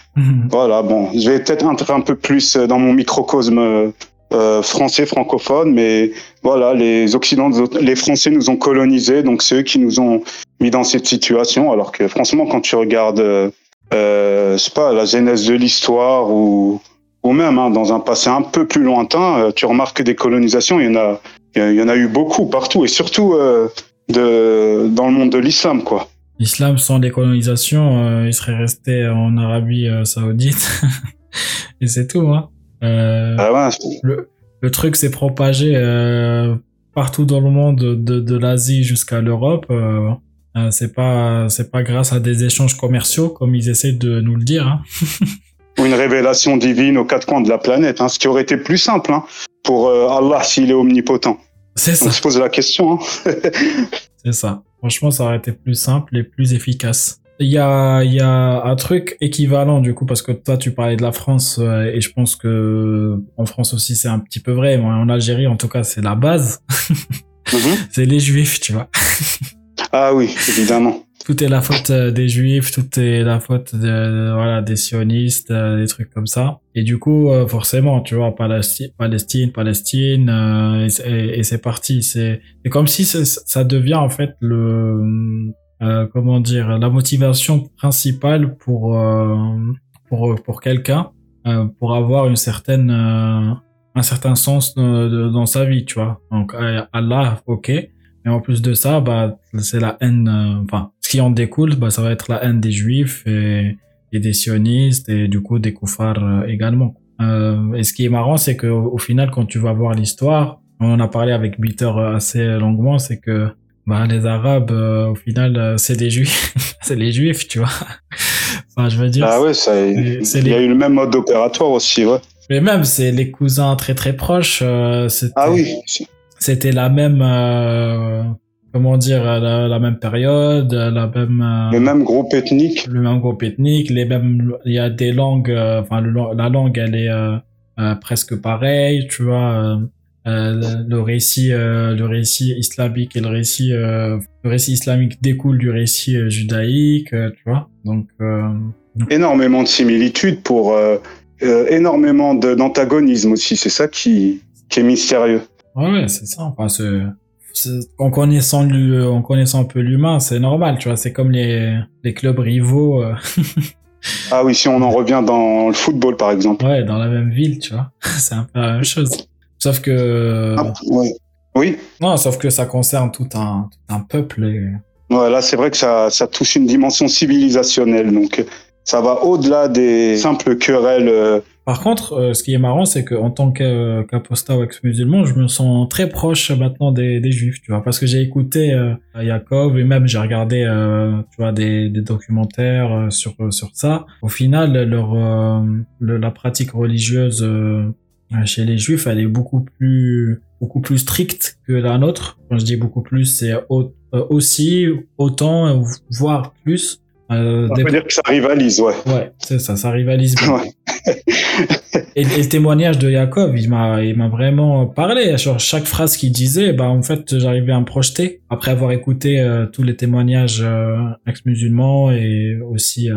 Voilà, bon, je vais peut-être entrer un peu plus dans mon microcosme euh, euh, français francophone, mais voilà, les Occidentaux, les Français nous ont colonisés, donc c'est eux qui nous ont mis dans cette situation. Alors que franchement, quand tu regardes, euh, euh, je sais pas, la genèse de l'histoire ou ou même hein, dans un passé un peu plus lointain, euh, tu remarques que des colonisations, il y en a, il y en a eu beaucoup partout, et surtout euh, de dans le monde de l'islam, quoi. L'islam sans les colonisations, euh, il serait resté en Arabie euh, Saoudite. et c'est tout. Hein. Euh, le, le truc s'est propagé partout dans le monde, de, de l'Asie jusqu'à l'Europe. C'est pas c'est pas grâce à des échanges commerciaux comme ils essaient de nous le dire. Hein. une révélation divine aux quatre coins de la planète, hein, ce qui aurait été plus simple hein, pour euh, Allah s'il est omnipotent. C'est ça. On se pose la question. Hein. C'est ça. Franchement, ça aurait été plus simple et plus efficace. Il y a, y a un truc équivalent du coup parce que toi tu parlais de la France euh, et je pense que en France aussi c'est un petit peu vrai. mais En Algérie en tout cas c'est la base. c'est les juifs, tu vois. ah oui, évidemment. Tout est la faute euh, des juifs, tout est la faute de, voilà des sionistes, euh, des trucs comme ça. Et du coup euh, forcément tu vois Palestine, Palestine, Palestine euh, et, c'est- et- et parti. C'est comme si ça devient en fait le comment dire la motivation principale pour pour pour quelqu'un pour avoir une certaine un certain sens dans sa vie tu vois donc Allah ok mais en plus de ça bah c'est la haine enfin ce qui en découle bah ça va être la haine des juifs et, et des sionistes et du coup des koufars euh, également euh, et ce qui est marrant c'est que au final quand tu vas voir l'histoire on en a parlé avec Bitter euh, assez longuement c'est que bah les arabes euh, au final euh, c'est des juifs c'est les juifs tu vois enfin je veux dire Ah ouais, ça, il y a eu le même mode opératoire aussi, ouais. mais même c'est les cousins très très proches euh, c'était Ah oui. c'était la même euh, comment dire la, la même période la même euh, Le même groupe ethnique. le même groupe ethnique les mêmes il y a des langues euh, enfin le- la langue elle est euh, euh, presque pareille tu vois euh, euh, le récit, euh, le récit islamique et le récit, euh, le récit islamique découle du récit euh, judaïque, euh, tu vois. Donc, euh, Énormément de similitudes pour euh, euh, énormément d'antagonisme aussi. C'est ça qui, qui est mystérieux. ouais, ouais, c'est ça. Enfin, c'est- en connaissant en connaissant un peu l'humain, c'est normal, tu vois. C'est comme les, les clubs rivaux, euh, Ah oui, si on en revient dans le football, par exemple. ouais, dans la même ville, tu vois. c'est un peu la même chose. Sauf que, Ah, ouais. Oui. non, sauf que ça concerne tout un, tout un peuple. Et... Ouais, là, c'est vrai que ça, ça touche une dimension civilisationnelle. Donc, euh, ça va au-delà des simples querelles. Euh, Par contre, euh, ce qui est marrant, c'est qu'en tant que- qu'apostat ou ex-musulman, je me sens très proche maintenant des, des juifs, tu vois, parce que j'ai écouté euh, Yaakov et même j'ai regardé, euh, tu vois, des, des documentaires euh, sur sur ça. Au final, leur euh, le- la pratique religieuse euh, chez les juifs, elle est beaucoup plus beaucoup plus stricte que la nôtre. Quand je dis beaucoup plus, c'est au- euh, aussi autant, euh, voire plus. Euh, on peut dire que ça rivalise, ouais. Ouais, c'est ça, ça rivalise bien. et, et le témoignage de Yaakov, il m'a, il m'a vraiment parlé. Sur chaque phrase qu'il disait, bah en fait, j'arrivais à me projeter après avoir écouté euh, tous les témoignages euh, ex-musulmans et aussi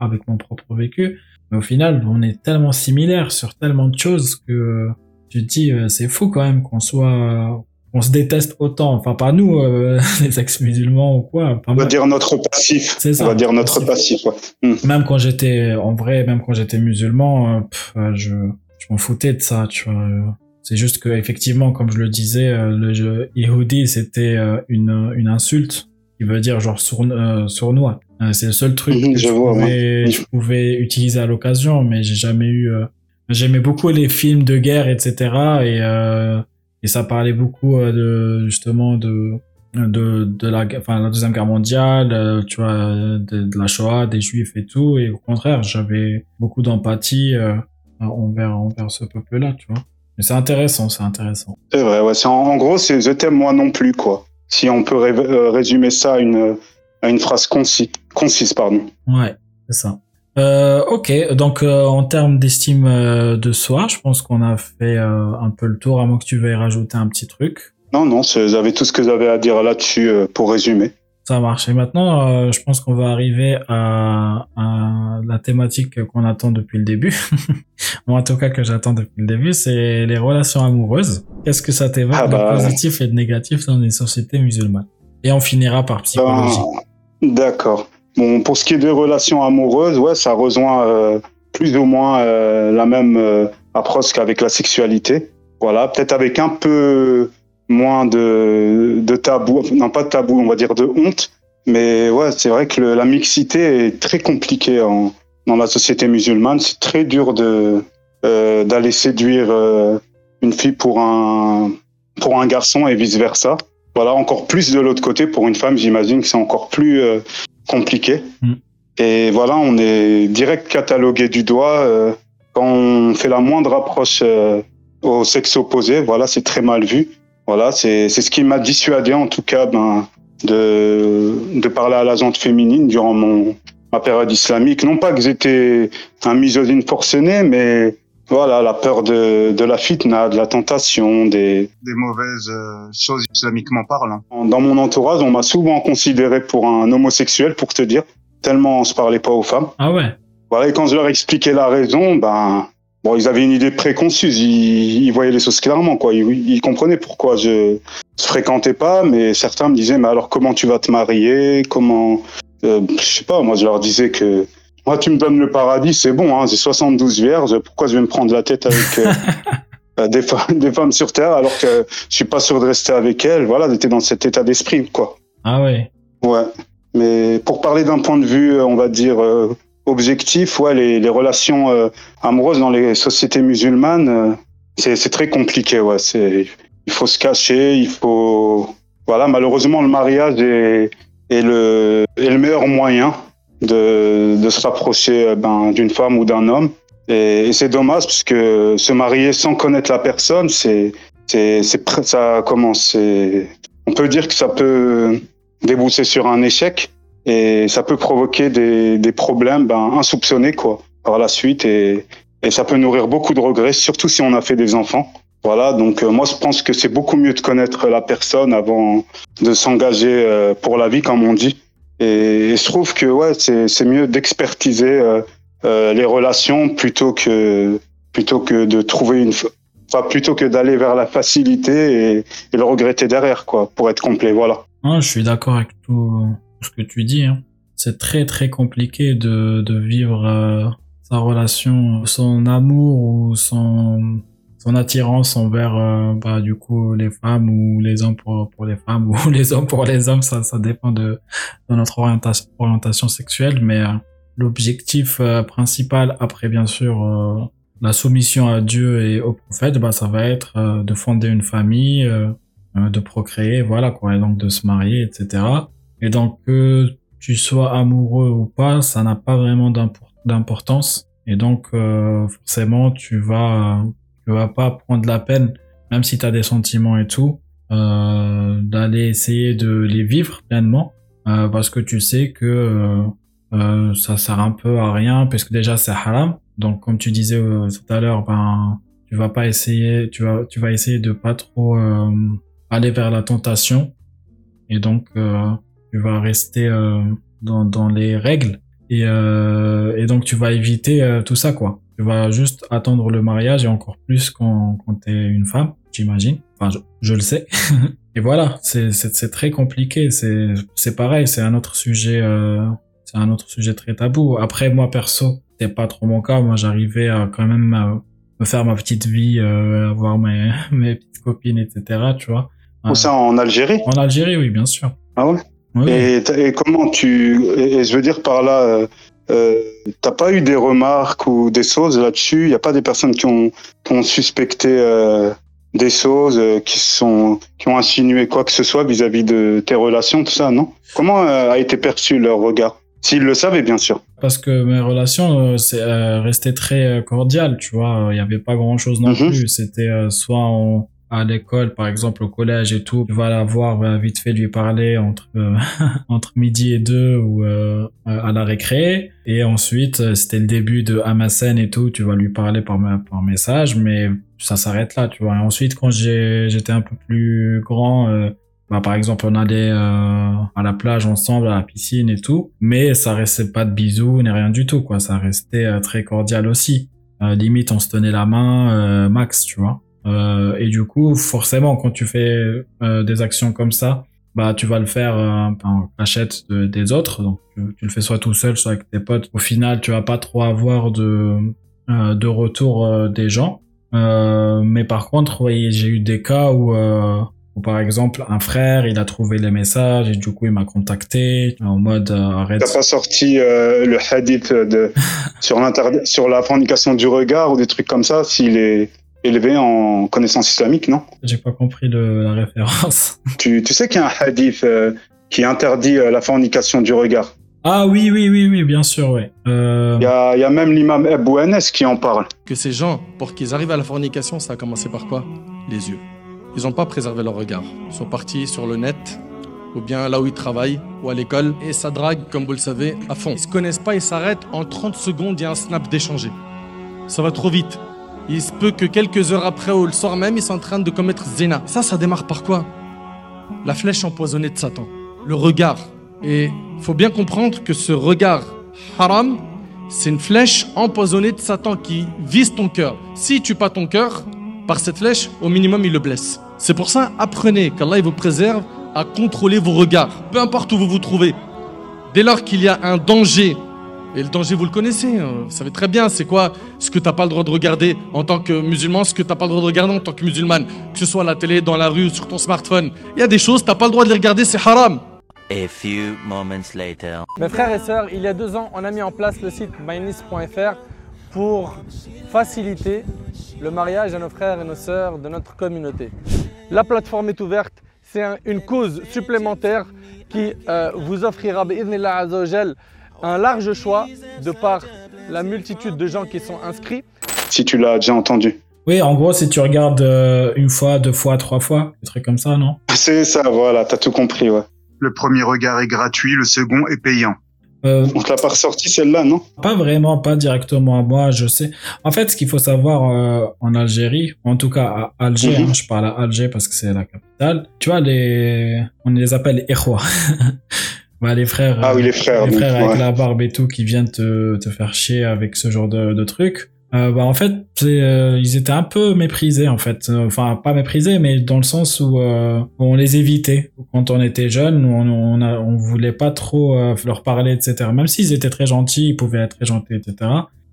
avec mon propre vécu. Mais au final, on est tellement similaires sur tellement de choses que tu te dis, euh, c'est fou quand même qu'on soit, qu'on se déteste autant. Enfin, pas nous, euh, les ex-musulmans ou quoi. On va dire notre passif. C'est ça, On va dire notre passif, ouais. Hmm. même quand j'étais en vrai même quand j'étais musulman euh, pff, euh, je je m'en foutais de ça tu vois euh. c'est juste que effectivement comme je le disais le jeu Yehudi c'était une une insulte qui veut dire genre sourn- euh, sournois c'est le seul truc Mhm, que je je, vois, pouvais, ouais. je pouvais utiliser à l'occasion mais j'ai jamais eu euh, j'aimais beaucoup les films de guerre etc et euh, et ça parlait beaucoup euh, de justement de de, de la, enfin, la deuxième guerre mondiale, euh, tu vois, de, de la Shoah, des Juifs et tout. Et au contraire, j'avais beaucoup d'empathie euh, envers, envers ce peuple-là, tu vois. Mais c'est intéressant, c'est intéressant. C'est vrai, ouais. En, en gros, c'est je t'aime moi non plus, quoi. Si on peut ré- euh, résumer ça à une, à une phrase concise, concise pardon. Ouais, c'est ça. Euh, ok, donc euh, en termes d'estime euh, de soi, je pense qu'on a fait un peu le tour, à moins que tu veuilles rajouter un petit truc. Non, non, j'avais tout ce que j'avais à dire là-dessus pour résumer. Ça marche. Et maintenant, je pense qu'on va arriver à, à la thématique qu'on attend depuis le début. Moi, en tout cas, que j'attends depuis le début, c'est les relations amoureuses. Qu'est-ce que ça t'évoque Ah bah. de positif et de négatif dans les sociétés musulmanes? Et on finira par psychologie. Ah, D'accord. Bon, pour ce qui est des relations amoureuses, ouais, ça rejoint euh, plus ou moins euh, la même euh, approche qu'avec la sexualité. Voilà, peut-être avec un peu moins de, de tabou, non pas de tabou, on va dire de honte. Mais ouais, c'est vrai que la mixité est très compliquée dans la société musulmane. C'est très dur d'aller séduire une fille pour un pour un garçon et vice versa. Voilà, encore plus de l'autre côté pour une femme, j'imagine que c'est encore plus compliqué. Mm. Et voilà, on est direct catalogué du doigt euh, quand on fait la moindre approche euh, au sexe opposé. Voilà, c'est très mal vu. Voilà, c'est c'est ce qui m'a dissuadé en tout cas ben, de de parler à la gente féminine durant mon ma période islamique. Non pas que j'étais un misogyne forcené, mais voilà, la peur de, de la fitna, de la tentation, des, des mauvaises euh, choses islamiquement parlant. Dans mon entourage, on m'a souvent considéré pour un homosexuel, pour te dire, tellement on se parlait pas aux femmes. Ah ouais Voilà, et quand je leur expliquais la raison, ben, bon, ils avaient une idée préconçue, ils, ils voyaient les choses clairement, quoi. Ils, ils comprenaient pourquoi je, je fréquentais pas, mais certains me disaient, mais alors comment tu vas te marier, comment, euh, je sais pas, moi je leur disais que, moi tu me donnes le paradis, c'est bon, hein, j'ai 72 vierges, pourquoi je vais me prendre la tête avec euh, euh, des, femmes, des femmes sur Terre alors que je suis pas sûr de rester avec elles, voilà, j'étais dans cet état d'esprit, quoi. Ah ouais. Ouais. Mais pour parler d'un point de vue, euh, on va dire, euh, objectif, ouais, les, les relations euh, amoureuses dans les sociétés musulmanes, c'est très compliqué, ouais. C'est, il faut se cacher, il faut, voilà, malheureusement, le mariage est, est le, est le meilleur moyen de, de se rapprocher euh, ben, d'une femme ou d'un homme. Et, c'est dommage parce que se marier sans connaître la personne, c'est, c'est, c'est, ça commence, on peut dire que ça peut déboucher sur un échec et ça peut provoquer des, des problèmes ben, insoupçonnés quoi par la suite et, et ça peut nourrir beaucoup de regrets surtout si on a fait des enfants Voilà, donc euh, moi je pense que c'est beaucoup mieux de connaître la personne avant de s'engager euh, pour la vie, comme on dit. Et, et je trouve que ouais, c'est mieux d'expertiser euh, euh, les relations plutôt que plutôt que de trouver une, plutôt que d'aller vers la facilité et, le regretter derrière, quoi, pour être complet. Voilà. Je suis d'accord avec tout ce que tu dis. hein. C'est très très compliqué de, de vivre euh, sa relation, son amour ou son, son attirance envers euh, bah, du coup les femmes ou les hommes pour, pour les femmes ou les hommes pour les hommes. Ça, ça dépend de, de notre orientation, orientation sexuelle. Mais euh, l'objectif euh, principal, après bien sûr euh, la soumission à Dieu et au prophète, bah, ça va être euh, de fonder une famille. de procréer, voilà quoi, et donc de se marier, etc. Et donc que tu sois amoureux ou pas, ça n'a pas vraiment d'impor- d'importance. Et donc forcément, tu vas, tu vas pas prendre la peine, même si tu as des sentiments et tout, euh, d'aller essayer de les vivre pleinement, euh, parce que tu sais que euh, ça sert un peu à rien, puisque déjà c'est haram. Donc comme tu disais tout à l'heure, ben tu vas pas essayer, tu vas, tu vas essayer de pas trop aller vers la tentation et donc tu vas rester dans, les règles et, donc tu vas éviter tout ça quoi. Tu vas juste attendre le mariage et encore plus quand, quand t'es une femme, j'imagine. Enfin, je, je le sais. et voilà, c'est très compliqué. C'est pareil, c'est un autre sujet. Euh, c'est un autre sujet très tabou. Après moi perso, c'est pas trop mon cas. Moi j'arrivais à quand même euh, me faire ma petite vie, euh, avoir mes mes petites copines, etc. Tu vois. Ou ça en Algérie En Algérie, oui, bien sûr. Ah ouais et, t- et comment tu. Et, et je veux dire par là, euh, t'as pas eu des remarques ou des choses là-dessus? Il n'y a pas des personnes qui ont, qui ont suspecté euh, des choses, euh, qui, sont, qui ont insinué quoi que ce soit vis-à-vis de tes relations, tout ça, non? Comment a été perçu leur regard? S'ils le savaient, bien sûr. Parce que mes relations, c'est resté très euh, cordial, tu vois. Il y avait pas grand chose non plus. C'était soit on, à l'école, par exemple au collège et tout, tu vas la voir euh, vite fait lui parler entre euh, entre midi et deux ou euh, à la récré. Et ensuite, euh, c'était le début de MSN et tout, tu vas lui parler par par message, mais ça s'arrête là, tu vois. Et ensuite, quand j'étais un peu plus grand. euh, bah, par exemple, on allait euh, à la plage ensemble, à la piscine et tout, mais ça restait pas de bisous ni rien du tout, quoi. Ça restait euh, très cordial aussi. Limite, on se tenait la main, max, tu vois. Euh, et du coup, forcément, quand tu fais euh, des actions comme ça, bah tu vas le faire euh, en cachette de- des autres. Donc tu, le fais soit tout seul, soit avec tes potes. Au final, tu vas pas trop avoir de euh, de retour des gens. Mais par contre, oui, j'ai eu des cas où par exemple un frère, il a trouvé les messages et du coup il m'a contacté en mode euh, arrête. T'as pas sorti le hadith de, sur, sur la fornication du regard ou des trucs comme ça, s'il est élevé en connaissance islamique, non? J'ai pas compris le, la référence. tu, tu sais qu'il y a un hadith euh, qui interdit euh, la fornication du regard. Ah oui, oui, oui, oui, bien sûr, ouais. Euh... Il y a, il y a même l'imam Abu Anas qui en parle. Que ces gens, pour qu'ils arrivent à la fornication, ça a commencé par quoi? Les yeux. Ils n'ont pas préservé leur regard. Ils sont partis sur le net, ou bien là où ils travaillent, ou à l'école, et ça drague, comme vous le savez, à fond. Ils se connaissent pas, ils s'arrêtent, en 30 secondes, il y a un snap d'échanger. Ça va trop vite. Il se peut que quelques heures après ou le soir même, ils sont en train de commettre zina. Ça, ça démarre par quoi? La flèche empoisonnée de Satan. Le regard. Et faut bien comprendre que ce regard haram, c'est une flèche empoisonnée de Satan qui vise ton cœur. Si tu pas ton cœur, par cette flèche, au minimum, il le blesse. C'est pour ça, apprenez qu'Allah vous préserve à contrôler vos regards, peu importe où vous vous trouvez. Dès lors qu'il y a un danger, et le danger vous le connaissez, hein, vous savez très bien c'est quoi ce que t'as pas le droit de regarder en tant que musulman, ce que t'as pas le droit de regarder en tant que musulmane, que ce soit à la télé, dans la rue, sur ton smartphone. Il y a des choses, t'as pas le droit de les regarder, c'est haram. A few moments later. Mes frères et sœurs, il y a deux ans, on a mis en place le site mynis.fr pour faciliter le mariage à nos frères et nos sœurs de notre communauté. La plateforme est ouverte, c'est un- une cause supplémentaire qui euh, vous offrira un large choix de par la multitude de gens qui sont inscrits. Si tu l'as déjà entendu. Oui, en gros, si tu regardes euh, une fois, deux fois, trois fois, des trucs comme ça, non? C'est ça, voilà, t'as tout compris, ouais. Le premier regard est gratuit, le second est payant. Euh, On te l'a pas ressorti celle-là, non? Pas vraiment, pas directement à moi, je sais. En fait, ce qu'il faut savoir euh, en Algérie, en tout cas à Alger, Mhm. hein, je parle à Alger parce que c'est la capitale, tu vois, les... on les appelle Ikhwa. bah, les frères, Ah oui, euh, les frères, les donc, avec ouais. la barbe et tout qui viennent te, te faire chier avec ce genre de, de trucs. Euh, bah en fait euh, ils étaient un peu méprisés en fait. Euh, enfin pas méprisés mais dans le sens où euh, on les évitait. Quand on était jeunes on on, a, on voulait pas trop euh, leur parler etc même s'ils étaient très gentils ils pouvaient être très gentils etc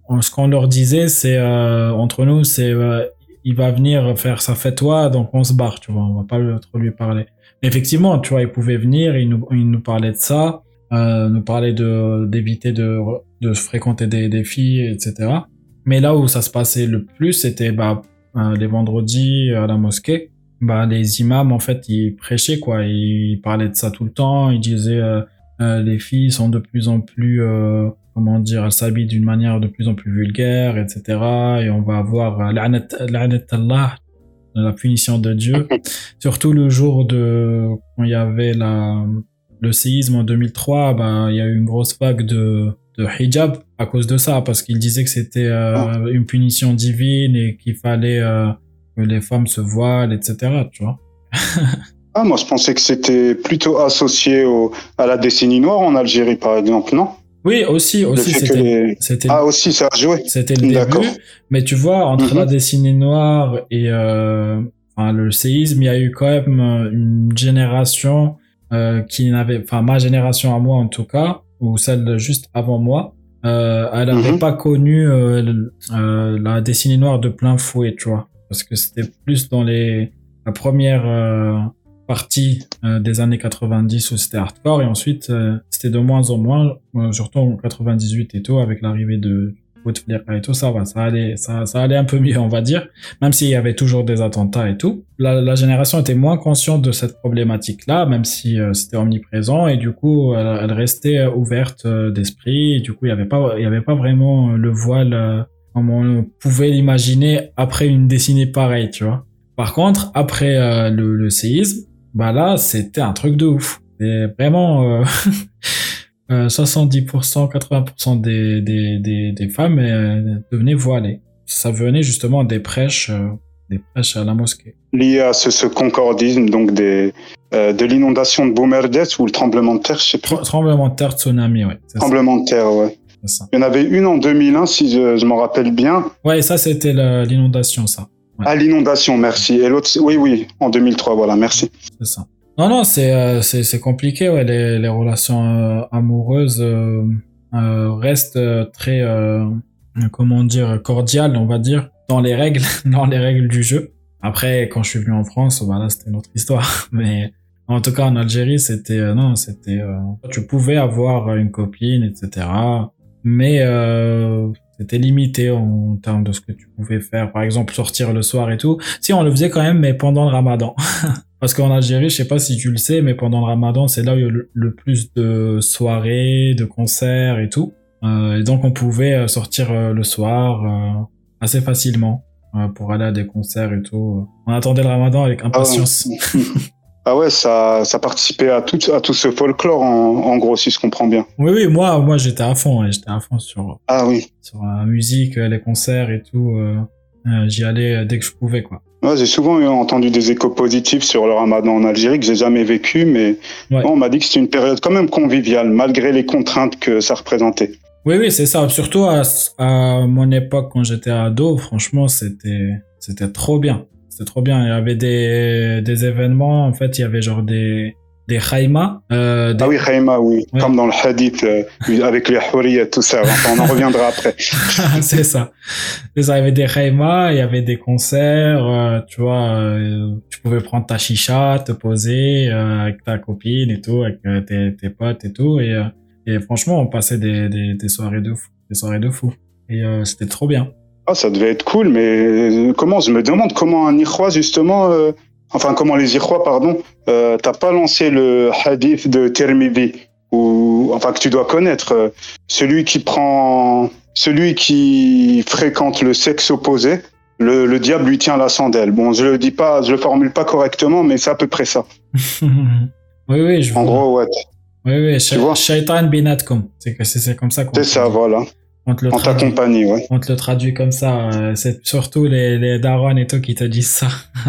On- ce qu'on leur disait c'est euh, entre nous c'est euh, il va venir faire sa fête-toi donc on se barre tu vois. On va pas trop lui parler effectivement tu vois il pouvait venir il nous, il nous parlait de ça euh, nous parlait de d'éviter de de fréquenter des, des filles etc mais là où ça se passait le plus, c'était bah, euh, les vendredis à la mosquée. Bah, les imams, en fait, ils prêchaient, quoi. Ils parlaient de ça tout le temps. Ils disaient euh, euh, les filles sont de plus en plus, euh, comment dire, elles s'habillent d'une manière de plus en plus vulgaire, etc. Et on va avoir euh, la'nat Allah, la punition de Dieu. Surtout le jour de quand il y avait la le séisme en 2003, bah il y a eu une grosse vague de de hijab à cause de ça parce qu'il disait que c'était euh, une punition divine et qu'il fallait euh, que les femmes se voilent, etc. Tu vois. Ah, moi, je pensais que c'était plutôt associé au, à la décennie noire en Algérie, par exemple, non? Oui, aussi, aussi, c'était, les- Ah, aussi, ça a joué. c'était le début. Mais tu vois, entre la décennie noire et euh, enfin, le séisme, il y a eu quand même euh, une génération euh, qui n'avait, enfin ma génération à moi en tout cas, ou celle juste avant moi, euh, elle n'avait Mhm. pas connu euh, euh, la décennie noire de plein fouet, tu vois, parce que c'était plus dans les la première euh, partie euh, des années 90 où c'était hardcore et ensuite euh, c'était de moins en moins, euh, surtout en 98 et tout, avec l'arrivée de Bouteflika et tout, ça va, ça allait, ça, ça allait un peu mieux, on va dire, même s'il y avait toujours des attentats et tout. La, génération était moins consciente de cette problématique-là, même si c'était omniprésent, et du coup, elle, restait ouverte d'esprit, du coup, il y avait pas, y avait pas vraiment le voile comme on pouvait l'imaginer après une décennie pareille, tu vois. Par contre, après le, le séisme, bah là, c'était un truc de ouf. Et vraiment, euh, euh, 70%, 80% des, des, des, des femmes euh, devenaient voilées. Ça venait justement des prêches, euh, des prêches à la mosquée. Lié à ce, ce concordisme, donc des, euh, de l'inondation de Boumerdès ou le tremblement de terre, je sais plus. Tremblement de terre, tsunami, ouais. ça, Tremblement de terre, ouais. ça. Il y en avait une en 2001, si je, je m'en rappelle bien. Ouais, ça, c'était l'inondation, ça. Ouais. À l'inondation, merci. Et l'autre, oui, oui, en 2003, voilà, merci. C'est ça. Non, non, c'est euh, c'est c'est compliqué. Ouais, les les relations euh, amoureuses euh, euh, restent euh, très euh, comment dire cordiales, on va dire, dans les règles, dans les règles du jeu. Après, quand je suis venu en France, voilà, c'était une autre histoire. Mais en tout cas, en Algérie, c'était non, c'était euh, tu pouvais avoir une copine, etc. Mais euh, c'était limité en termes de ce que tu pouvais faire. Par exemple, sortir le soir et tout. Si on le faisait quand même, mais pendant le Ramadan. Parce qu'en Algérie, je sais pas si tu le sais, mais pendant le Ramadan, c'est là où il y a le, plus de soirées, de concerts et tout. Euh, et donc, on pouvait euh, sortir euh, le soir euh, assez facilement euh, pour aller à des concerts et tout. On attendait le Ramadan avec impatience. Ah ouais, ça, ça participait à tout, à tout ce folklore, en, en gros, si je comprends bien. Oui, oui, moi, moi, j'étais à fond. ouais, j'étais à fond sur Ah oui. sur la musique, les concerts et tout. euh, euh, J'y allais euh, dès que je pouvais, quoi. Ouais, j'ai souvent entendu des échos positifs sur le ramadan en Algérie que j'ai jamais vécu, mais Ouais. bon, on m'a dit que c'était une période quand même conviviale, malgré les contraintes que ça représentait. Oui, oui, c'est ça. Surtout à, à mon époque, quand j'étais ado, franchement, c'était, c'était trop bien. C'était trop bien. Il y avait des, des événements, en fait, il y avait genre des, des khaïmas. Euh, des- Ah oui, Khaïma, oui, comme dans le hadith, euh, avec les hurriyat, tout ça. Enfin, on en reviendra après. c'est ça. C'est. Il y avait des khaïmas, il y avait des concerts, euh, tu vois, tu pouvais prendre ta chicha, te poser avec ta copine et tout, avec tes, tes potes et tout. Et, et franchement, on passait des, des, des soirées de fou. Des soirées de fou. Et c'était trop bien. Ah, ça devait être cool, mais euh, comment Je me demande comment un Ikhwa, justement, euh, enfin, comment les Ikhwa, pardon, euh, t'as pas lancé le hadith de Tirmidhi, ou, enfin, que tu dois connaître, euh, celui qui prend, celui qui fréquente le sexe opposé, le, le diable lui tient la chandelle. Bon, je le dis pas, je le formule pas correctement, mais c'est à peu près ça. oui, oui, je En vois. gros, ouais. Oui, oui, Sha- Shaitan binatkum. C'est comme ça qu'on C'est ça, voilà. On te le traduit. ouais. On te le traduit comme ça. euh, C'est surtout les, les darons et tout qui te disent ça.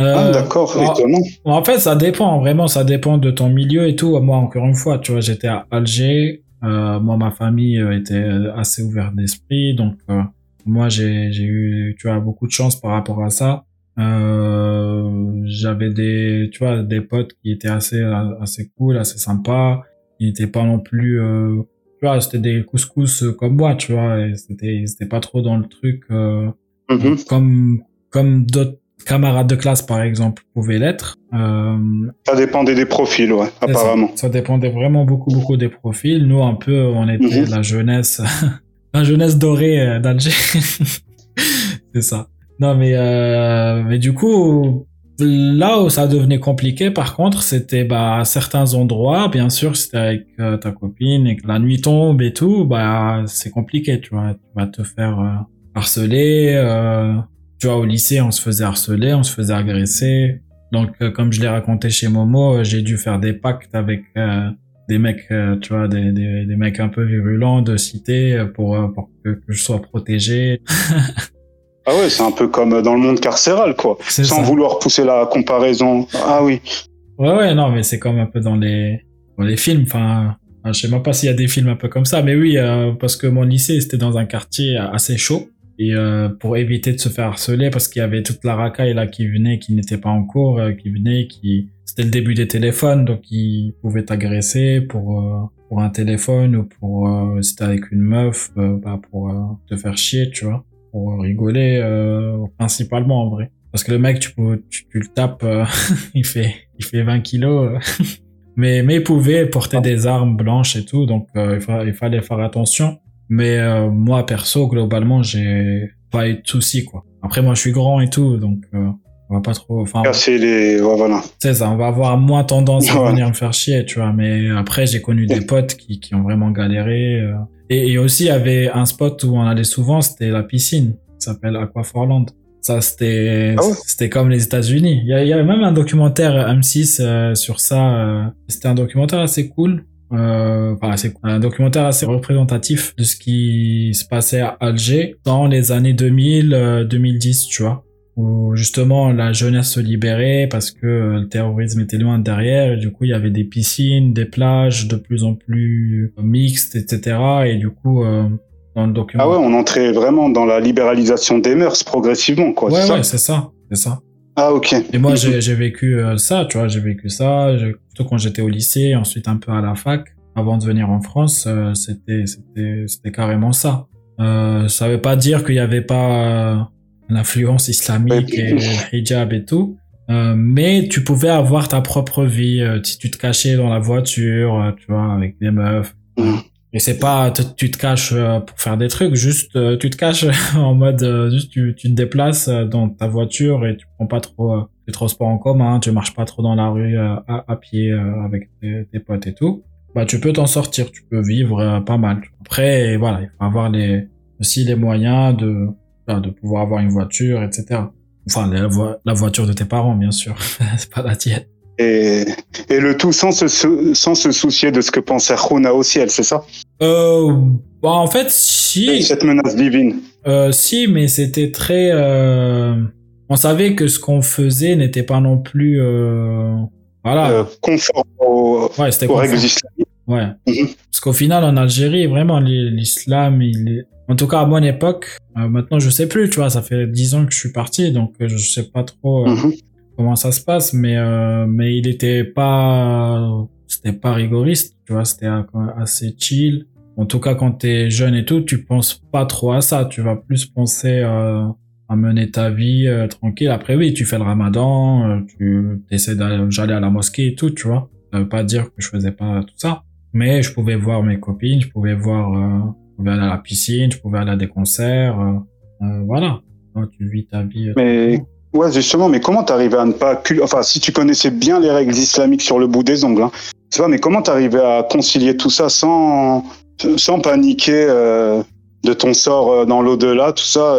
Euh, Ah, d'accord, en- étonnant. En fait, ça dépend. Vraiment, ça dépend de ton milieu et tout. Moi, encore une fois, tu vois, j'étais à Alger. Euh, moi, ma famille euh, était euh, assez ouverte d'esprit. Donc, euh, moi, j'ai j'ai eu, tu vois, beaucoup de chance par rapport à ça. Euh, J'avais des, tu vois, des potes qui étaient assez, assez cool, assez sympas. Ils n'étaient pas non plus, euh, tu vois, c'était des couscous euh, comme moi, tu vois. et C'était, ils étaient pas trop dans le truc euh, comme, comme d'autres camarades de classe, par exemple, pouvaient l'être. Euh, Ça dépendait des profils, ouais, ça. apparemment. Ça, dépendait vraiment beaucoup, beaucoup des profils. Nous, un peu, on était Mhm. la jeunesse, la jeunesse dorée euh, d'Alger. c'est ça. Non, mais, euh, mais du coup, là où ça devenait compliqué, par contre, c'était bah, à certains endroits, bien sûr, c'était avec euh, ta copine et que la nuit tombe et tout, bah, c'est compliqué, tu vois. Tu vas te faire euh, harceler. euh, tu vois, au lycée, on se faisait harceler, on se faisait agresser. Donc, euh, comme je l'ai raconté chez Momo, j'ai dû faire des pactes avec des mecs, tu vois, des, des, mecs un peu virulents de cité pour, pour que, que je sois protégé. Ah ouais, c'est un peu comme dans le monde carcéral, quoi. Sans ça. vouloir pousser la comparaison. Ah oui. Ouais, ouais, non, mais c'est comme un peu dans les, dans les films. Enfin, enfin, je sais même pas s'il y a des films un peu comme ça, mais oui, euh, parce que mon lycée, c'était dans un quartier assez chaud. Et euh, pour éviter de se faire harceler, parce qu'il y avait toute la racaille là qui venait, qui n'était pas en cours, euh, qui venait, qui c'était le début des téléphones, donc ils pouvaient t'agresser pour euh, pour un téléphone ou pour si t'es avec une meuf, bah, pour te faire chier, tu vois, pour rigoler euh, principalement en vrai. Parce que le mec, tu, peux, tu, tu le tapes, euh, il fait il fait 20 kilos. euh. mais mais il pouvait porter des armes blanches et tout, donc euh, il, fa- il fallait faire attention. Mais euh, moi perso, globalement, j'ai pas eu de soucis quoi. Après moi, je suis grand et tout, donc euh, on va pas trop. Enfin, Casser les. Ouais, voilà. c'est ça, on va avoir moins tendance à venir me faire chier, tu vois. Mais après, j'ai connu des potes qui, qui ont vraiment galéré. Euh. Et, et aussi, il y avait un spot où on allait souvent, c'était la piscine, qui s'appelle Aquaforland. Ça, c'était Ah c'était comme les États-Unis. Il y, a- il y avait même un documentaire M6 euh, sur ça. euh. C'était un documentaire assez cool. Euh, enfin, assez cool. un documentaire assez représentatif de ce qui se passait à Alger dans les années 2000, euh, 2010, tu vois où justement la jeunesse se libérait parce que euh, le terrorisme était loin derrière et du coup il y avait des piscines, des plages de plus en plus mixtes, etc. Et du coup euh, dans le document... Ah ouais, on entrait vraiment dans la libéralisation des mœurs progressivement, quoi. ouais, c'est ça ouais, c'est ça, c'est ça. Ah ok. Et moi j'ai vécu euh, ça, tu vois, j'ai vécu ça, surtout quand j'étais au lycée, ensuite un peu à la fac, avant de venir en France, euh, c'était c'était c'était carrément ça. Euh, ça veut pas dire qu'il y avait pas euh, l'influence islamique et le hijab et tout. Euh, mais tu pouvais avoir ta propre vie euh, si tu te cachais dans la voiture, euh, tu vois, avec des meufs. Et c'est pas tu te caches euh, pour faire des trucs, juste euh, tu te caches en mode euh, juste tu, tu te déplaces euh, dans ta voiture et tu prends pas trop euh, les transports en commun, tu marches pas trop dans la rue euh, à, à pied euh, avec tes, tes potes et tout. Bah tu peux t'en sortir, tu peux vivre euh, pas mal. Après voilà, il faut avoir les aussi les moyens de de pouvoir avoir une voiture, etc. Enfin la, vo- la voiture de tes parents bien sûr, c'est pas la tienne. Et, et le tout sans se, sou- sans se soucier de ce que pensait Khuna au ciel, c'est ça? Euh, bah, en fait, si. Cette menace divine. Euh, si, mais c'était très. euh, On savait que ce qu'on faisait n'était pas non plus. Voilà. conforme au, ouais, c'était aux règles islamiques. Ouais. Parce qu'au final, en Algérie, vraiment, l'is- l'islam, il est. En tout cas, à mon époque, euh, maintenant, je sais plus, tu vois, ça fait dix ans que je suis parti, donc euh, je sais pas trop euh, comment ça se passe, mais, euh, mais il était pas. C'était pas rigoriste, tu vois, c'était assez chill. En tout cas, quand t'es jeune et tout, tu penses pas trop à ça. Tu vas plus penser à mener ta vie tranquille. Après, oui, tu fais le ramadan, tu essaies d'aller à la mosquée et tout, tu vois. Ça veut pas dire que je faisais pas tout ça. Mais je pouvais voir mes copines, je pouvais voir, euh, pouvais aller à la piscine, je pouvais aller à des concerts. euh, euh, voilà. Tu vis ta vie. euh, Mais ouais, justement, mais comment t'arrivais à ne pas cul- enfin si tu connaissais bien les règles islamiques sur le bout des ongles, hein, c'est pas, mais comment t'arrivais à concilier tout ça sans sans paniquer euh, de ton sort euh, dans l'au-delà, tout ça.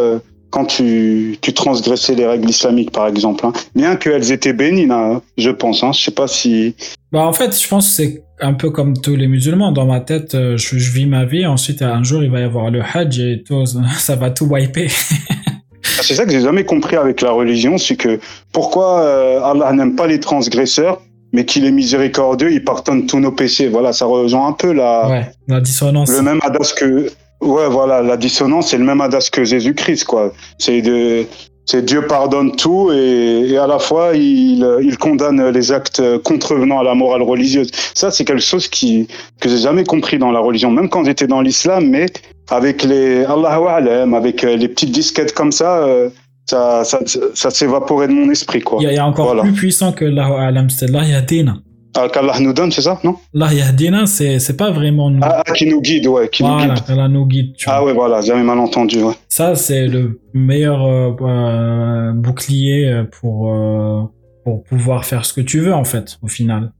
Quand tu, tu transgressais les règles islamiques, par exemple. hein. Bien qu'elles étaient bénines, hein, je pense. Hein. Je sais pas si. Bah, en fait, je pense que c'est un peu comme tous les musulmans. Dans ma tête, euh, je, je vis ma vie. Ensuite, un jour, il va y avoir le Hajj et tout, ça va tout wiper. Ah, C'est ça que j'ai jamais compris avec la religion, c'est que pourquoi euh, Allah n'aime pas les transgresseurs, mais qu'il est miséricordieux, il pardonne tous nos péchés. Voilà, ça rejoint un peu la, ouais, la dissonance. le même adage que ouais voilà la dissonance c'est le même adage que Jésus-Christ quoi c'est de c'est Dieu pardonne tout et, et à la fois il, il condamne les actes contrevenant à la morale religieuse ça c'est quelque chose qui que j'ai jamais compris dans la religion même quand j'étais dans l'islam mais avec les Allahu Alam avec euh, les petites disquettes comme ça euh, ça ça, ça s'évaporait de mon esprit quoi Il y a, encore Voilà. plus puissant que Allah Alam, c'est Allah Yahdina. Ah, qu'Allah nous donne c'est ça non? Allah Yahdina, c'est c'est pas vraiment nous. ah, ah, qui nous guide ouais qui nous voilà, guide Allah nous guide. Tu vois. ah ouais voilà j'avais mal entendu ouais Ça, c'est le meilleur euh, euh, bouclier euh, pour, euh, pour pouvoir faire ce que tu veux, en fait, au final.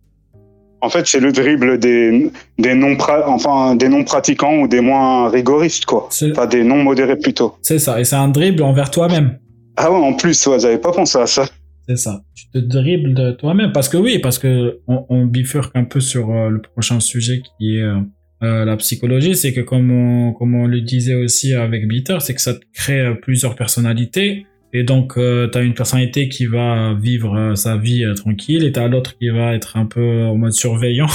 En fait, c'est le dribble des, des non enfin des non pratiquants ou des moins rigoristes quoi. Enfin des non modérés plutôt. C'est ça, et c'est un dribble envers toi-même. Ah ouais, en plus, ouais, j'avais pas pensé à ça. C'est ça. Tu te dribbles de toi-même. Parce que oui, parce que on, on bifurque un peu sur euh, le prochain sujet qui est euh, euh, la psychologie. C'est que comme on, comme on le disait aussi avec Bitter, c'est que ça te crée euh, plusieurs personnalités. Et donc, euh, tu as une personnalité qui va vivre sa vie tranquille et tu as l'autre qui va être un peu en mode surveillant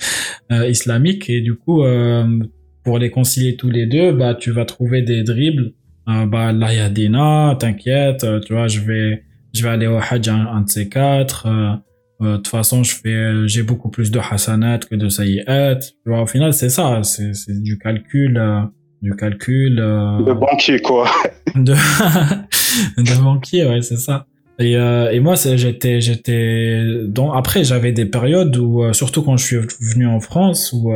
islamique. Et du coup, pour les concilier tous les deux, bah, tu vas trouver des dribbles. Bah, là, il y a Dina, t'inquiète, tu vois, je vais, je vais aller au Hajj un, un de ces quatre. euh, euh, De toute façon, je fais, j'ai beaucoup plus de hasanat que de sayyat. Tu vois, au final, c'est ça, c'est c'est du calcul, euh, du calcul. euh, Le banquier quoi. de, de banquier, ouais, c'est ça. Et, et moi, c'est- j'étais, j'étais, donc après, j'avais des périodes où, surtout quand je suis venu en France, où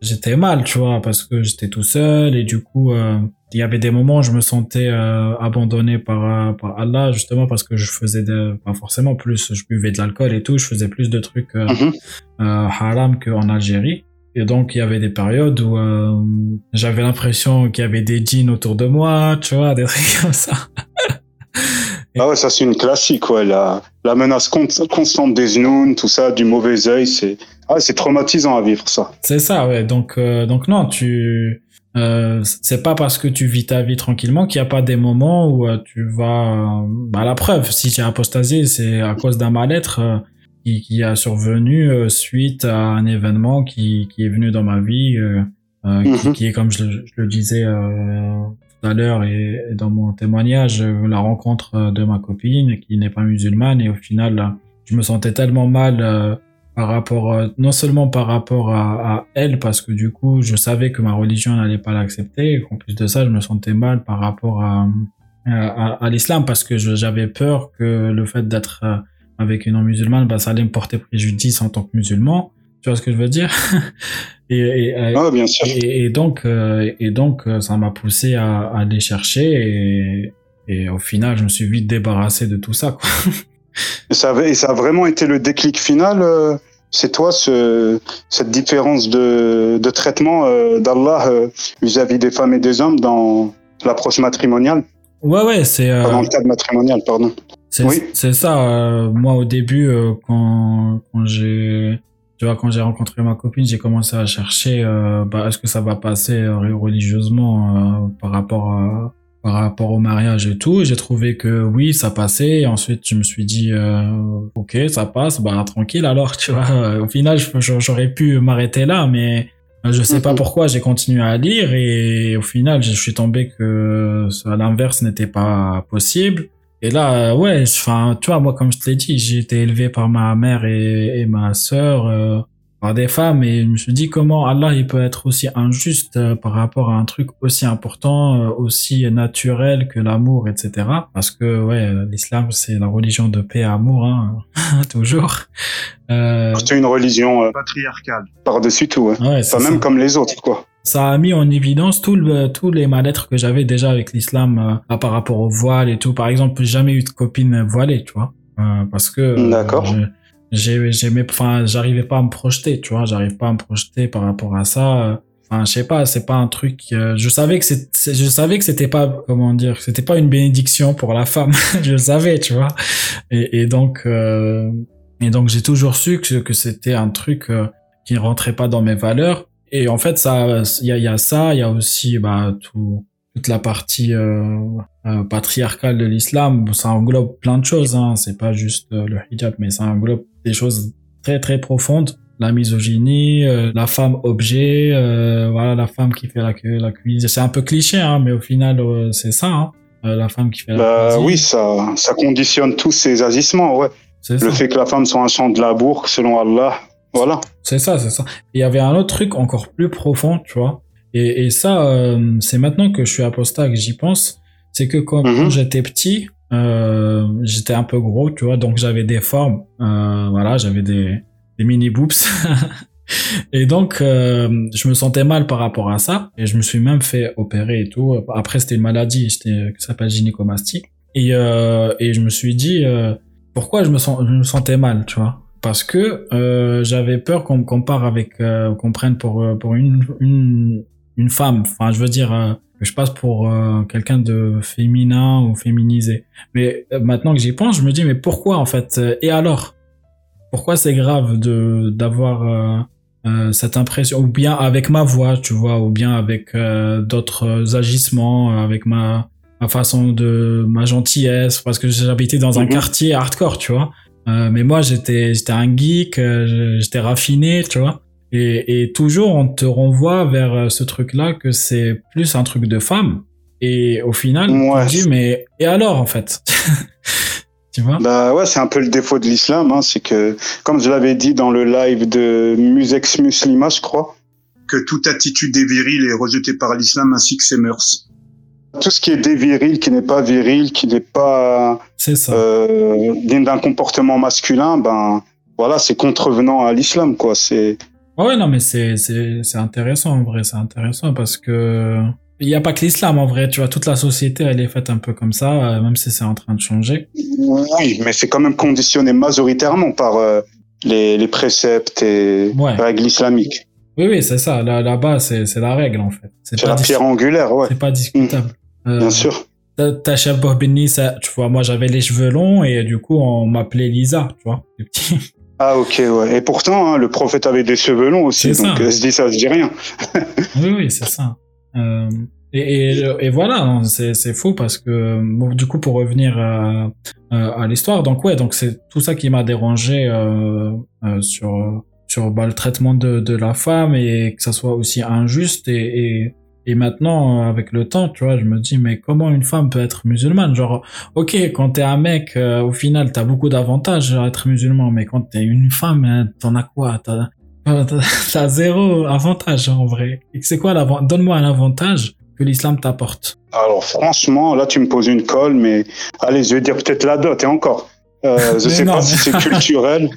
j'étais mal, tu vois, parce que j'étais tout seul et du coup, il y avait des moments où je me sentais euh, abandonné par, euh, par Allah, justement parce que je faisais de, pas forcément plus, je buvais de l'alcool et tout, je faisais plus de trucs euh, euh, haram qu'en Algérie. Et donc, il y avait des périodes où euh, j'avais l'impression qu'il y avait des djinns autour de moi, tu vois, des trucs comme ça. Ah ouais, ça c'est une classique, ouais. La, la menace con- constante des znouns, tout ça, du mauvais œil, c'est ah, c'est traumatisant à vivre ça. C'est ça, ouais. Donc, donc non, tu, euh, c'est pas parce que tu vis ta vie tranquillement qu'il n'y a pas des moments où euh, tu vas, euh, bah, la preuve, si j'ai apostasié, c'est à cause d'un mal-être euh, qui, qui a survenu euh, suite à un événement qui, qui est venu dans ma vie, euh, euh, qui, qui est comme je, le- je le disais euh, tout à l'heure et, et dans mon témoignage, la rencontre de ma copine qui n'est pas musulmane et au final, je me sentais tellement mal. Par rapport euh, non seulement par rapport à, à elle parce que du coup je savais que ma religion n'allait pas l'accepter et qu'en plus de ça je me sentais mal par rapport à à, à l'islam parce que j'avais peur que le fait d'être euh, avec une non musulmane bah ça allait me porter préjudice en tant que musulman tu vois ce que je veux dire? Et, et, euh, bien sûr. et, et donc euh, et donc ça m'a poussé à, à aller chercher et et au final je me suis vite débarrassé de tout ça quoi. Et ça, avait, et ça a vraiment été le déclic final. euh, c'est toi ce, cette différence de, de traitement euh, d'Allah euh, vis-à-vis des femmes et des hommes dans l'approche matrimoniale, ouais ouais c'est euh, dans le cadre matrimonial, pardon. C'est c'est ça. moi, au début, quand, quand j'ai, tu vois, quand j'ai rencontré ma copine, j'ai commencé à chercher, bah, est-ce que ça va passer religieusement par rapport à, par rapport au mariage et tout. J'ai trouvé que oui, ça passait. Et ensuite, je me suis dit, euh, ok, ça passe, bah tranquille. Alors, tu vois, au final, j'aurais pu m'arrêter là, mais euh, je sais pas pourquoi j'ai continué à lire et au final, je suis tombé que à l'inverse n'était pas possible. Et là, euh, ouais, enfin, tu vois, moi, comme je te l'ai dit, j'ai été élevé par ma mère et, et ma sœur, euh, par des femmes, et je me suis dit comment Allah, il peut être aussi injuste euh, par rapport à un truc aussi important, euh, aussi naturel que l'amour, etc. Parce que, ouais, euh, l'islam, c'est la religion de paix et amour, hein, toujours. Euh, C'est une religion euh, patriarcale. Par-dessus tout, ouais. Ouais, c'est Pas même ça. comme les autres, quoi. ça a mis en évidence tout le, tous les mal-être que j'avais déjà avec l'islam euh, par rapport au voile et tout. Par exemple, j'ai jamais eu de copine voilée, tu vois, Euh, parce que euh, j'aimais enfin j'arrivais pas à me projeter tu vois j'arrive pas à me projeter par rapport à ça Enfin, je sais pas, c'est pas un truc. euh, je savais que c'est, je savais que c'était pas, comment dire, c'était pas une bénédiction pour la femme. je le savais, tu vois. Et, donc, euh, et donc j'ai toujours su que, que c'était un truc euh, qui rentrait pas dans mes valeurs. Et en fait, ça, il y a, y a ça, il y a aussi bah tout, toute la partie euh, patriarcale de l'islam. Ça englobe plein de choses. Hein. C'est pas juste euh, le hijab, mais ça englobe des choses très très profondes la misogynie, euh, la femme objet, euh, voilà la femme qui fait la, la cuisine. C'est un peu cliché, hein, mais au final euh, c'est ça, hein, euh, la femme qui fait la Bah cuisine. oui, ça, ça conditionne tous ces agissements, ouais. C'est Le ça. fait que la femme soit un champ de labour, selon Allah, voilà. C'est ça, c'est ça. Il y avait un autre truc encore plus profond, tu vois. Et, et ça, euh, c'est maintenant que je suis apostat que j'y pense. C'est que quand, quand j'étais petit, euh, j'étais un peu gros, tu vois, donc j'avais des formes, euh, voilà, j'avais des, des mini boobs. et donc, euh, je me sentais mal par rapport à ça. Et je me suis même fait opérer et tout. Après, c'était une maladie qui s'appelle gynécomastie. Et, euh, et je me suis dit, euh, pourquoi je me, sens, je me sentais mal, tu vois? Parce que euh, j'avais peur qu'on me compare avec, euh, qu'on prenne pour, euh, pour une, une, une femme. Enfin, je veux dire, euh, je passe pour euh, quelqu'un de féminin ou féminisé. Mais euh, maintenant que j'y pense, je me dis, mais pourquoi en fait Euh, Et alors? Pourquoi c'est grave de d'avoir euh, cette impression Ou bien avec ma voix, tu vois, ou bien avec euh, d'autres agissements, avec ma ma façon de ma gentillesse parce que j'habitais dans un Mhm. quartier hardcore tu vois mais moi j'étais j'étais un geek j'étais raffiné tu vois et, et toujours on te renvoie vers euh, ce truc là que c'est plus un truc de femme. Et au final tu te dis mais et alors en fait? Tu vois? Bah ouais, c'est un peu le défaut de l'islam, hein, c'est que, comme je l'avais dit dans le live de Musex Muslima, je crois, que toute attitude est virile est rejetée par l'islam ainsi que ses mœurs. Tout ce qui est déviril, qui n'est pas viril, qui n'est pas euh, digne d'un comportement masculin, ben voilà, c'est contrevenant à l'islam, quoi. C'est Ouais, non, mais c'est, c'est, c'est intéressant en vrai, c'est intéressant parce que il n'y a pas que l'islam en vrai, tu vois, toute la société elle est faite un peu comme ça, euh, même si c'est en train de changer. oui, mais c'est quand même conditionné majoritairement par euh, les, les préceptes et règles islamiques. Oui, oui, c'est ça, là, là-bas c'est, c'est la règle en fait. C'est pas la dis- pierre angulaire, ouais. C'est pas discutable. Euh, Bien sûr. Ta, ta chef Bobini, ça, tu vois, moi j'avais les cheveux longs et du coup on m'appelait Lisa, tu vois, petit. Ah ok, ouais. Et pourtant, hein, le prophète avait des cheveux longs aussi, donc ça. euh, je dis ça, je dis rien. Oui, oui, c'est ça. Euh, et, et, et voilà, non, c'est c'est fou parce que bon, du coup pour revenir à, à à l'histoire, donc ouais, donc c'est tout ça qui m'a dérangé euh, euh, sur sur bah, le traitement de, de la femme et que ça soit aussi injuste et, et et maintenant euh, avec le temps, tu vois, je me dis mais comment une femme peut être musulmane? Genre, ok, quand t'es un mec, euh, au final t'as beaucoup d'avantages à être musulman, mais quand t'es une femme, hein, t'en as quoi? T'as t'as zéro avantage en vrai. Et c'est quoi l'avant Donne-moi un avantage que l'islam t'apporte. Alors franchement, là tu me poses une colle, mais allez, je vais dire peut-être la dot et encore. Euh, je sais non, pas si c'est culturel.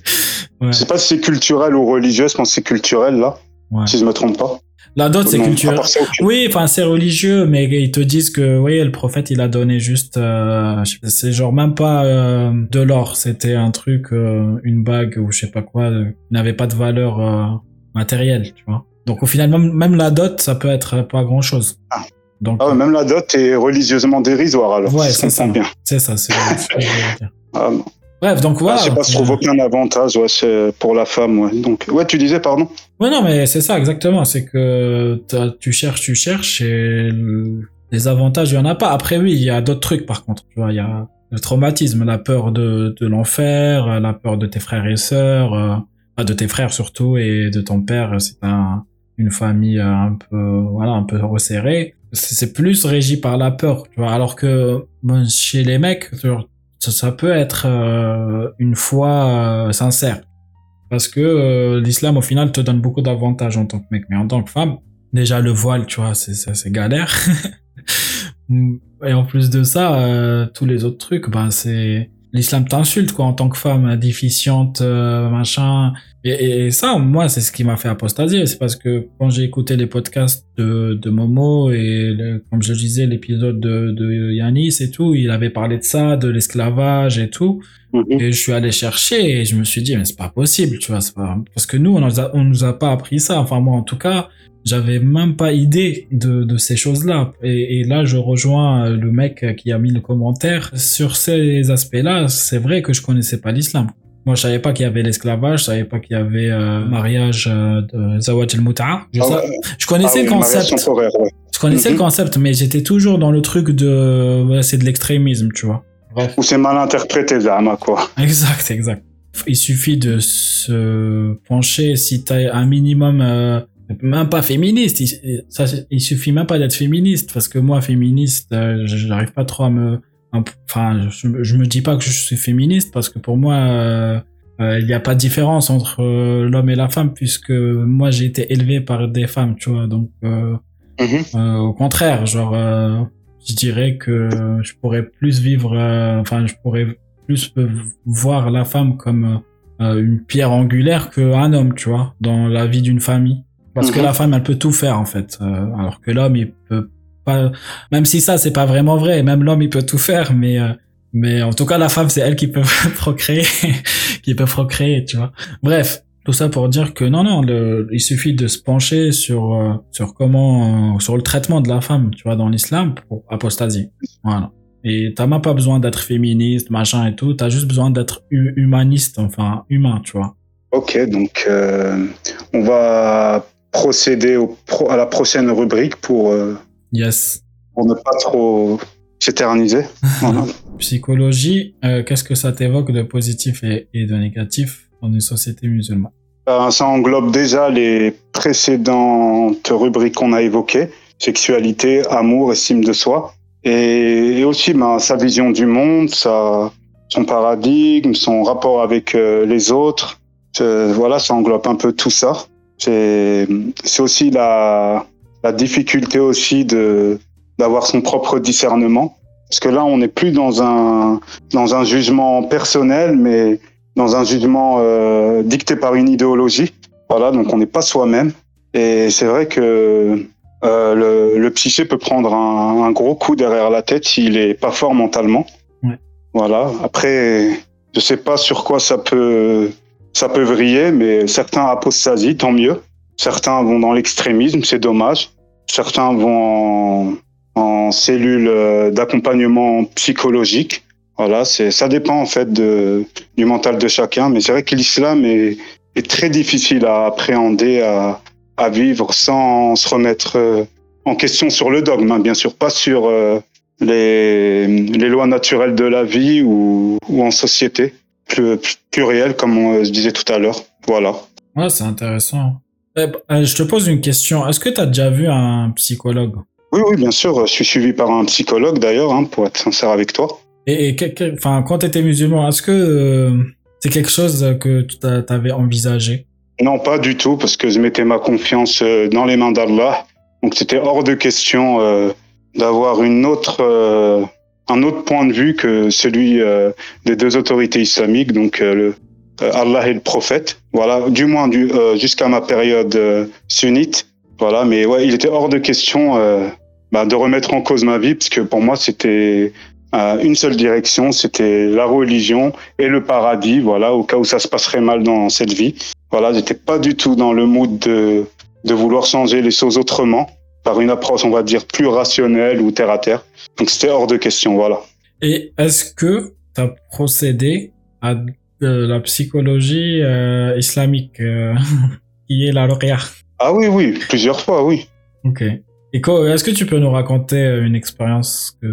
Je sais pas si c'est culturel ou religieux. Je pense que c'est culturel là, si je me trompe pas. La dot, c'est culturel. Oui, enfin, c'est religieux, mais ils te disent que, oui, le prophète, il a donné juste, euh, c'est genre même pas euh, de l'or, c'était un truc, euh, une bague ou je sais pas quoi, euh, n'avait pas de valeur euh, matérielle, tu vois. Donc au final, même, même la dot, ça peut être pas grand chose. Donc, Ah ouais, même la dot est religieusement dérisoire alors. ouais, c'est ça. bien. C'est ça, c'est ce que je voulais dire. Ah, non. Bref, donc voilà. Ah, je sais pas, je donc, trouve euh, aucun avantage ouais, c'est pour la femme. Ouais. Donc, ouais, tu disais, pardon. Ouais, non, mais c'est ça, exactement. C'est que tu cherches, tu cherches et le- les avantages, il y en a pas. Après, oui, il y a d'autres trucs, par contre. Tu vois, il y a le traumatisme, la peur de, de l'enfer, la peur de tes frères et sœurs, euh, de tes frères surtout, et de ton père. C'est un, une famille euh, un peu, voilà, un peu resserrée. C'est c'est plus régi par la peur, tu vois. Alors que, bon, chez les mecs, tu vois, ça, ça peut être euh, une foi euh, sincère. Parce que euh, l'islam, au final, te donne beaucoup d'avantages en tant que mec. Mais en tant que femme, déjà le voile, tu vois, c'est c'est- galère. Et en plus de ça, euh, tous les autres trucs, ben c'est l'islam t'insulte quoi en tant que femme déficiente, euh, machin. Et, ça, moi, c'est ce qui m'a fait apostasier. C'est parce que quand j'ai écouté les podcasts de, de Momo et le- comme je disais, l'épisode de, de Yanis et tout, il avait parlé de ça, de l'esclavage et tout. Et je suis allé chercher et je me suis dit, mais c'est pas possible, tu vois, c'est pas, parce que nous, on nous a, on nous a pas appris ça. Enfin, moi, en tout cas, j'avais même pas idée de, de ces choses-là. Et, et là, je rejoins le mec qui a mis le commentaire. Sur ces aspects-là, c'est vrai que je connaissais pas l'islam. Moi, je savais pas qu'il y avait l'esclavage, je savais pas qu'il y avait euh, mariage euh, de Zawaj. Je, Ah sa- ouais. je connaissais Ah le oui, concept. temporaire, ouais. Je connaissais le concept, mais j'étais toujours dans le truc de, c'est de l'extrémisme, tu vois. Ou c'est mal interprété, Zama, quoi. Exact, exact. Il suffit de se pencher si t'as un minimum, euh, même pas féministe. Il, ça, il suffit même pas d'être féministe parce que moi, féministe, euh, j'arrive pas trop à me, enfin, je, je me dis pas que je suis féministe parce que pour moi, euh, euh, il n'y a pas de différence entre euh, l'homme et la femme puisque moi j'ai été élevé par des femmes, tu vois. Donc, euh, au contraire, genre, je dirais que je pourrais plus vivre, enfin, je pourrais plus voir la femme comme une pierre angulaire qu'un homme, tu vois, dans la vie d'une famille. Parce que Mhm. la femme, elle peut tout faire en fait, euh, alors que l'homme, il peut pas. Même si ça, c'est pas vraiment vrai. Même l'homme, il peut tout faire, mais euh, mais en tout cas, la femme, c'est elle qui peut procréer, qui peut procréer, tu vois. Bref, tout ça pour dire que non, non, le, il suffit de se pencher sur euh, sur comment, euh, sur le traitement de la femme, tu vois, dans l'islam pour apostasier. Voilà. Et t'as même pas besoin d'être féministe, machin et tout. T'as juste besoin d'être hu- humaniste, enfin humain, tu vois. Ok, donc euh, on va procéder au pro- à la prochaine rubrique pour, euh, Yes. pour ne pas trop s'éterniser. Voilà. Psychologie, euh, qu'est-ce que ça t'évoque de positif et, et de négatif dans une société musulmane? Euh, ça englobe déjà les précédentes rubriques qu'on a évoquées sexualité, amour, estime de soi, et, et aussi ben, sa vision du monde, sa, son paradigme, son rapport avec euh, les autres. Voilà, ça englobe un peu tout ça. C'est c'est aussi la, la difficulté aussi de d'avoir son propre discernement, parce que là, on n'est plus dans un dans un jugement personnel, mais dans un jugement euh, dicté par une idéologie. Voilà, donc on n'est pas soi-même. Et c'est vrai que euh, le, le psyché peut prendre un, un gros coup derrière la tête s'il est pas fort mentalement. Ouais. Voilà. Après, je sais pas sur quoi ça peut ça peut vriller, mais certains apostasient, tant mieux. Certains vont dans l'extrémisme, c'est dommage. Certains vont en, en cellules euh, d'accompagnement psychologique. Voilà, c'est ça dépend en fait du mental de chacun, mais c'est vrai que l'islam est, très difficile à appréhender, à, vivre sans se remettre euh, en question sur le dogme, hein, bien sûr, pas sur euh, les, lois naturelles de la vie ou en société, plus, plus réelles, comme on, je disais tout à l'heure. Voilà. Ouais, c'est intéressant. Eh, euh, je te pose une question. Est-ce que tu as déjà vu un psychologue? Oui, oui, bien sûr, je suis suivi par un psychologue d'ailleurs, hein, pour être sincère avec toi. Et, et que- que- enfin, quand tu étais musulman, est-ce que euh, c'est quelque chose que tu avais envisagé? Non, pas du tout, parce que je mettais ma confiance euh, dans les mains d'Allah. Donc c'était hors de question euh, d'avoir une autre, euh, un autre point de vue que celui euh, des deux autorités islamiques, donc euh, le, euh, Allah et le prophète. Voilà, du moins du, jusqu'à ma période sunnite. Voilà, mais ouais, il était hors de question bah, de remettre en cause ma vie, parce que pour moi c'était une seule direction, c'était la religion et le paradis. Voilà, au cas où ça se passerait mal dans cette vie. Voilà, j'étais pas du tout dans le mood de, de vouloir changer les choses autrement, par une approche, on va dire, plus rationnelle ou terre à terre. Donc c'était hors de question, voilà. Et est-ce que tu as procédé à de la psychologie euh, islamique, euh, qui est la ruqya Ah oui, oui, plusieurs fois, oui. Ok. Et est-ce que tu peux nous raconter euh, une expérience que,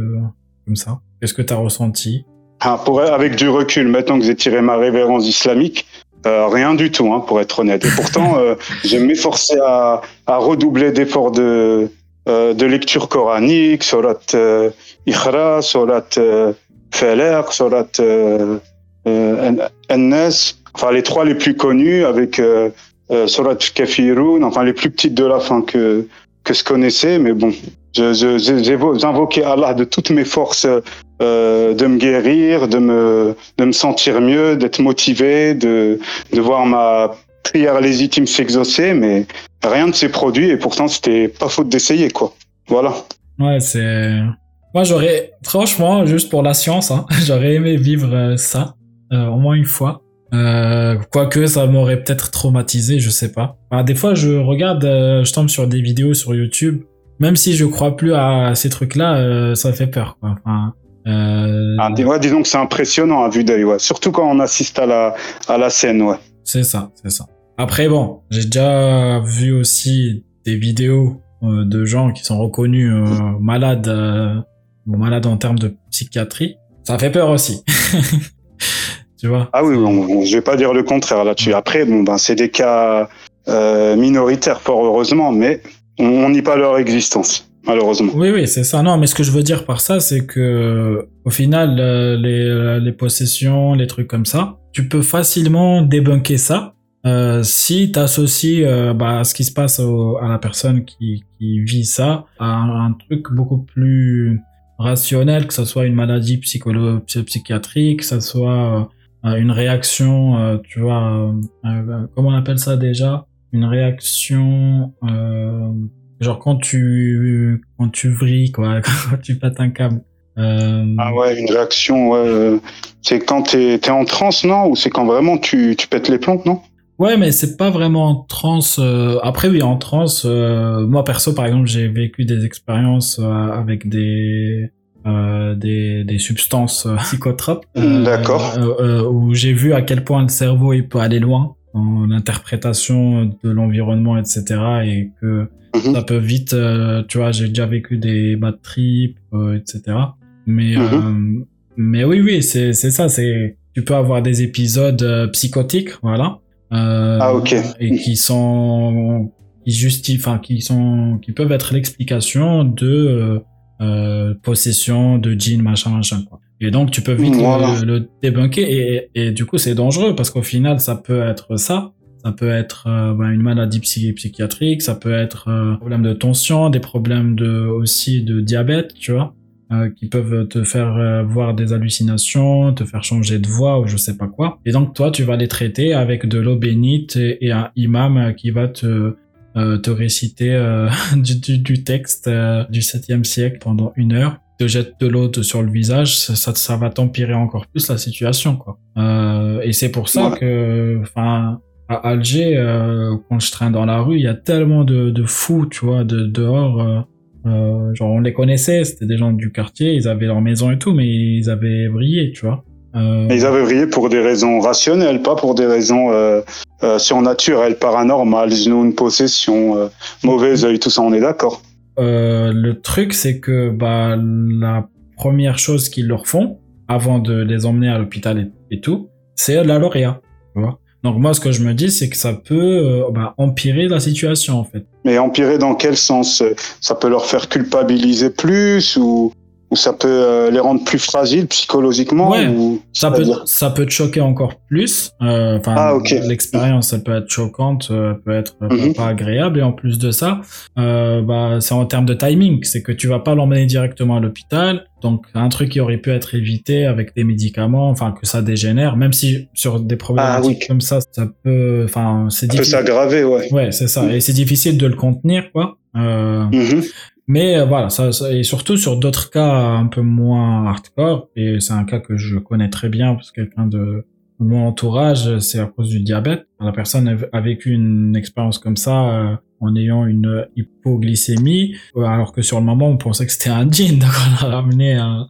comme ça? Qu'est-ce que tu as ressenti? Ah, pour, avec du recul, maintenant que j'ai tiré ma révérence islamique, euh, rien du tout, hein, pour être honnête. Et pourtant, euh, je m'efforçais à, à redoubler d'efforts de, euh, de lecture coranique, surat euh, Ikhra, surat euh, Falaq, surat An- An-Nas, enfin les trois les plus connus, avec surat Kafirun, enfin les plus petites de la fin que, que je connaissais, mais bon, je- je- j'invoquais Allah de toutes mes forces euh, de me guérir, de me, de me sentir mieux, d'être motivé, de, de voir ma prière légitime s'exaucer, mais rien ne s'est produit et pourtant c'était pas faute d'essayer, quoi. Voilà. Ouais, c'est. Moi, j'aurais, franchement, juste pour la science, hein, j'aurais aimé vivre euh, ça, euh, au moins une fois. Quoique ça m'aurait peut-être traumatisé, je sais pas. Enfin, des fois, je regarde, je tombe sur des vidéos sur YouTube. Même si je crois plus à ces trucs-là, euh, ça fait peur. Quoi. Euh, Ah, dis- ouais, disons que c'est impressionnant à vue d'œil, ouais. Surtout quand on assiste à la, à la scène, ouais. C'est ça, c'est ça. Après, bon, j'ai déjà vu aussi des vidéos euh, de gens qui sont reconnus euh, malades, euh, malades en termes de psychiatrie. Ça fait peur aussi. tu vois? Ah oui, bon, je vais pas dire le contraire là-dessus. Après, bon, ben, c'est des cas minoritaires, fort heureusement, mais on nie pas leur existence, malheureusement. Oui, oui, c'est ça. Non, mais ce que je veux dire par ça, c'est que au final, euh, les, euh, les possessions, les trucs comme ça, tu peux facilement débunker ça euh, si tu associes bah, ce qui se passe au- à la personne qui, qui vit ça à un, truc beaucoup plus rationnel, que ce soit une maladie psycholo psychiatrique, que ce soit euh, une réaction, euh, tu vois, euh, euh, comment on appelle ça déjà? Une réaction, euh, genre quand tu quand tu vrilles quoi, quand tu pètes un câble. Euh, Ah ouais, une réaction, ouais. euh, C'est quand t'es es en transe, non? Ou c'est quand vraiment tu, tu pètes les plombs, non? Ouais, mais c'est pas vraiment en transe. euh, Après, oui, en transe. euh, Moi, perso, par exemple, j'ai vécu des expériences avec des des, des substances psychotropes. D'accord. où j'ai vu à quel point le cerveau il peut aller loin dans l'interprétation de l'environnement, etc. Et que ça peut vite. euh, tu vois, j'ai déjà vécu des bad trips, euh, etc. Mais euh, mais oui, oui, c'est c'est ça. C'est tu peux avoir des épisodes psychotiques, voilà. Euh, Ah, ok. Et qui sont qui justifient, enfin qui sont qui peuvent être l'explication de euh, possession de jeans, machin, machin quoi. Et donc tu peux vite Voilà. le, le débunker et, et du coup c'est dangereux parce qu'au final ça peut être ça. Ça peut être euh, ben, une maladie psy- psychiatrique, ça peut être euh, problème de tension, des problèmes de aussi de diabète, tu vois euh, qui peuvent te faire euh, voir des hallucinations, te faire changer de voix ou je sais pas quoi. Et donc toi, tu vas les traiter avec de l'eau bénite et, et un imam qui va te euh, te réciter euh, du, du, du texte euh, du 7e siècle pendant une heure te jette de l'eau sur le visage, ça, ça, ça va t'empirer encore plus la situation, quoi. Euh, et c'est pour ça que, enfin, à Alger, euh, quand je traîne dans la rue, il y a tellement de, de fous, tu vois, de dehors. euh, genre on les connaissait, c'était des gens du quartier, ils avaient leur maison et tout, mais ils avaient brillé, tu vois. Euh, Ils avaient brillé pour des raisons rationnelles, pas pour des raisons euh, euh, surnaturelles, paranormales, une possession, euh, mauvais œil, tout ça, on est d'accord. Le truc, c'est que bah, la première chose qu'ils leur font, avant de les emmener à l'hôpital et, et tout, c'est la lauréat. Tu vois Donc moi, ce que je me dis, c'est que ça peut bah, empirer la situation, en fait. Mais empirer dans quel sens? Ça peut leur faire culpabiliser plus ou, ou ça peut euh, les rendre plus fragiles psychologiquement Ouais, ou... ça peut, ça peut te choquer encore plus. Euh, Ah, ok. l'expérience, elle peut être choquante, euh, elle peut être Mhm. pas agréable. Et en plus de ça, euh, bah, c'est en termes de timing. C'est que tu vas pas l'emmener directement à l'hôpital. Donc, un truc qui aurait pu être évité avec des médicaments, enfin, que ça dégénère, même si sur des problématiques comme ça, ça peut, enfin, c'est Ça peut difficile. s'aggraver, ouais. Ouais, c'est ça. Et c'est difficile de le contenir, quoi. Euh, Mais euh, voilà, ça, ça- et surtout sur d'autres cas un peu moins hardcore, et c'est un cas que je connais très bien parce que quelqu'un de mon entourage, c'est à cause du diabète. La personne a- a vécu une expérience comme ça euh, en ayant une hypoglycémie, euh, alors que sur le moment on pensait que c'était un jean, donc on l'a ramené un,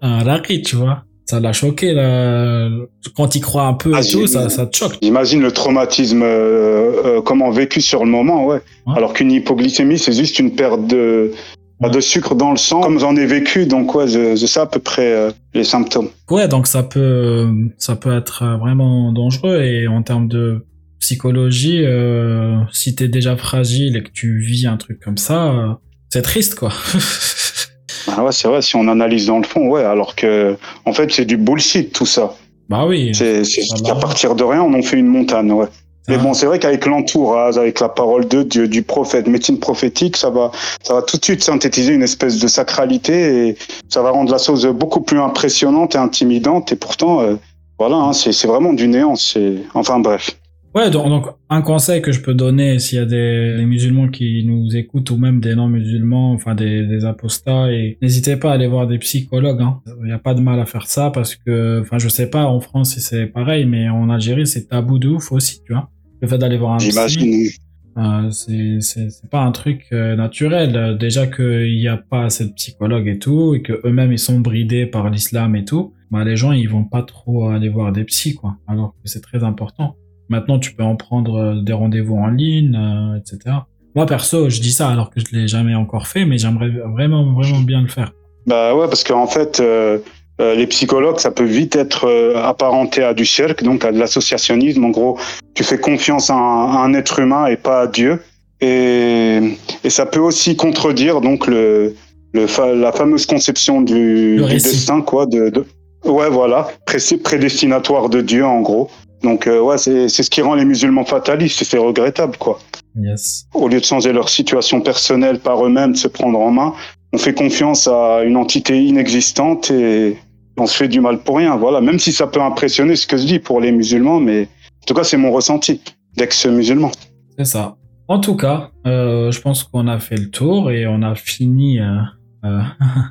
un raki, tu vois. Ça l'a choqué, là. quand il croit un peu et tout, ça, ça te choque. J'imagine le traumatisme, euh, euh, comment vécu sur le moment, ouais. Alors qu'une hypoglycémie, c'est juste une perte de, de sucre dans le sang, comme j'en ai vécu, donc ouais, je, je sais à peu près euh, les symptômes. Ouais, donc ça peut, ça peut être euh, vraiment dangereux et en termes de psychologie, euh, si t'es déjà fragile et que tu vis un truc comme ça, euh, c'est triste quoi. Ah ouais, c'est vrai, si on analyse dans le fond, ouais, alors que, en fait, c'est du bullshit, tout ça. Bah oui. C'est, c'est, à partir de rien, on en fait une montagne, ouais. Mais bon, c'est vrai qu'avec l'entourage, avec la parole de Dieu, du prophète, médecine prophétique, ça va, ça va tout de suite synthétiser une espèce de sacralité et ça va rendre la chose beaucoup plus impressionnante et intimidante. Et pourtant, euh, voilà, hein, c'est, c'est vraiment du néant. C'est, enfin bref. Ouais, donc, donc, un conseil que je peux donner s'il y a des, des musulmans qui nous écoutent ou même des non-musulmans, enfin des, des apostats, et n'hésitez pas à aller voir des psychologues. Hein. Il n'y a pas de mal à faire ça parce que, enfin, je sais pas en France si c'est pareil, mais en Algérie c'est tabou de ouf aussi, tu vois. Le fait d'aller voir un psy, euh, c'est pas un truc euh, naturel. Déjà qu'il n'y a pas assez de psychologues et tout, et que eux-mêmes ils sont bridés par l'islam et tout. Bah les gens ils vont pas trop aller voir des psys quoi. Alors que c'est très important. Maintenant tu peux en prendre euh, des rendez-vous en ligne, euh, etc. Moi perso je dis ça alors que je l'ai jamais encore fait, mais j'aimerais vraiment vraiment bien le faire. Bah ouais, parce qu'en fait, euh, euh, les psychologues, ça peut vite être apparenté à du cirque, donc à de l'associationnisme. En gros, tu fais confiance à un, à un être humain et pas à Dieu. Et, et ça peut aussi contredire donc le, le fa- la fameuse conception du, du destin, quoi. De, de- ouais, voilà, Pré- prédestinatoire de Dieu, en gros. Donc euh, ouais, c'est c'est ce qui rend les musulmans fatalistes. et C'est regrettable, quoi. Yes. Au lieu de changer leur situation personnelle par eux-mêmes, de se prendre en main, on fait confiance à une entité inexistante et on se fait du mal pour rien. Voilà, même si ça peut impressionner ce que je dis pour les musulmans, mais en tout cas, c'est mon ressenti d'ex-musulman. C'est ça. En tout cas, euh, je pense qu'on a fait le tour et on a fini euh, euh,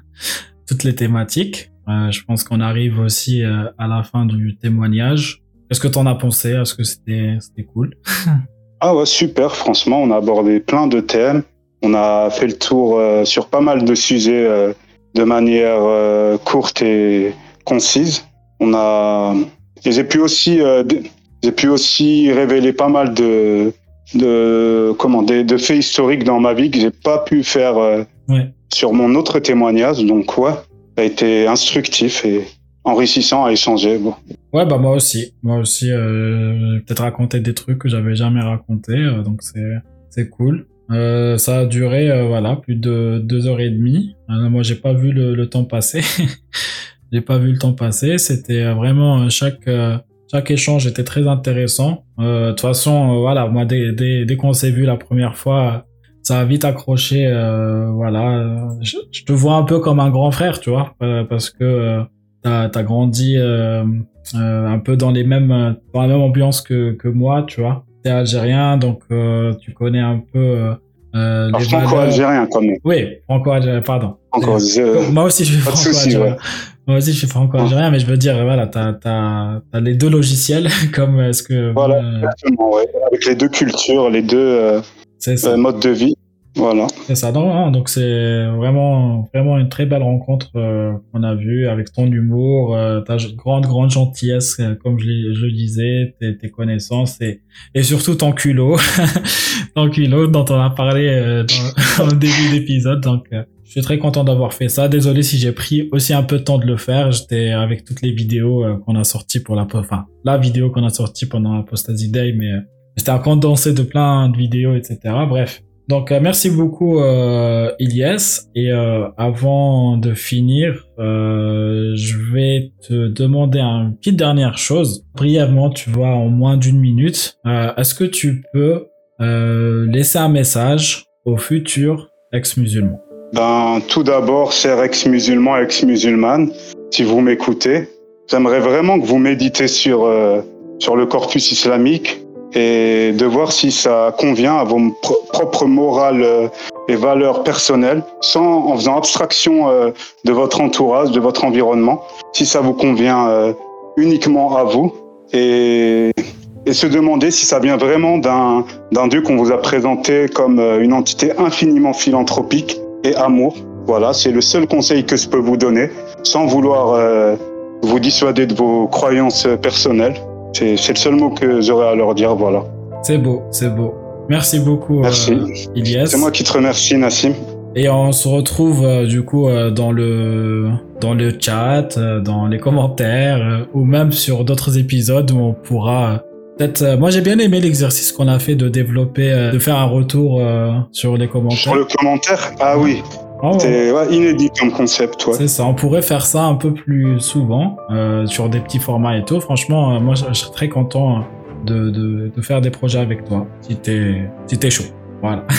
toutes les thématiques. Je pense qu'on arrive aussi à la fin du témoignage. Qu'est-ce que t'en as pensé? Est-ce que c'était cool? Ah ouais, super, franchement, on a abordé plein de thèmes. On a fait le tour euh, sur pas mal de sujets euh, de manière euh, courte et concise. On a, et j'ai pu aussi, j'ai pu aussi révéler pas mal de, de, comment, des- de faits historiques dans ma vie que j'ai pas pu faire Ouais. sur mon autre témoignage. Donc ouais, ça a été instructif et enrichissant à échanger. Bon. Ouais, bah moi aussi. Moi aussi, euh, j'ai peut-être raconté des trucs que j'avais jamais racontés, euh, donc c'est c'est cool. Euh, ça a duré, euh, voilà, plus de deux heures et demie. Euh, moi, j'ai pas vu le, le temps passer. j'ai pas vu le temps passer. C'était euh, vraiment euh, chaque chaque échange était très intéressant. De toute façon, voilà, moi dès dès, dès qu'on s'est vu la première fois, ça a vite accroché. voilà, je, je te vois un peu comme un grand frère, tu vois, parce que t'as as grandi euh, euh, un peu dans les mêmes dans la même ambiance que que moi, tu vois. T'es algérien, donc euh, tu connais un peu euh, Alors, franco-algérien quand même. Oui, franco-algérien, pardon. Encore, Moi aussi, je suis franco-algérien. ouais. Moi aussi, je suis franco-algérien, mais je veux dire, voilà, t'as, t'as les deux logiciels, comme est-ce que. Voilà, euh, exactement, ouais. Avec les deux cultures, les deux euh, modes de vie. Voilà. C'est ça, non, non, donc c'est vraiment, vraiment une très belle rencontre euh, qu'on a vue avec ton humour, euh, ta grande, grande gentillesse, euh, comme je, je disais, tes, connaissances et, et surtout ton culot, ton culot dont on a parlé euh, dans, dans le début d'épisode. Donc, euh, je suis très content d'avoir fait ça. Désolé si j'ai pris aussi un peu de temps de le faire. J'étais avec toutes les vidéos euh, qu'on a sorties pour la, enfin, la vidéo qu'on a sortie pendant l'Apostasy Day, mais j'étais un condensé de plein de vidéos, etc. Bref. Donc euh, merci beaucoup euh, Ilyes et euh, avant de finir, euh, je vais te demander une petite dernière chose. Brièvement, tu vois, en moins d'une minute, euh, est-ce que tu peux euh, laisser un message aux futurs ex-musulmans? Ben, tout d'abord, cher ex-musulman, ex-musulmane, si vous m'écoutez, j'aimerais vraiment que vous méditez sur, sur le corpus islamique et de voir si ça convient à vos pro- propres morales euh, et valeurs personnelles, sans, en faisant abstraction euh, de votre entourage, de votre environnement, si ça vous convient euh, uniquement à vous et, se demander si ça vient vraiment d'un Dieu qu'on vous a présenté comme une entité infiniment philanthropique et amour. Voilà, c'est le seul conseil que je peux vous donner, sans vouloir vous dissuader de vos croyances personnelles. C'est le seul mot que j'aurais à leur dire, voilà. C'est beau, c'est beau. Merci beaucoup Merci. euh, Ilyes. C'est moi qui te remercie, Nassim. Et on se retrouve euh, du coup euh, dans le dans le chat, dans les commentaires ou même sur d'autres épisodes où on pourra peut-être. moi j'ai bien aimé l'exercice qu'on a fait de développer, de faire un retour sur les commentaires. Sur le commentaire, ah oui, Oh. c'est ouais, inédit comme concept, ouais. C'est ça, on pourrait faire ça un peu plus souvent euh, sur des petits formats et tout. Franchement, euh, moi je, je serais très content de, de, de faire des projets avec toi si t'es si t'es chaud. Voilà.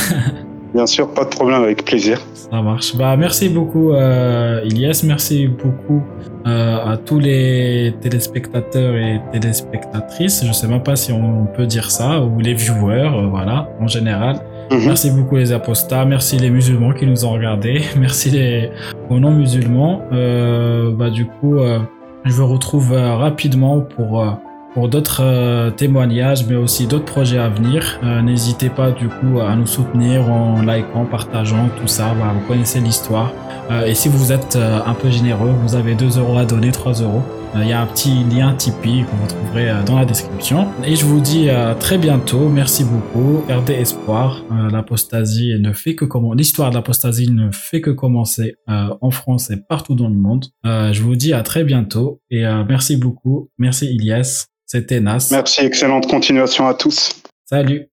Bien sûr, pas de problème, avec plaisir. Ça marche. Bah, merci beaucoup, euh, Ilyes. Merci beaucoup euh, à tous les téléspectateurs et téléspectatrices. Je sais même pas si on peut dire ça, ou les viewers, voilà, en général. Merci beaucoup les apostats, merci les musulmans qui nous ont regardés, merci les aux non-musulmans. Euh, bah, du coup, euh, je vous retrouve euh, rapidement pour, pour d'autres témoignages, mais aussi d'autres projets à venir. N'hésitez pas du coup à nous soutenir en likant, partageant, tout ça. Vous connaissez l'histoire. Et si vous êtes un peu généreux, vous avez 2 euros à donner, 3 euros. Euh, Il y a un petit lien Tipeee que vous trouverez euh, dans la description. Et je vous dis à très bientôt. Merci beaucoup. Gardez espoir. Euh, L'apostasie ne fait que comment l'histoire de l'apostasie ne fait que commencer euh, en France et partout dans le monde. Euh, je vous dis à très bientôt et euh, merci beaucoup. Merci Ilyes. C'était Nas. Merci, excellente continuation à tous. Salut.